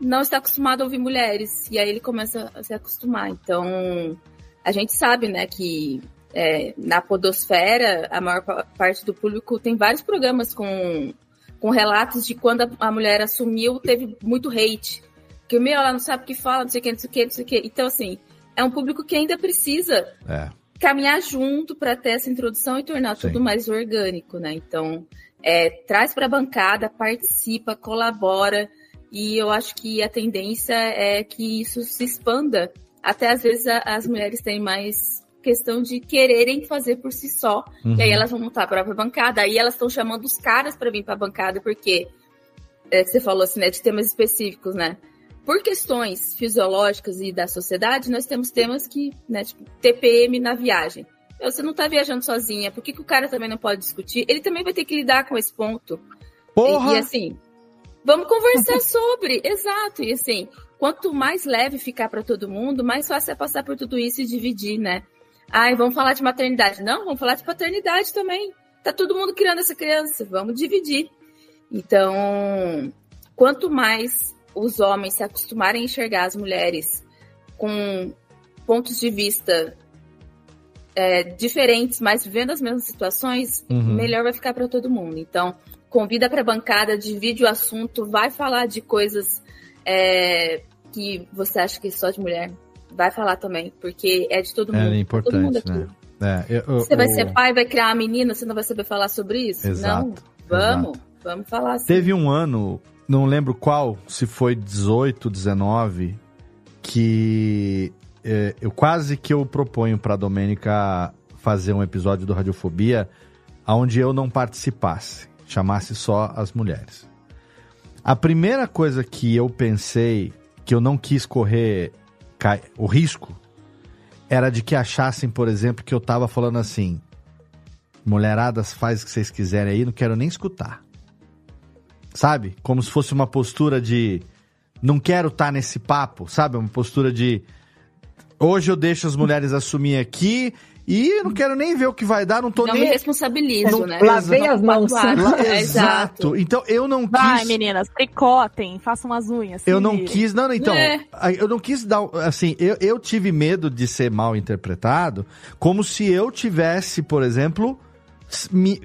não está acostumado a ouvir mulheres. E aí ele começa a se acostumar. Então, a gente sabe, né, que é, na podosfera, a maior parte do público tem vários programas com, com relatos de quando a, a mulher assumiu, teve muito hate. Que, meu, ela não sabe o que fala, não sei o que, não sei o que, não sei o que. Então, assim, é um público que ainda precisa é. caminhar junto para ter essa introdução e tornar Sim. tudo mais orgânico, né? Então, é, traz para a bancada, participa, colabora, e eu acho que a tendência é que isso se expanda. Até às vezes a, as mulheres têm mais questão de quererem fazer por si só. Uhum. E aí uhum. elas vão montar a própria bancada. Aí elas estão chamando os caras para vir para a bancada, porque é, você falou assim, né, de temas específicos, né? Por questões fisiológicas e da sociedade, nós temos temas que, né, tipo, TPM na viagem. Você não está viajando sozinha, por que, que o cara também não pode discutir? Ele também vai ter que lidar com esse ponto. Porra! E, e assim, vamos conversar sobre, exato. E assim, quanto mais leve ficar para todo mundo, mais fácil é passar por tudo isso e dividir, né? Ai, vamos falar de maternidade. Não, vamos falar de paternidade também. Tá todo mundo criando essa criança, vamos dividir. Então, quanto mais os homens se acostumarem a enxergar as mulheres com pontos de vista é, diferentes, mas vivendo as mesmas situações, uhum. melhor vai ficar para todo mundo. Então, convida para a bancada, divide o assunto, vai falar de coisas é, que você acha que é só de mulher. Vai falar também, porque é de todo mundo. É importante, todo mundo aqui. né? É, eu, eu, você vai ser pai, vai criar uma menina, você não vai saber falar sobre isso? Exato, não, vamos, exato. vamos falar assim. Teve um ano, não lembro qual, se foi 18, 19, que é, eu quase que eu proponho para Domênica fazer um episódio do Radiofobia onde eu não participasse, chamasse só as mulheres. A primeira coisa que eu pensei que eu não quis correr o risco era de que achassem, por exemplo, que eu tava falando assim: mulheradas, faz o que vocês quiserem aí, não quero nem escutar. Sabe? Como se fosse uma postura de não quero estar tá nesse papo, sabe? Uma postura de hoje eu deixo as mulheres assumir aqui e não quero nem ver o que vai dar, não tô não nem. Não me responsabilizo, não, né? Lavei as mãos. É, exato. Então eu não quis. Vai, meninas, tricotem, façam as unhas. Eu não quis. Não, não, então. É. Eu não quis dar. Assim, eu, eu tive medo de ser mal interpretado, como se eu tivesse, por exemplo. Me,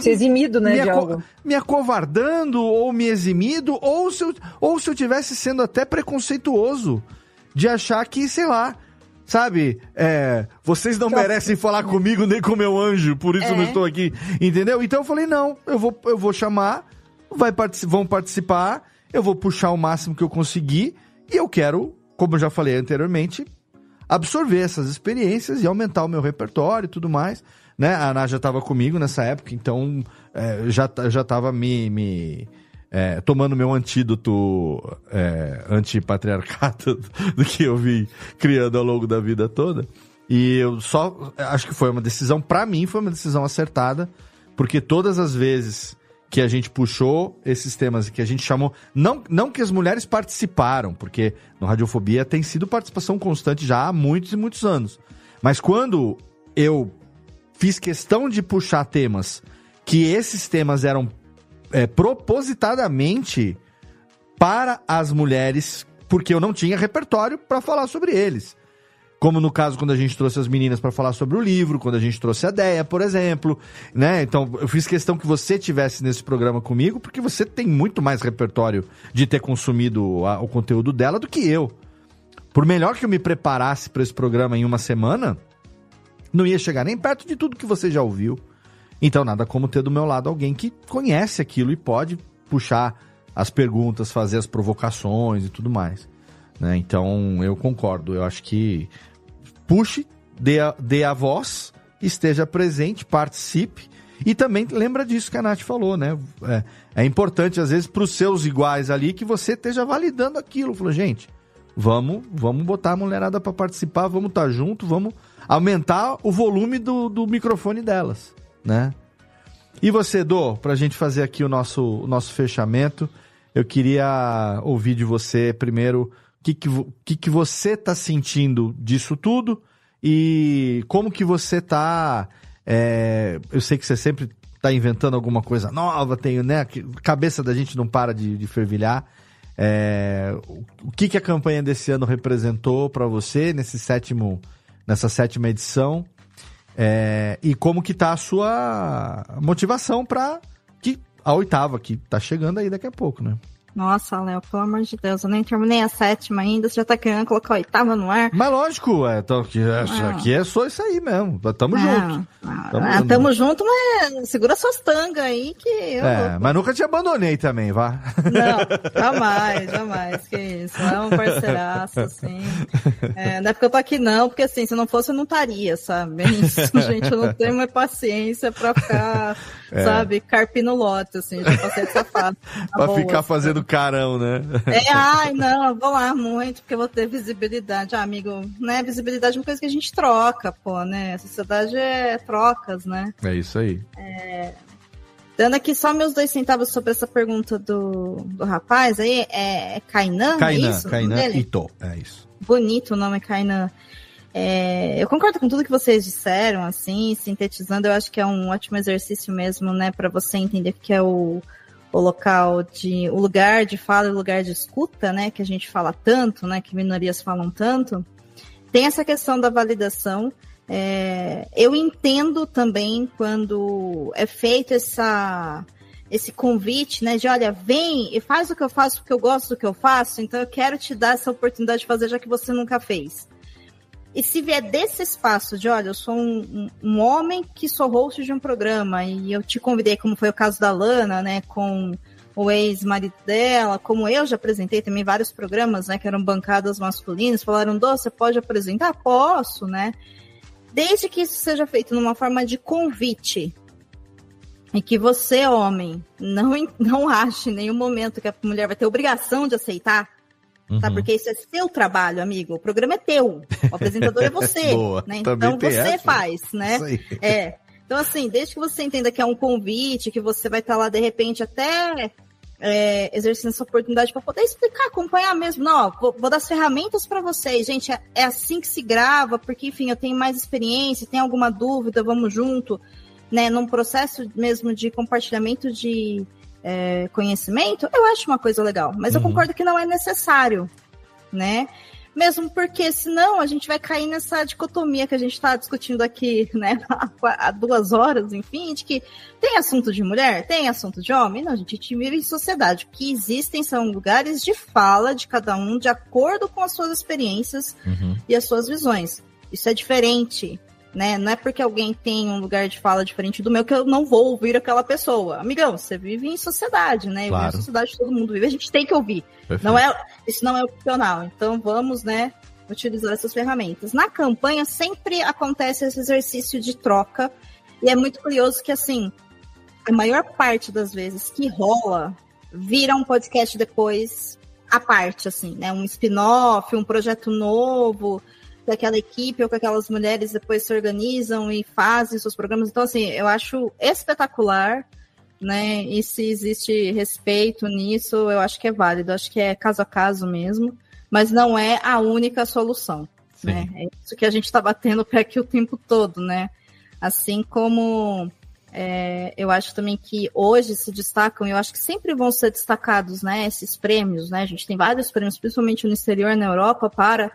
se eximido, né, me, de algo. me acovardando ou me eximido, ou se, eu, ou se eu tivesse sendo até preconceituoso de achar que, sei lá, Sabe? É, vocês não merecem falar comigo nem com meu anjo, por isso é. não estou aqui. Entendeu? Então eu falei, não, eu vou, eu vou chamar, vai partic vão participar, eu vou puxar o máximo que eu conseguir, e eu quero, como eu já falei anteriormente, absorver essas experiências e aumentar o meu repertório e tudo mais. Né? A Ana já estava comigo nessa época, então é, já, já tava me, me é, tomando meu antídoto é, antipatriarcado do que eu vi criando ao longo da vida toda. E eu só acho que foi uma decisão, para mim, foi uma decisão acertada, porque todas as vezes que a gente puxou esses temas que a gente chamou. Não, não que as mulheres participaram, porque no Radiofobia tem sido participação constante já há muitos e muitos anos. Mas quando eu fiz questão de puxar temas que esses temas eram é, propositadamente para as mulheres, porque eu não tinha repertório para falar sobre eles. Como no caso quando a gente trouxe as meninas para falar sobre o livro, quando a gente trouxe a Deia, por exemplo, né? Então, eu fiz questão que você tivesse nesse programa comigo, porque você tem muito mais repertório de ter consumido a, o conteúdo dela do que eu. Por melhor que eu me preparasse para esse programa em uma semana, não ia chegar nem perto de tudo que você já ouviu. Então, nada como ter do meu lado alguém que conhece aquilo e pode puxar as perguntas, fazer as provocações e tudo mais. Né? Então, eu concordo. Eu acho que puxe, dê a, dê a voz, esteja presente, participe. E também lembra disso que a Nath falou, né? É, é importante, às vezes, para os seus iguais ali, que você esteja validando aquilo. Falou, gente, vamos, vamos botar a mulherada para participar, vamos estar tá junto, vamos aumentar o volume do, do microfone delas né? E você, Dô, para a gente fazer aqui o nosso, o nosso fechamento, eu queria ouvir de você primeiro o que, que, que, que você está sentindo disso tudo e como que você está. É, eu sei que você sempre está inventando alguma coisa nova, tem, né? A cabeça da gente não para de, de fervilhar. É, o que, que a campanha desse ano representou para você nesse sétimo, nessa sétima edição? É, e como que tá a sua motivação para que a oitava que tá chegando aí daqui a pouco, né? Nossa, Léo, pelo amor de Deus, eu nem terminei a sétima ainda, você já tá querendo colocar a oitava no ar. Mas lógico, é, tô, aqui, é, ah. aqui é só isso aí mesmo. Tamo ah, junto. Ah, tamo, ah, tamo junto, mas segura suas tangas aí que eu. É, mas nunca te abandonei também, vá. Não, jamais, jamais. Que isso. É um parceiraço, assim. É, não é porque eu tô aqui, não, porque assim, se não fosse, eu não estaria, sabe? É isso, gente, eu não tenho mais paciência pra ficar, é. sabe, carpino lote, assim, já passei de safado. Tá pra boa, ficar fazendo do carão, né? É, ai, não, vou lá muito, porque eu vou ter visibilidade. Ah, amigo, né? Visibilidade é uma coisa que a gente troca, pô, né? A sociedade é trocas, né? É isso aí. É... Dando aqui só meus dois centavos sobre essa pergunta do, do rapaz aí, é, é Kainan? Kainan, é isso? Kainan Ito, é isso. Bonito o nome, Kainan. É, eu concordo com tudo que vocês disseram, assim, sintetizando, eu acho que é um ótimo exercício mesmo, né, para você entender o que é o, o local de o lugar de fala e o lugar de escuta, né, que a gente fala tanto, né, que minorias falam tanto, tem essa questão da validação. É, eu entendo também quando é feito essa esse convite, né, de olha, vem e faz o que eu faço porque eu gosto do que eu faço, então eu quero te dar essa oportunidade de fazer já que você nunca fez. E se vier desse espaço de, olha, eu sou um, um, homem que sou host de um programa e eu te convidei, como foi o caso da Lana, né, com o ex-marido dela, como eu já apresentei também vários programas, né, que eram bancadas masculinas, falaram, Dô, você pode apresentar? Posso, né? Desde que isso seja feito numa forma de convite, e que você, homem, não, não ache em nenhum momento que a mulher vai ter obrigação de aceitar? Uhum. tá? Porque isso é seu trabalho, amigo. O programa é teu. O apresentador é você. Boa, né? Então você essa. faz, né? É. Então, assim, desde que você entenda que é um convite, que você vai estar lá de repente até é, exercendo essa oportunidade para poder explicar, acompanhar mesmo. Não, ó, vou, vou, dar as ferramentas para vocês, gente. É, é, assim que se grava, porque, enfim, eu tenho mais experiência, tem alguma dúvida, vamos junto né, num processo mesmo de compartilhamento de é, conhecimento, eu acho uma coisa legal. Mas uhum. eu concordo que não é necessário, né? Mesmo porque senão a gente vai cair nessa dicotomia que a gente está discutindo aqui, né, há duas horas, enfim, de que tem assunto de mulher, tem assunto de homem. Não, a gente, vive em sociedade. O que existem são lugares de fala de cada um de acordo com as suas experiências uhum. e as suas visões. Isso é diferente né? Não é porque alguém tem um lugar de fala diferente do meu que eu não vou ouvir aquela pessoa. Amigão, você vive em sociedade, né? Claro. Em sociedade, todo mundo vive, a gente tem que ouvir. Não é, isso não é opcional. Então vamos, né, utilizar essas ferramentas. Na campanha sempre acontece esse exercício de troca e é muito curioso que assim, a maior parte das vezes que rola vira um podcast depois à parte, assim, né? Um spin-off, um projeto novo que aquela equipe ou que aquelas mulheres depois se organizam e fazem seus programas. Então, assim, eu acho espetacular, né? E se existe respeito nisso, eu acho que é válido, acho que é caso a caso mesmo, mas não é a única solução. Né? É isso que a gente está batendo pé aqui o tempo todo, né? Assim como é, eu acho também que hoje se destacam, eu acho que sempre vão ser destacados, né, esses prêmios, né? A gente tem vários prêmios, principalmente no exterior, na Europa, para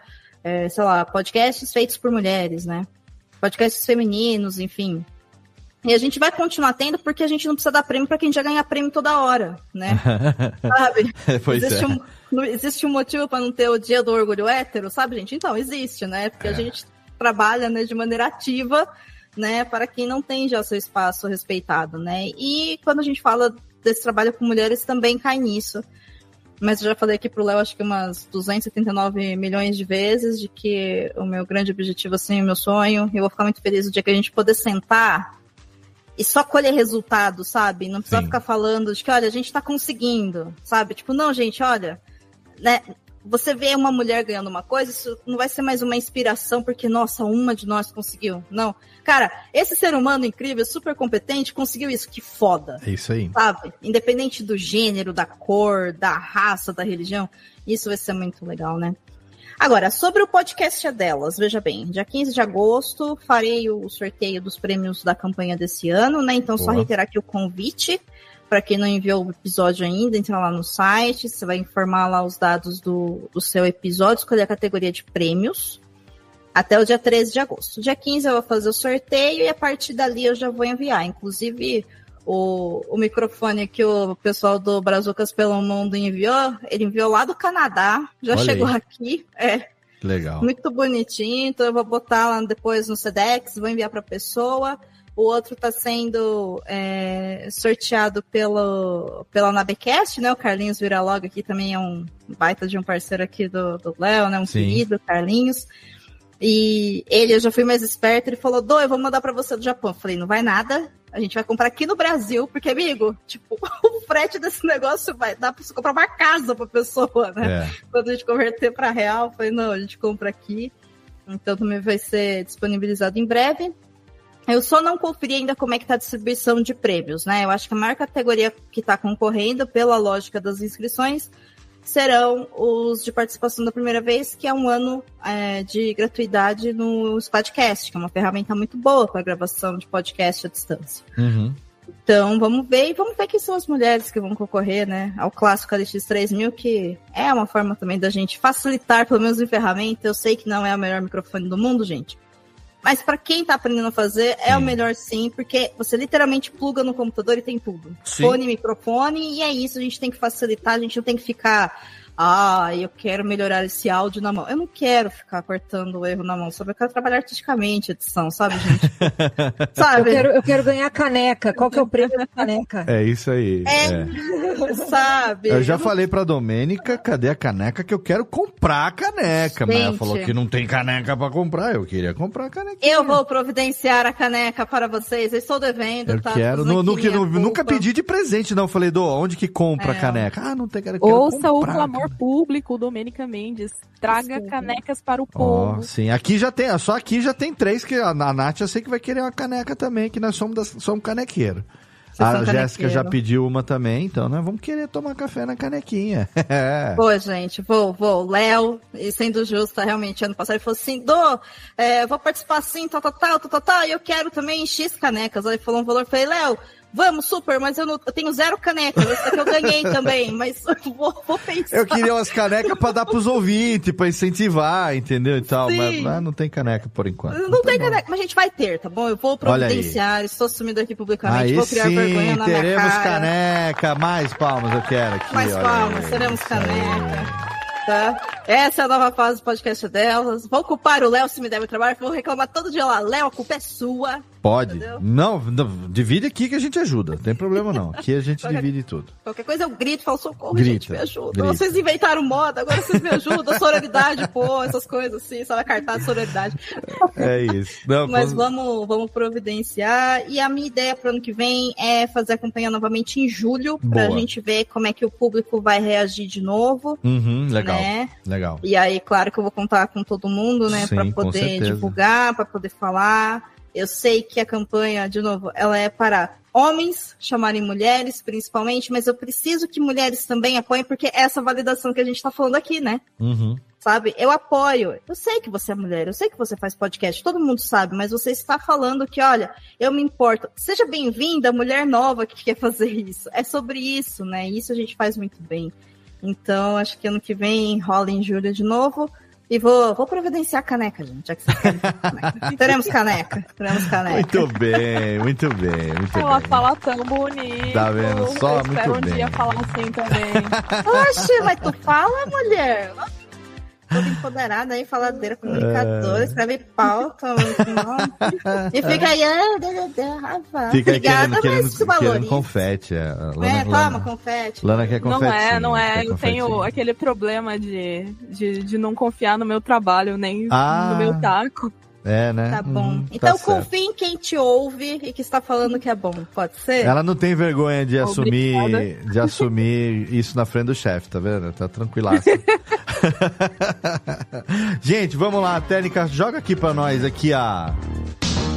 é, sei lá, podcasts feitos por mulheres, né? Podcasts femininos, enfim. E a gente vai continuar tendo porque a gente não precisa dar prêmio para quem já ganha prêmio toda hora, né? sabe? pois existe, é. um, existe um motivo para não ter o dia do orgulho hétero, sabe, gente? Então, existe, né? Porque é. a gente trabalha né, de maneira ativa, né, para quem não tem já seu espaço respeitado, né? E quando a gente fala desse trabalho com mulheres, também cai nisso mas eu já falei aqui pro Léo acho que umas 279 milhões de vezes de que o meu grande objetivo, assim, o meu sonho, eu vou ficar muito feliz o dia que a gente poder sentar e só colher resultado, sabe? Não precisa Sim. ficar falando de que, olha, a gente tá conseguindo, sabe? Tipo, não, gente, olha, né? Você vê uma mulher ganhando uma coisa, isso não vai ser mais uma inspiração porque, nossa, uma de nós conseguiu. Não. Cara, esse ser humano incrível, super competente, conseguiu isso. Que foda. É isso aí. Sabe? Independente do gênero, da cor, da raça, da religião. Isso vai ser muito legal, né? Agora, sobre o podcast delas, veja bem, dia 15 de agosto farei o sorteio dos prêmios da campanha desse ano, né? Então, Boa. só reiterar aqui o convite. Para quem não enviou o episódio ainda, entra lá no site, você vai informar lá os dados do, do seu episódio, escolher a categoria de prêmios até o dia 13 de agosto. Dia 15 eu vou fazer o sorteio e a partir dali eu já vou enviar. Inclusive, o, o microfone que o pessoal do Brazucas pelo Mundo enviou, ele enviou lá do Canadá, já Olha chegou aí. aqui. É. Legal. Muito bonitinho, então eu vou botar lá depois no Sedex, vou enviar para a pessoa. O outro está sendo é, sorteado pelo, pela Nabecast, né? O Carlinhos Viralog aqui também é um baita de um parceiro aqui do Léo, né? Um Sim. querido, Carlinhos. E ele, eu já fui mais esperto, ele falou, Dô, eu vou mandar para você do Japão. Eu falei, não vai nada, a gente vai comprar aqui no Brasil, porque, amigo, tipo, o frete desse negócio vai dar pra você comprar uma casa pra pessoa, né? É. Quando a gente converter para real, eu falei, não, a gente compra aqui. Então também vai ser disponibilizado em breve. Eu só não conferi ainda como é que tá a distribuição de prêmios, né? Eu acho que a maior categoria que está concorrendo, pela lógica das inscrições, serão os de participação da primeira vez, que é um ano é, de gratuidade no Squadcast, que é uma ferramenta muito boa para gravação de podcast à distância. Uhum. Então, vamos ver e vamos ver quem são as mulheres que vão concorrer, né? Ao clássico LX3000, que é uma forma também da gente facilitar, pelo menos em ferramenta. Eu sei que não é o melhor microfone do mundo, gente. Mas para quem tá aprendendo a fazer, é sim. o melhor sim, porque você literalmente pluga no computador e tem tudo. Sim. Fone, microfone, e é isso, a gente tem que facilitar, a gente não tem que ficar ah, eu quero melhorar esse áudio na mão. Eu não quero ficar cortando o erro na mão, sabe? Eu quero trabalhar artisticamente edição, sabe, gente? sabe? Eu quero, eu quero, ganhar caneca. Qual que é o prêmio da caneca? É isso aí. É, é. sabe? Eu já eu falei pra Domênica, cadê a caneca? Que eu quero comprar a caneca. Gente, mas ela falou que não tem caneca pra comprar. Eu queria comprar a caneca. Eu vou providenciar a caneca para vocês. Eu estou devendo, eu tá? Quero. No, no, no, nunca pedi de presente, não. Eu falei, do onde que compra é. a caneca? Ah, não tem caneca. Ouça o clamor público, Domênica Mendes. Traga canecas para o povo. Oh, sim, aqui já tem, só aqui já tem três, que a, a Nath eu sei que vai querer uma caneca também, que nós somos, das, somos canequeiros. a Jéssica já pediu uma também, então nós vamos querer tomar café na canequinha. Pô, gente, vou, vou. Léo, e sendo justa, realmente, ano passado ele falou assim: Dô, é, vou participar assim, tal, tal, tal, tal, tal, e eu quero também X canecas. Aí falou um valor, falei, Léo, Vamos, super, mas eu, não, eu tenho zero canecas. Essa que eu ganhei também, mas vou, vou, pensar. Eu queria umas canecas pra dar pros ouvintes, pra incentivar, entendeu? E tal, mas, não tem caneca por enquanto. Não, não tem caneca, mas a gente vai ter, tá bom? Eu vou providenciar, estou sumido aqui publicamente, aí vou criar sim, vergonha na minha cara. teremos caneca, mais palmas eu quero aqui. Mais palmas, aí, teremos caneca. Tá? Essa é a nova fase do podcast delas. Vou culpar o Léo se me der o trabalho, vou reclamar todo dia lá. Léo, a culpa é sua. Pode. Não, não, divide aqui que a gente ajuda. Não tem problema não. Aqui a gente qualquer, divide tudo. Qualquer coisa eu grito, falo socorro, grita, gente, me ajuda. Grita. Vocês inventaram moda, agora vocês me ajudam. Sororidade, pô, essas coisas assim, só cartaz de sororidade. É isso. Não, Mas vamos, vamos providenciar. E a minha ideia para o ano que vem é fazer a campanha novamente em julho, para a gente ver como é que o público vai reagir de novo. Uhum, legal. Né? Legal. E aí, claro que eu vou contar com todo mundo, né, para poder divulgar, para poder falar. Eu sei que a campanha, de novo, ela é para homens chamarem mulheres, principalmente, mas eu preciso que mulheres também apoiem, porque é essa validação que a gente está falando aqui, né? Uhum. Sabe? Eu apoio. Eu sei que você é mulher, eu sei que você faz podcast, todo mundo sabe, mas você está falando que, olha, eu me importo. Seja bem-vinda, mulher nova que quer fazer isso. É sobre isso, né? Isso a gente faz muito bem. Então, acho que ano que vem rola em julho de novo. E vou, vou providenciar caneca, gente, já que vocês querem caneca. teremos caneca, teremos caneca. Muito bem, muito bem, muito Ela bem. fala tão bonito. Tá vendo só? Eu muito um bem. dia falar assim também. Oxe, mas tu fala, mulher? Toda empoderada aí, faladeira, comunicadora, é... escreve pauta. e fica aí, ah, Rafa. Fica aí Obrigada, querendo, querendo, querendo confete. É, Lana, é toma, confete. Lana quer confete. Não é, não é. Eu tenho aquele problema de, de, de não confiar no meu trabalho, nem ah. no meu taco. É, né? Tá bom. Hum, então tá confie em quem te ouve e que está falando que é bom. Pode ser? Ela não tem vergonha de assumir, de assumir isso na frente do chefe, tá vendo? Tá tranquilaço. Gente, vamos lá, técnica, joga aqui para nós aqui a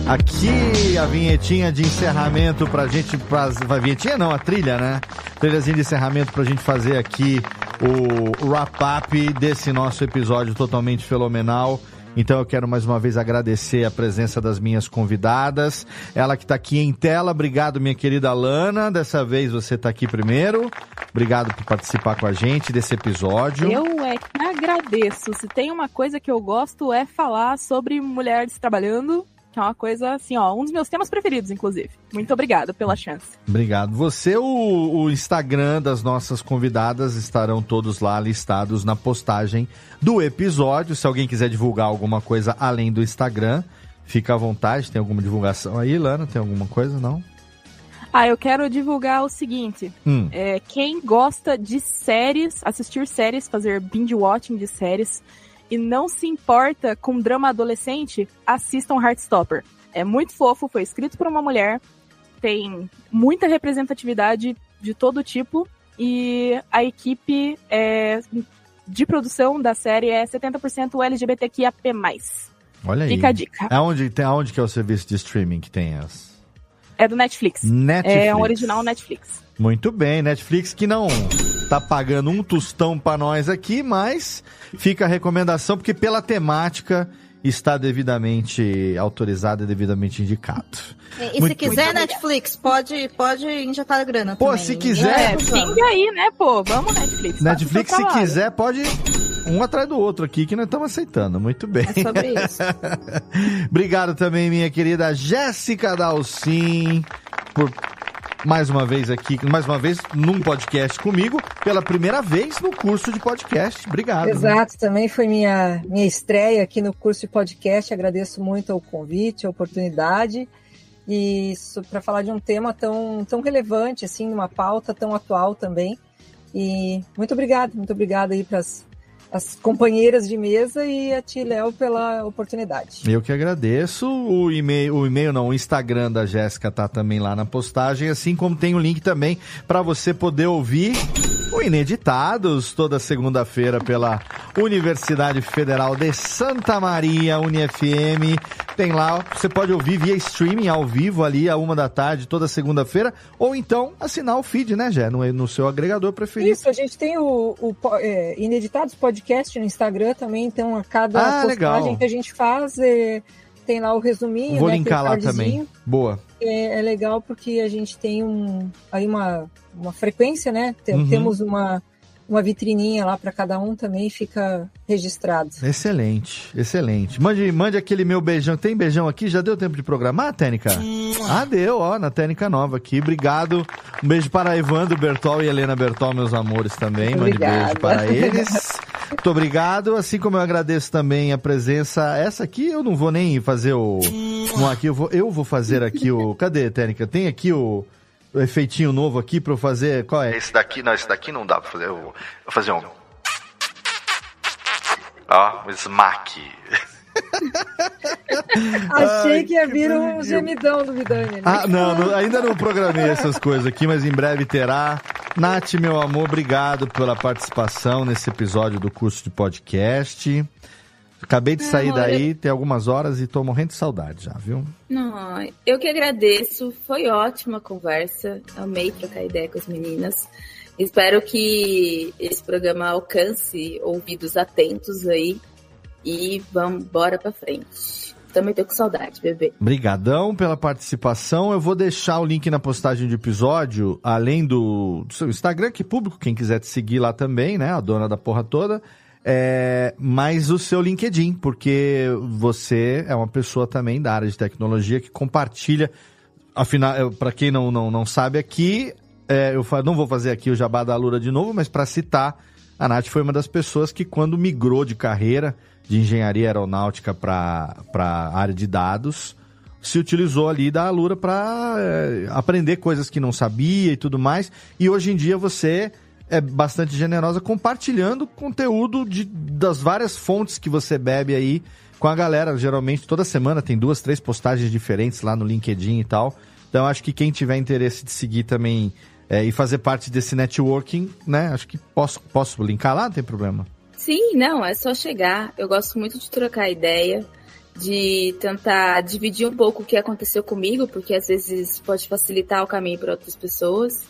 Aqui a vinhetinha de encerramento pra gente. Pra, a vinhetinha não, a trilha, né? Trilhazinha de encerramento pra gente fazer aqui o wrap-up desse nosso episódio totalmente fenomenal. Então eu quero mais uma vez agradecer a presença das minhas convidadas. Ela que está aqui em tela, obrigado minha querida Lana. Dessa vez você está aqui primeiro. Obrigado por participar com a gente desse episódio. Eu é que agradeço. Se tem uma coisa que eu gosto é falar sobre mulheres trabalhando que é uma coisa assim, ó, um dos meus temas preferidos, inclusive. Muito obrigada pela chance. Obrigado. Você, o, o Instagram das nossas convidadas estarão todos lá listados na postagem do episódio. Se alguém quiser divulgar alguma coisa além do Instagram, fica à vontade. Tem alguma divulgação aí, Lana? Tem alguma coisa, não? Ah, eu quero divulgar o seguinte. Hum. É, quem gosta de séries, assistir séries, fazer binge watching de séries, e não se importa com drama adolescente, assistam Heartstopper. É muito fofo, foi escrito por uma mulher, tem muita representatividade de todo tipo e a equipe é, de produção da série é 70% LGBTQIAP+. Olha aí. Fica a dica. Aonde, tem, aonde que é o serviço de streaming que tem as? É do Netflix. Netflix. É um original Netflix. Muito bem, Netflix que não tá pagando um tostão para nós aqui, mas fica a recomendação porque pela temática está devidamente autorizado e devidamente indicado. E, e se quiser, Netflix, pode, pode injetar grana Pô, também. se quiser... É, pinga aí, né, pô? Vamos, Netflix. Netflix, se quiser, pode um atrás do outro aqui, que nós estamos aceitando. Muito bem. É sobre isso. Obrigado também, minha querida Jéssica Dalcin, por mais uma vez aqui, mais uma vez num podcast comigo, pela primeira vez no curso de podcast. Obrigado. Exato, também foi minha, minha estreia aqui no curso de podcast. Agradeço muito o convite, a oportunidade. E para falar de um tema tão, tão relevante, assim, uma pauta tão atual também. E muito obrigado, muito obrigada aí para as as companheiras de mesa e a ti, Léo, pela oportunidade. Eu que agradeço. O e-mail, o e-mail não, o Instagram da Jéssica tá também lá na postagem, assim como tem o link também para você poder ouvir o Ineditados toda segunda-feira pela Universidade Federal de Santa Maria, UniFM. Tem lá, você pode ouvir via streaming ao vivo ali a uma da tarde toda segunda-feira, ou então assinar o feed, né, Jé, no, no seu agregador preferido. Isso, a gente tem o, o é, Ineditados Podcast no Instagram também, então a cada ah, postagem legal. que a gente faz é, tem lá o resuminho. Vou né, linkar lá também. Boa. É, é, legal porque a gente tem um, aí uma, uma frequência, né? Tem, uhum. Temos uma uma vitrininha lá para cada um também fica registrado. Excelente, excelente. Mande, mande aquele meu beijão. Tem beijão aqui? Já deu tempo de programar, Técnica? Ah, deu, ó, na Técnica Nova aqui. Obrigado. Um beijo para Evandro Bertol e Helena Bertol, meus amores também. Mande Obrigada. beijo para eles. Muito obrigado. Assim como eu agradeço também a presença. Essa aqui eu não vou nem fazer o. Não, aqui eu vou, eu vou fazer aqui o. Cadê, Técnica? Tem aqui o o efeitinho novo aqui pra eu fazer. Qual é? Esse daqui, não, esse daqui não dá pra fazer. Eu vou fazer um. Ó, um smack. Achei Ai, que ia vir um gemidão do Vidani. Né? Ah, não, não, ainda não programei essas coisas aqui, mas em breve terá. Nath, meu amor, obrigado pela participação nesse episódio do curso de podcast. Acabei de sair daí, tem algumas horas e tô morrendo de saudade já, viu? Não, eu que agradeço. Foi ótima a conversa. Amei trocar ideia com as meninas. Espero que esse programa alcance ouvidos atentos aí e vamos bora para frente. Também tô com saudade, bebê. Obrigadão pela participação. Eu vou deixar o link na postagem do episódio, além do, do seu Instagram, que é público, quem quiser te seguir lá também, né? A dona da porra toda é, mas o seu LinkedIn, porque você é uma pessoa também da área de tecnologia que compartilha. Afinal, para quem não, não, não sabe aqui, é, eu não vou fazer aqui o jabá da Lura de novo, mas para citar, a Nath foi uma das pessoas que, quando migrou de carreira de engenharia aeronáutica para a área de dados, se utilizou ali da Alura para é, aprender coisas que não sabia e tudo mais. E hoje em dia você é bastante generosa compartilhando conteúdo de, das várias fontes que você bebe aí com a galera. Geralmente toda semana tem duas, três postagens diferentes lá no LinkedIn e tal. Então acho que quem tiver interesse de seguir também é, e fazer parte desse networking, né? Acho que posso, posso linkar lá, não tem problema. Sim, não, é só chegar. Eu gosto muito de trocar ideia, de tentar dividir um pouco o que aconteceu comigo, porque às vezes pode facilitar o caminho para outras pessoas.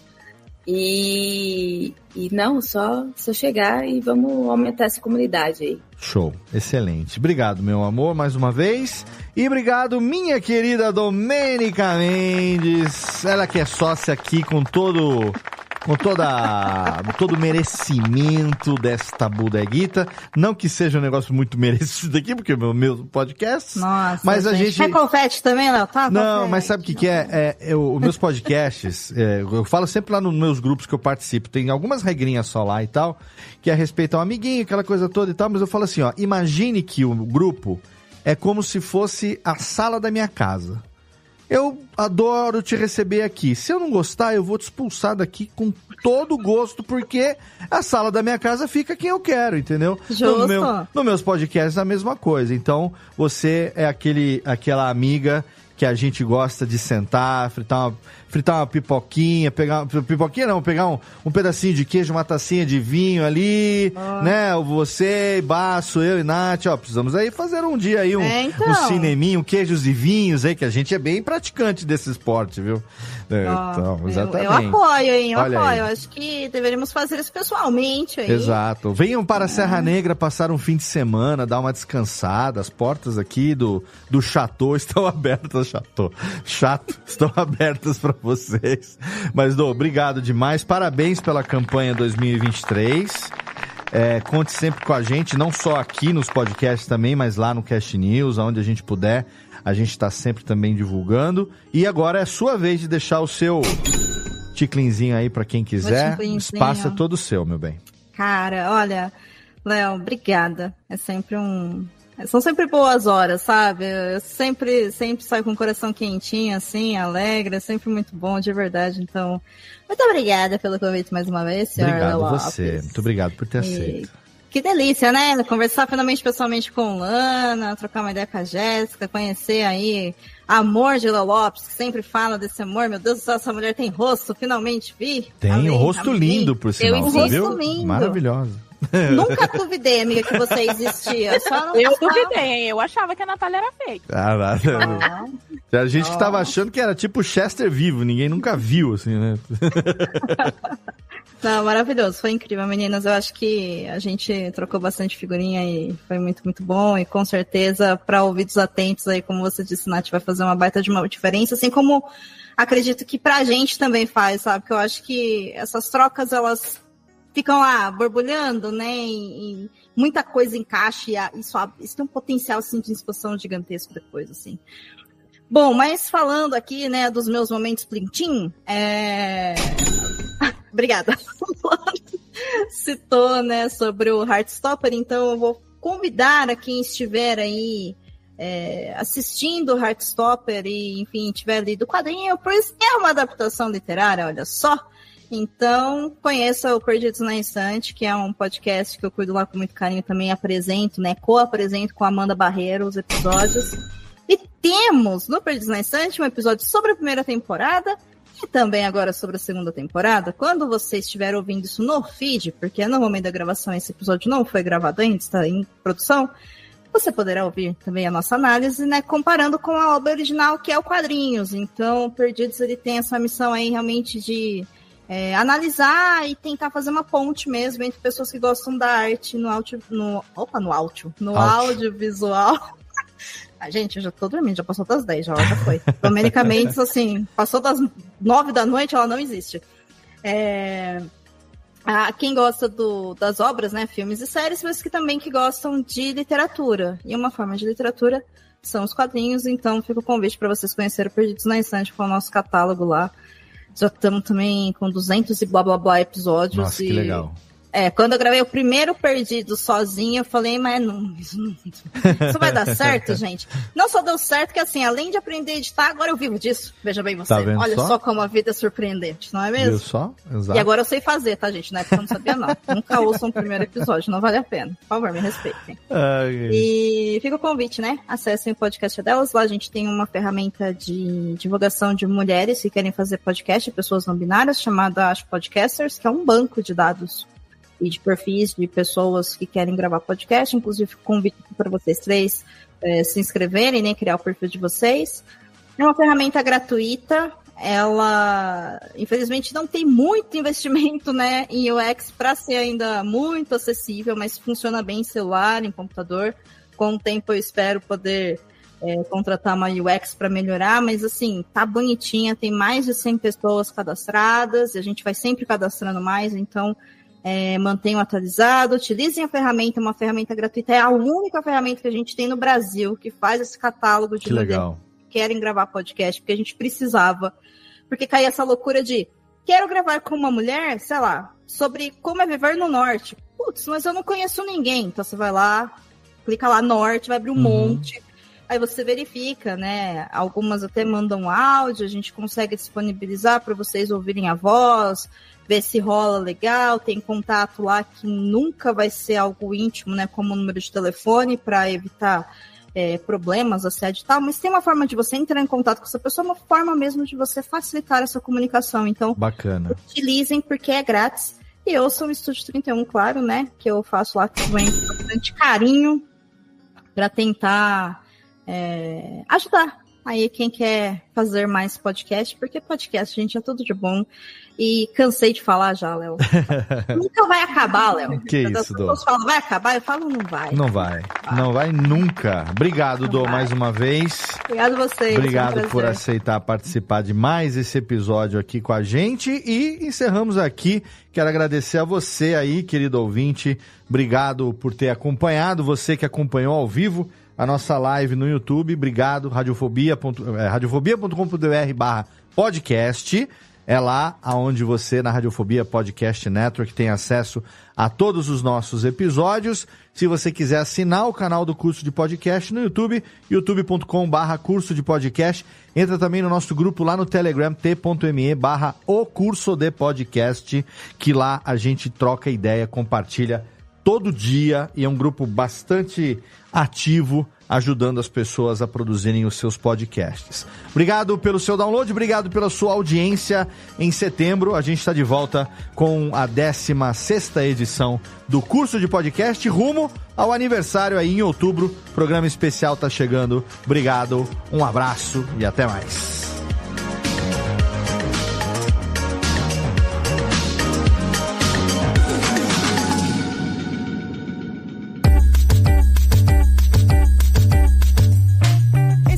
E, e não, só, só chegar e vamos aumentar essa comunidade aí. Show, excelente. Obrigado, meu amor, mais uma vez. E obrigado, minha querida Domênica Mendes. Ela que é sócia aqui com todo com toda todo o merecimento desta bodeguita. Não que seja um negócio muito merecido aqui, porque é o meu, meu podcast. Nossa, mas a gente. Quer confete também, Léo? Tá, Não, confete. mas sabe o que, que é? é eu, os meus podcasts, é, eu falo sempre lá nos meus grupos que eu participo, tem algumas regrinhas só lá e tal, que é a respeito ao amiguinho, aquela coisa toda e tal, mas eu falo assim, ó, imagine que o grupo é como se fosse a sala da minha casa. Eu adoro te receber aqui. Se eu não gostar, eu vou te expulsar daqui com todo gosto, porque a sala da minha casa fica quem eu quero, entendeu? Justo. No, meu, no meus podcasts a mesma coisa. Então, você é aquele, aquela amiga que a gente gosta de sentar, fritar uma fritar uma pipoquinha, pegar. Pipoquinha não, pegar um, um pedacinho de queijo, uma tacinha de vinho ali, ah. né? Você, Baço, eu e Nath, ó, precisamos aí fazer um dia aí um, é, então. um cineminho, queijos e vinhos aí, que a gente é bem praticante desse esporte, viu? É, então, exatamente. Eu, eu, apoio, hein? Eu Olha apoio. Aí. Eu acho que deveríamos fazer isso pessoalmente aí. Exato. Venham para a Serra é. Negra passar um fim de semana, dar uma descansada. As portas aqui do, do Chateau estão abertas, Chateau. Chato, estão abertas para vocês. Mas, Dô, obrigado demais. Parabéns pela campanha 2023. É, conte sempre com a gente, não só aqui nos podcasts também, mas lá no Cast News, onde a gente puder. A gente está sempre também divulgando. E agora é sua vez de deixar o seu ticlinzinho aí para quem quiser. O espaço é todo seu, meu bem. Cara, olha, Léo, obrigada. É sempre um, são sempre boas horas, sabe? Eu sempre, sempre saio com o coração quentinho, assim, alegre, é sempre muito bom, de verdade. Então, muito obrigada pelo convite mais uma vez, senhora Obrigado Lopes. você. Muito obrigado por ter e... aceito. Que delícia, né? Conversar finalmente pessoalmente com Lana, trocar uma ideia com a Jéssica, conhecer aí amor de Léo Lopes, que sempre fala desse amor. Meu Deus do céu, essa mulher tem rosto, finalmente vi. Tem um rosto lindo, por sinal. Tem um rosto lindo. Maravilhosa. Nunca duvidei, amiga, que você existia. eu duvidei, eu achava que a Natália era feita. Ah, nada. Ah. A gente que tava achando que era tipo Chester vivo, ninguém nunca viu, assim, né? Não, maravilhoso, foi incrível, meninas. Eu acho que a gente trocou bastante figurinha e foi muito, muito bom. E com certeza, para ouvidos atentos aí, como você disse, Nath, vai fazer uma baita de uma diferença, assim como acredito que pra gente também faz, sabe? Que eu acho que essas trocas, elas ficam lá borbulhando, né? E, muita coisa encaixa e isso, isso tem um potencial assim, de expansão gigantesco depois, assim. Bom, mas falando aqui, né, dos meus momentos plintim, é... Obrigada. Citou, né, sobre o Heartstopper, então eu vou convidar a quem estiver aí é, assistindo Heartstopper e, enfim, tiver lido o quadrinho, pois é uma adaptação literária, olha só. Então, conheça o Perdidos na Instante, que é um podcast que eu cuido lá com muito carinho também, apresento, né? Co-apresento com a Amanda Barreiro os episódios. E temos no Perdidos na Instante um episódio sobre a primeira temporada e também agora sobre a segunda temporada. Quando você estiver ouvindo isso no feed, porque no momento da gravação esse episódio não foi gravado ainda, está em produção, você poderá ouvir também a nossa análise, né, comparando com a obra original, que é o Quadrinhos. Então, Perdidos ele tem essa missão aí realmente de é, analisar e tentar fazer uma ponte mesmo entre pessoas que gostam da arte no áudio, no, opa, no áudio, no audiovisual. A ah, gente, eu já tô dormindo, já passou das 10, já, já foi. Domênica Mendes, assim, passou das 9 da noite, ela não existe. É, a quem gosta do, das obras, né, filmes e séries, mas que também que gostam de literatura. E uma forma de literatura são os quadrinhos, então fica o convite para vocês conhecerem Perdidos na Instante com o nosso catálogo lá. Já estamos também com 200 e blá blá blá episódios. Nossa, e... que legal. É, quando eu gravei o primeiro Perdido sozinha, eu falei, mas não, isso, não, isso vai dar certo, gente. Não só deu certo que, assim, além de aprender a editar, agora eu vivo disso. Veja bem você. Tá Olha só? só? como a vida é surpreendente, não é mesmo? Viu só? Exato. E agora eu sei fazer, tá, gente? Na época eu não sabia, não. Nunca ouçam o primeiro episódio, não vale a pena. Por favor, me respeitem. Ai. E fica o convite, né? Acessem o podcast delas. Lá a gente tem uma ferramenta de divulgação de mulheres que querem fazer podcast, pessoas não binárias, chamada Acho Podcasters, que é um banco de dados e de perfis de pessoas que querem gravar podcast. Inclusive, convido para vocês três é, se inscreverem, né, criar o perfil de vocês. É uma ferramenta gratuita. Ela, infelizmente, não tem muito investimento né, em UX para ser ainda muito acessível, mas funciona bem em celular, em computador. Com o tempo, eu espero poder é, contratar uma UX para melhorar, mas assim, tá bonitinha, tem mais de 100 pessoas cadastradas, e a gente vai sempre cadastrando mais, então é, mantenham atualizado, utilizem a ferramenta, uma ferramenta gratuita, é a única ferramenta que a gente tem no Brasil que faz esse catálogo de que legal. que querem gravar podcast, porque a gente precisava, porque caía essa loucura de quero gravar com uma mulher, sei lá, sobre como é viver no norte. Putz, mas eu não conheço ninguém. Então você vai lá, clica lá norte, vai abrir um uhum. monte. Aí você verifica, né? Algumas até mandam áudio, a gente consegue disponibilizar para vocês ouvirem a voz, ver se rola legal, tem contato lá que nunca vai ser algo íntimo, né, como o número de telefone para evitar é, problemas, assédio e tal, mas tem uma forma de você entrar em contato com essa pessoa, uma forma mesmo de você facilitar essa comunicação. Então, Bacana. utilizem porque é grátis. E ouçam o Estúdio 31, claro, né? Que eu faço lá com bastante carinho para tentar é, ajudar aí quem quer fazer mais podcast, porque podcast, gente, é tudo de bom. E cansei de falar já, Léo. nunca vai acabar, Léo. Que As isso, Dô. falam, vai acabar? Eu falo, não vai. Não vai. Não vai nunca. Obrigado, Dô, mais uma vez. Obrigado a vocês. Obrigado por aceitar participar de mais esse episódio aqui com a gente. E encerramos aqui. Quero agradecer a você aí, querido ouvinte. Obrigado por ter acompanhado. Você que acompanhou ao vivo a nossa live no YouTube. Obrigado, radiofobia.com.br é, radiofobia barra podcast. É lá aonde você, na Radiofobia Podcast Network, tem acesso a todos os nossos episódios. Se você quiser assinar o canal do curso de podcast no YouTube, youtube.com barra curso de podcast. Entra também no nosso grupo lá no Telegram, t.me barra o curso de podcast, que lá a gente troca ideia, compartilha todo dia e é um grupo bastante ativo ajudando as pessoas a produzirem os seus podcasts. Obrigado pelo seu download, obrigado pela sua audiência. Em setembro a gente está de volta com a 16 sexta edição do curso de podcast rumo ao aniversário aí em outubro. O programa especial está chegando. Obrigado, um abraço e até mais.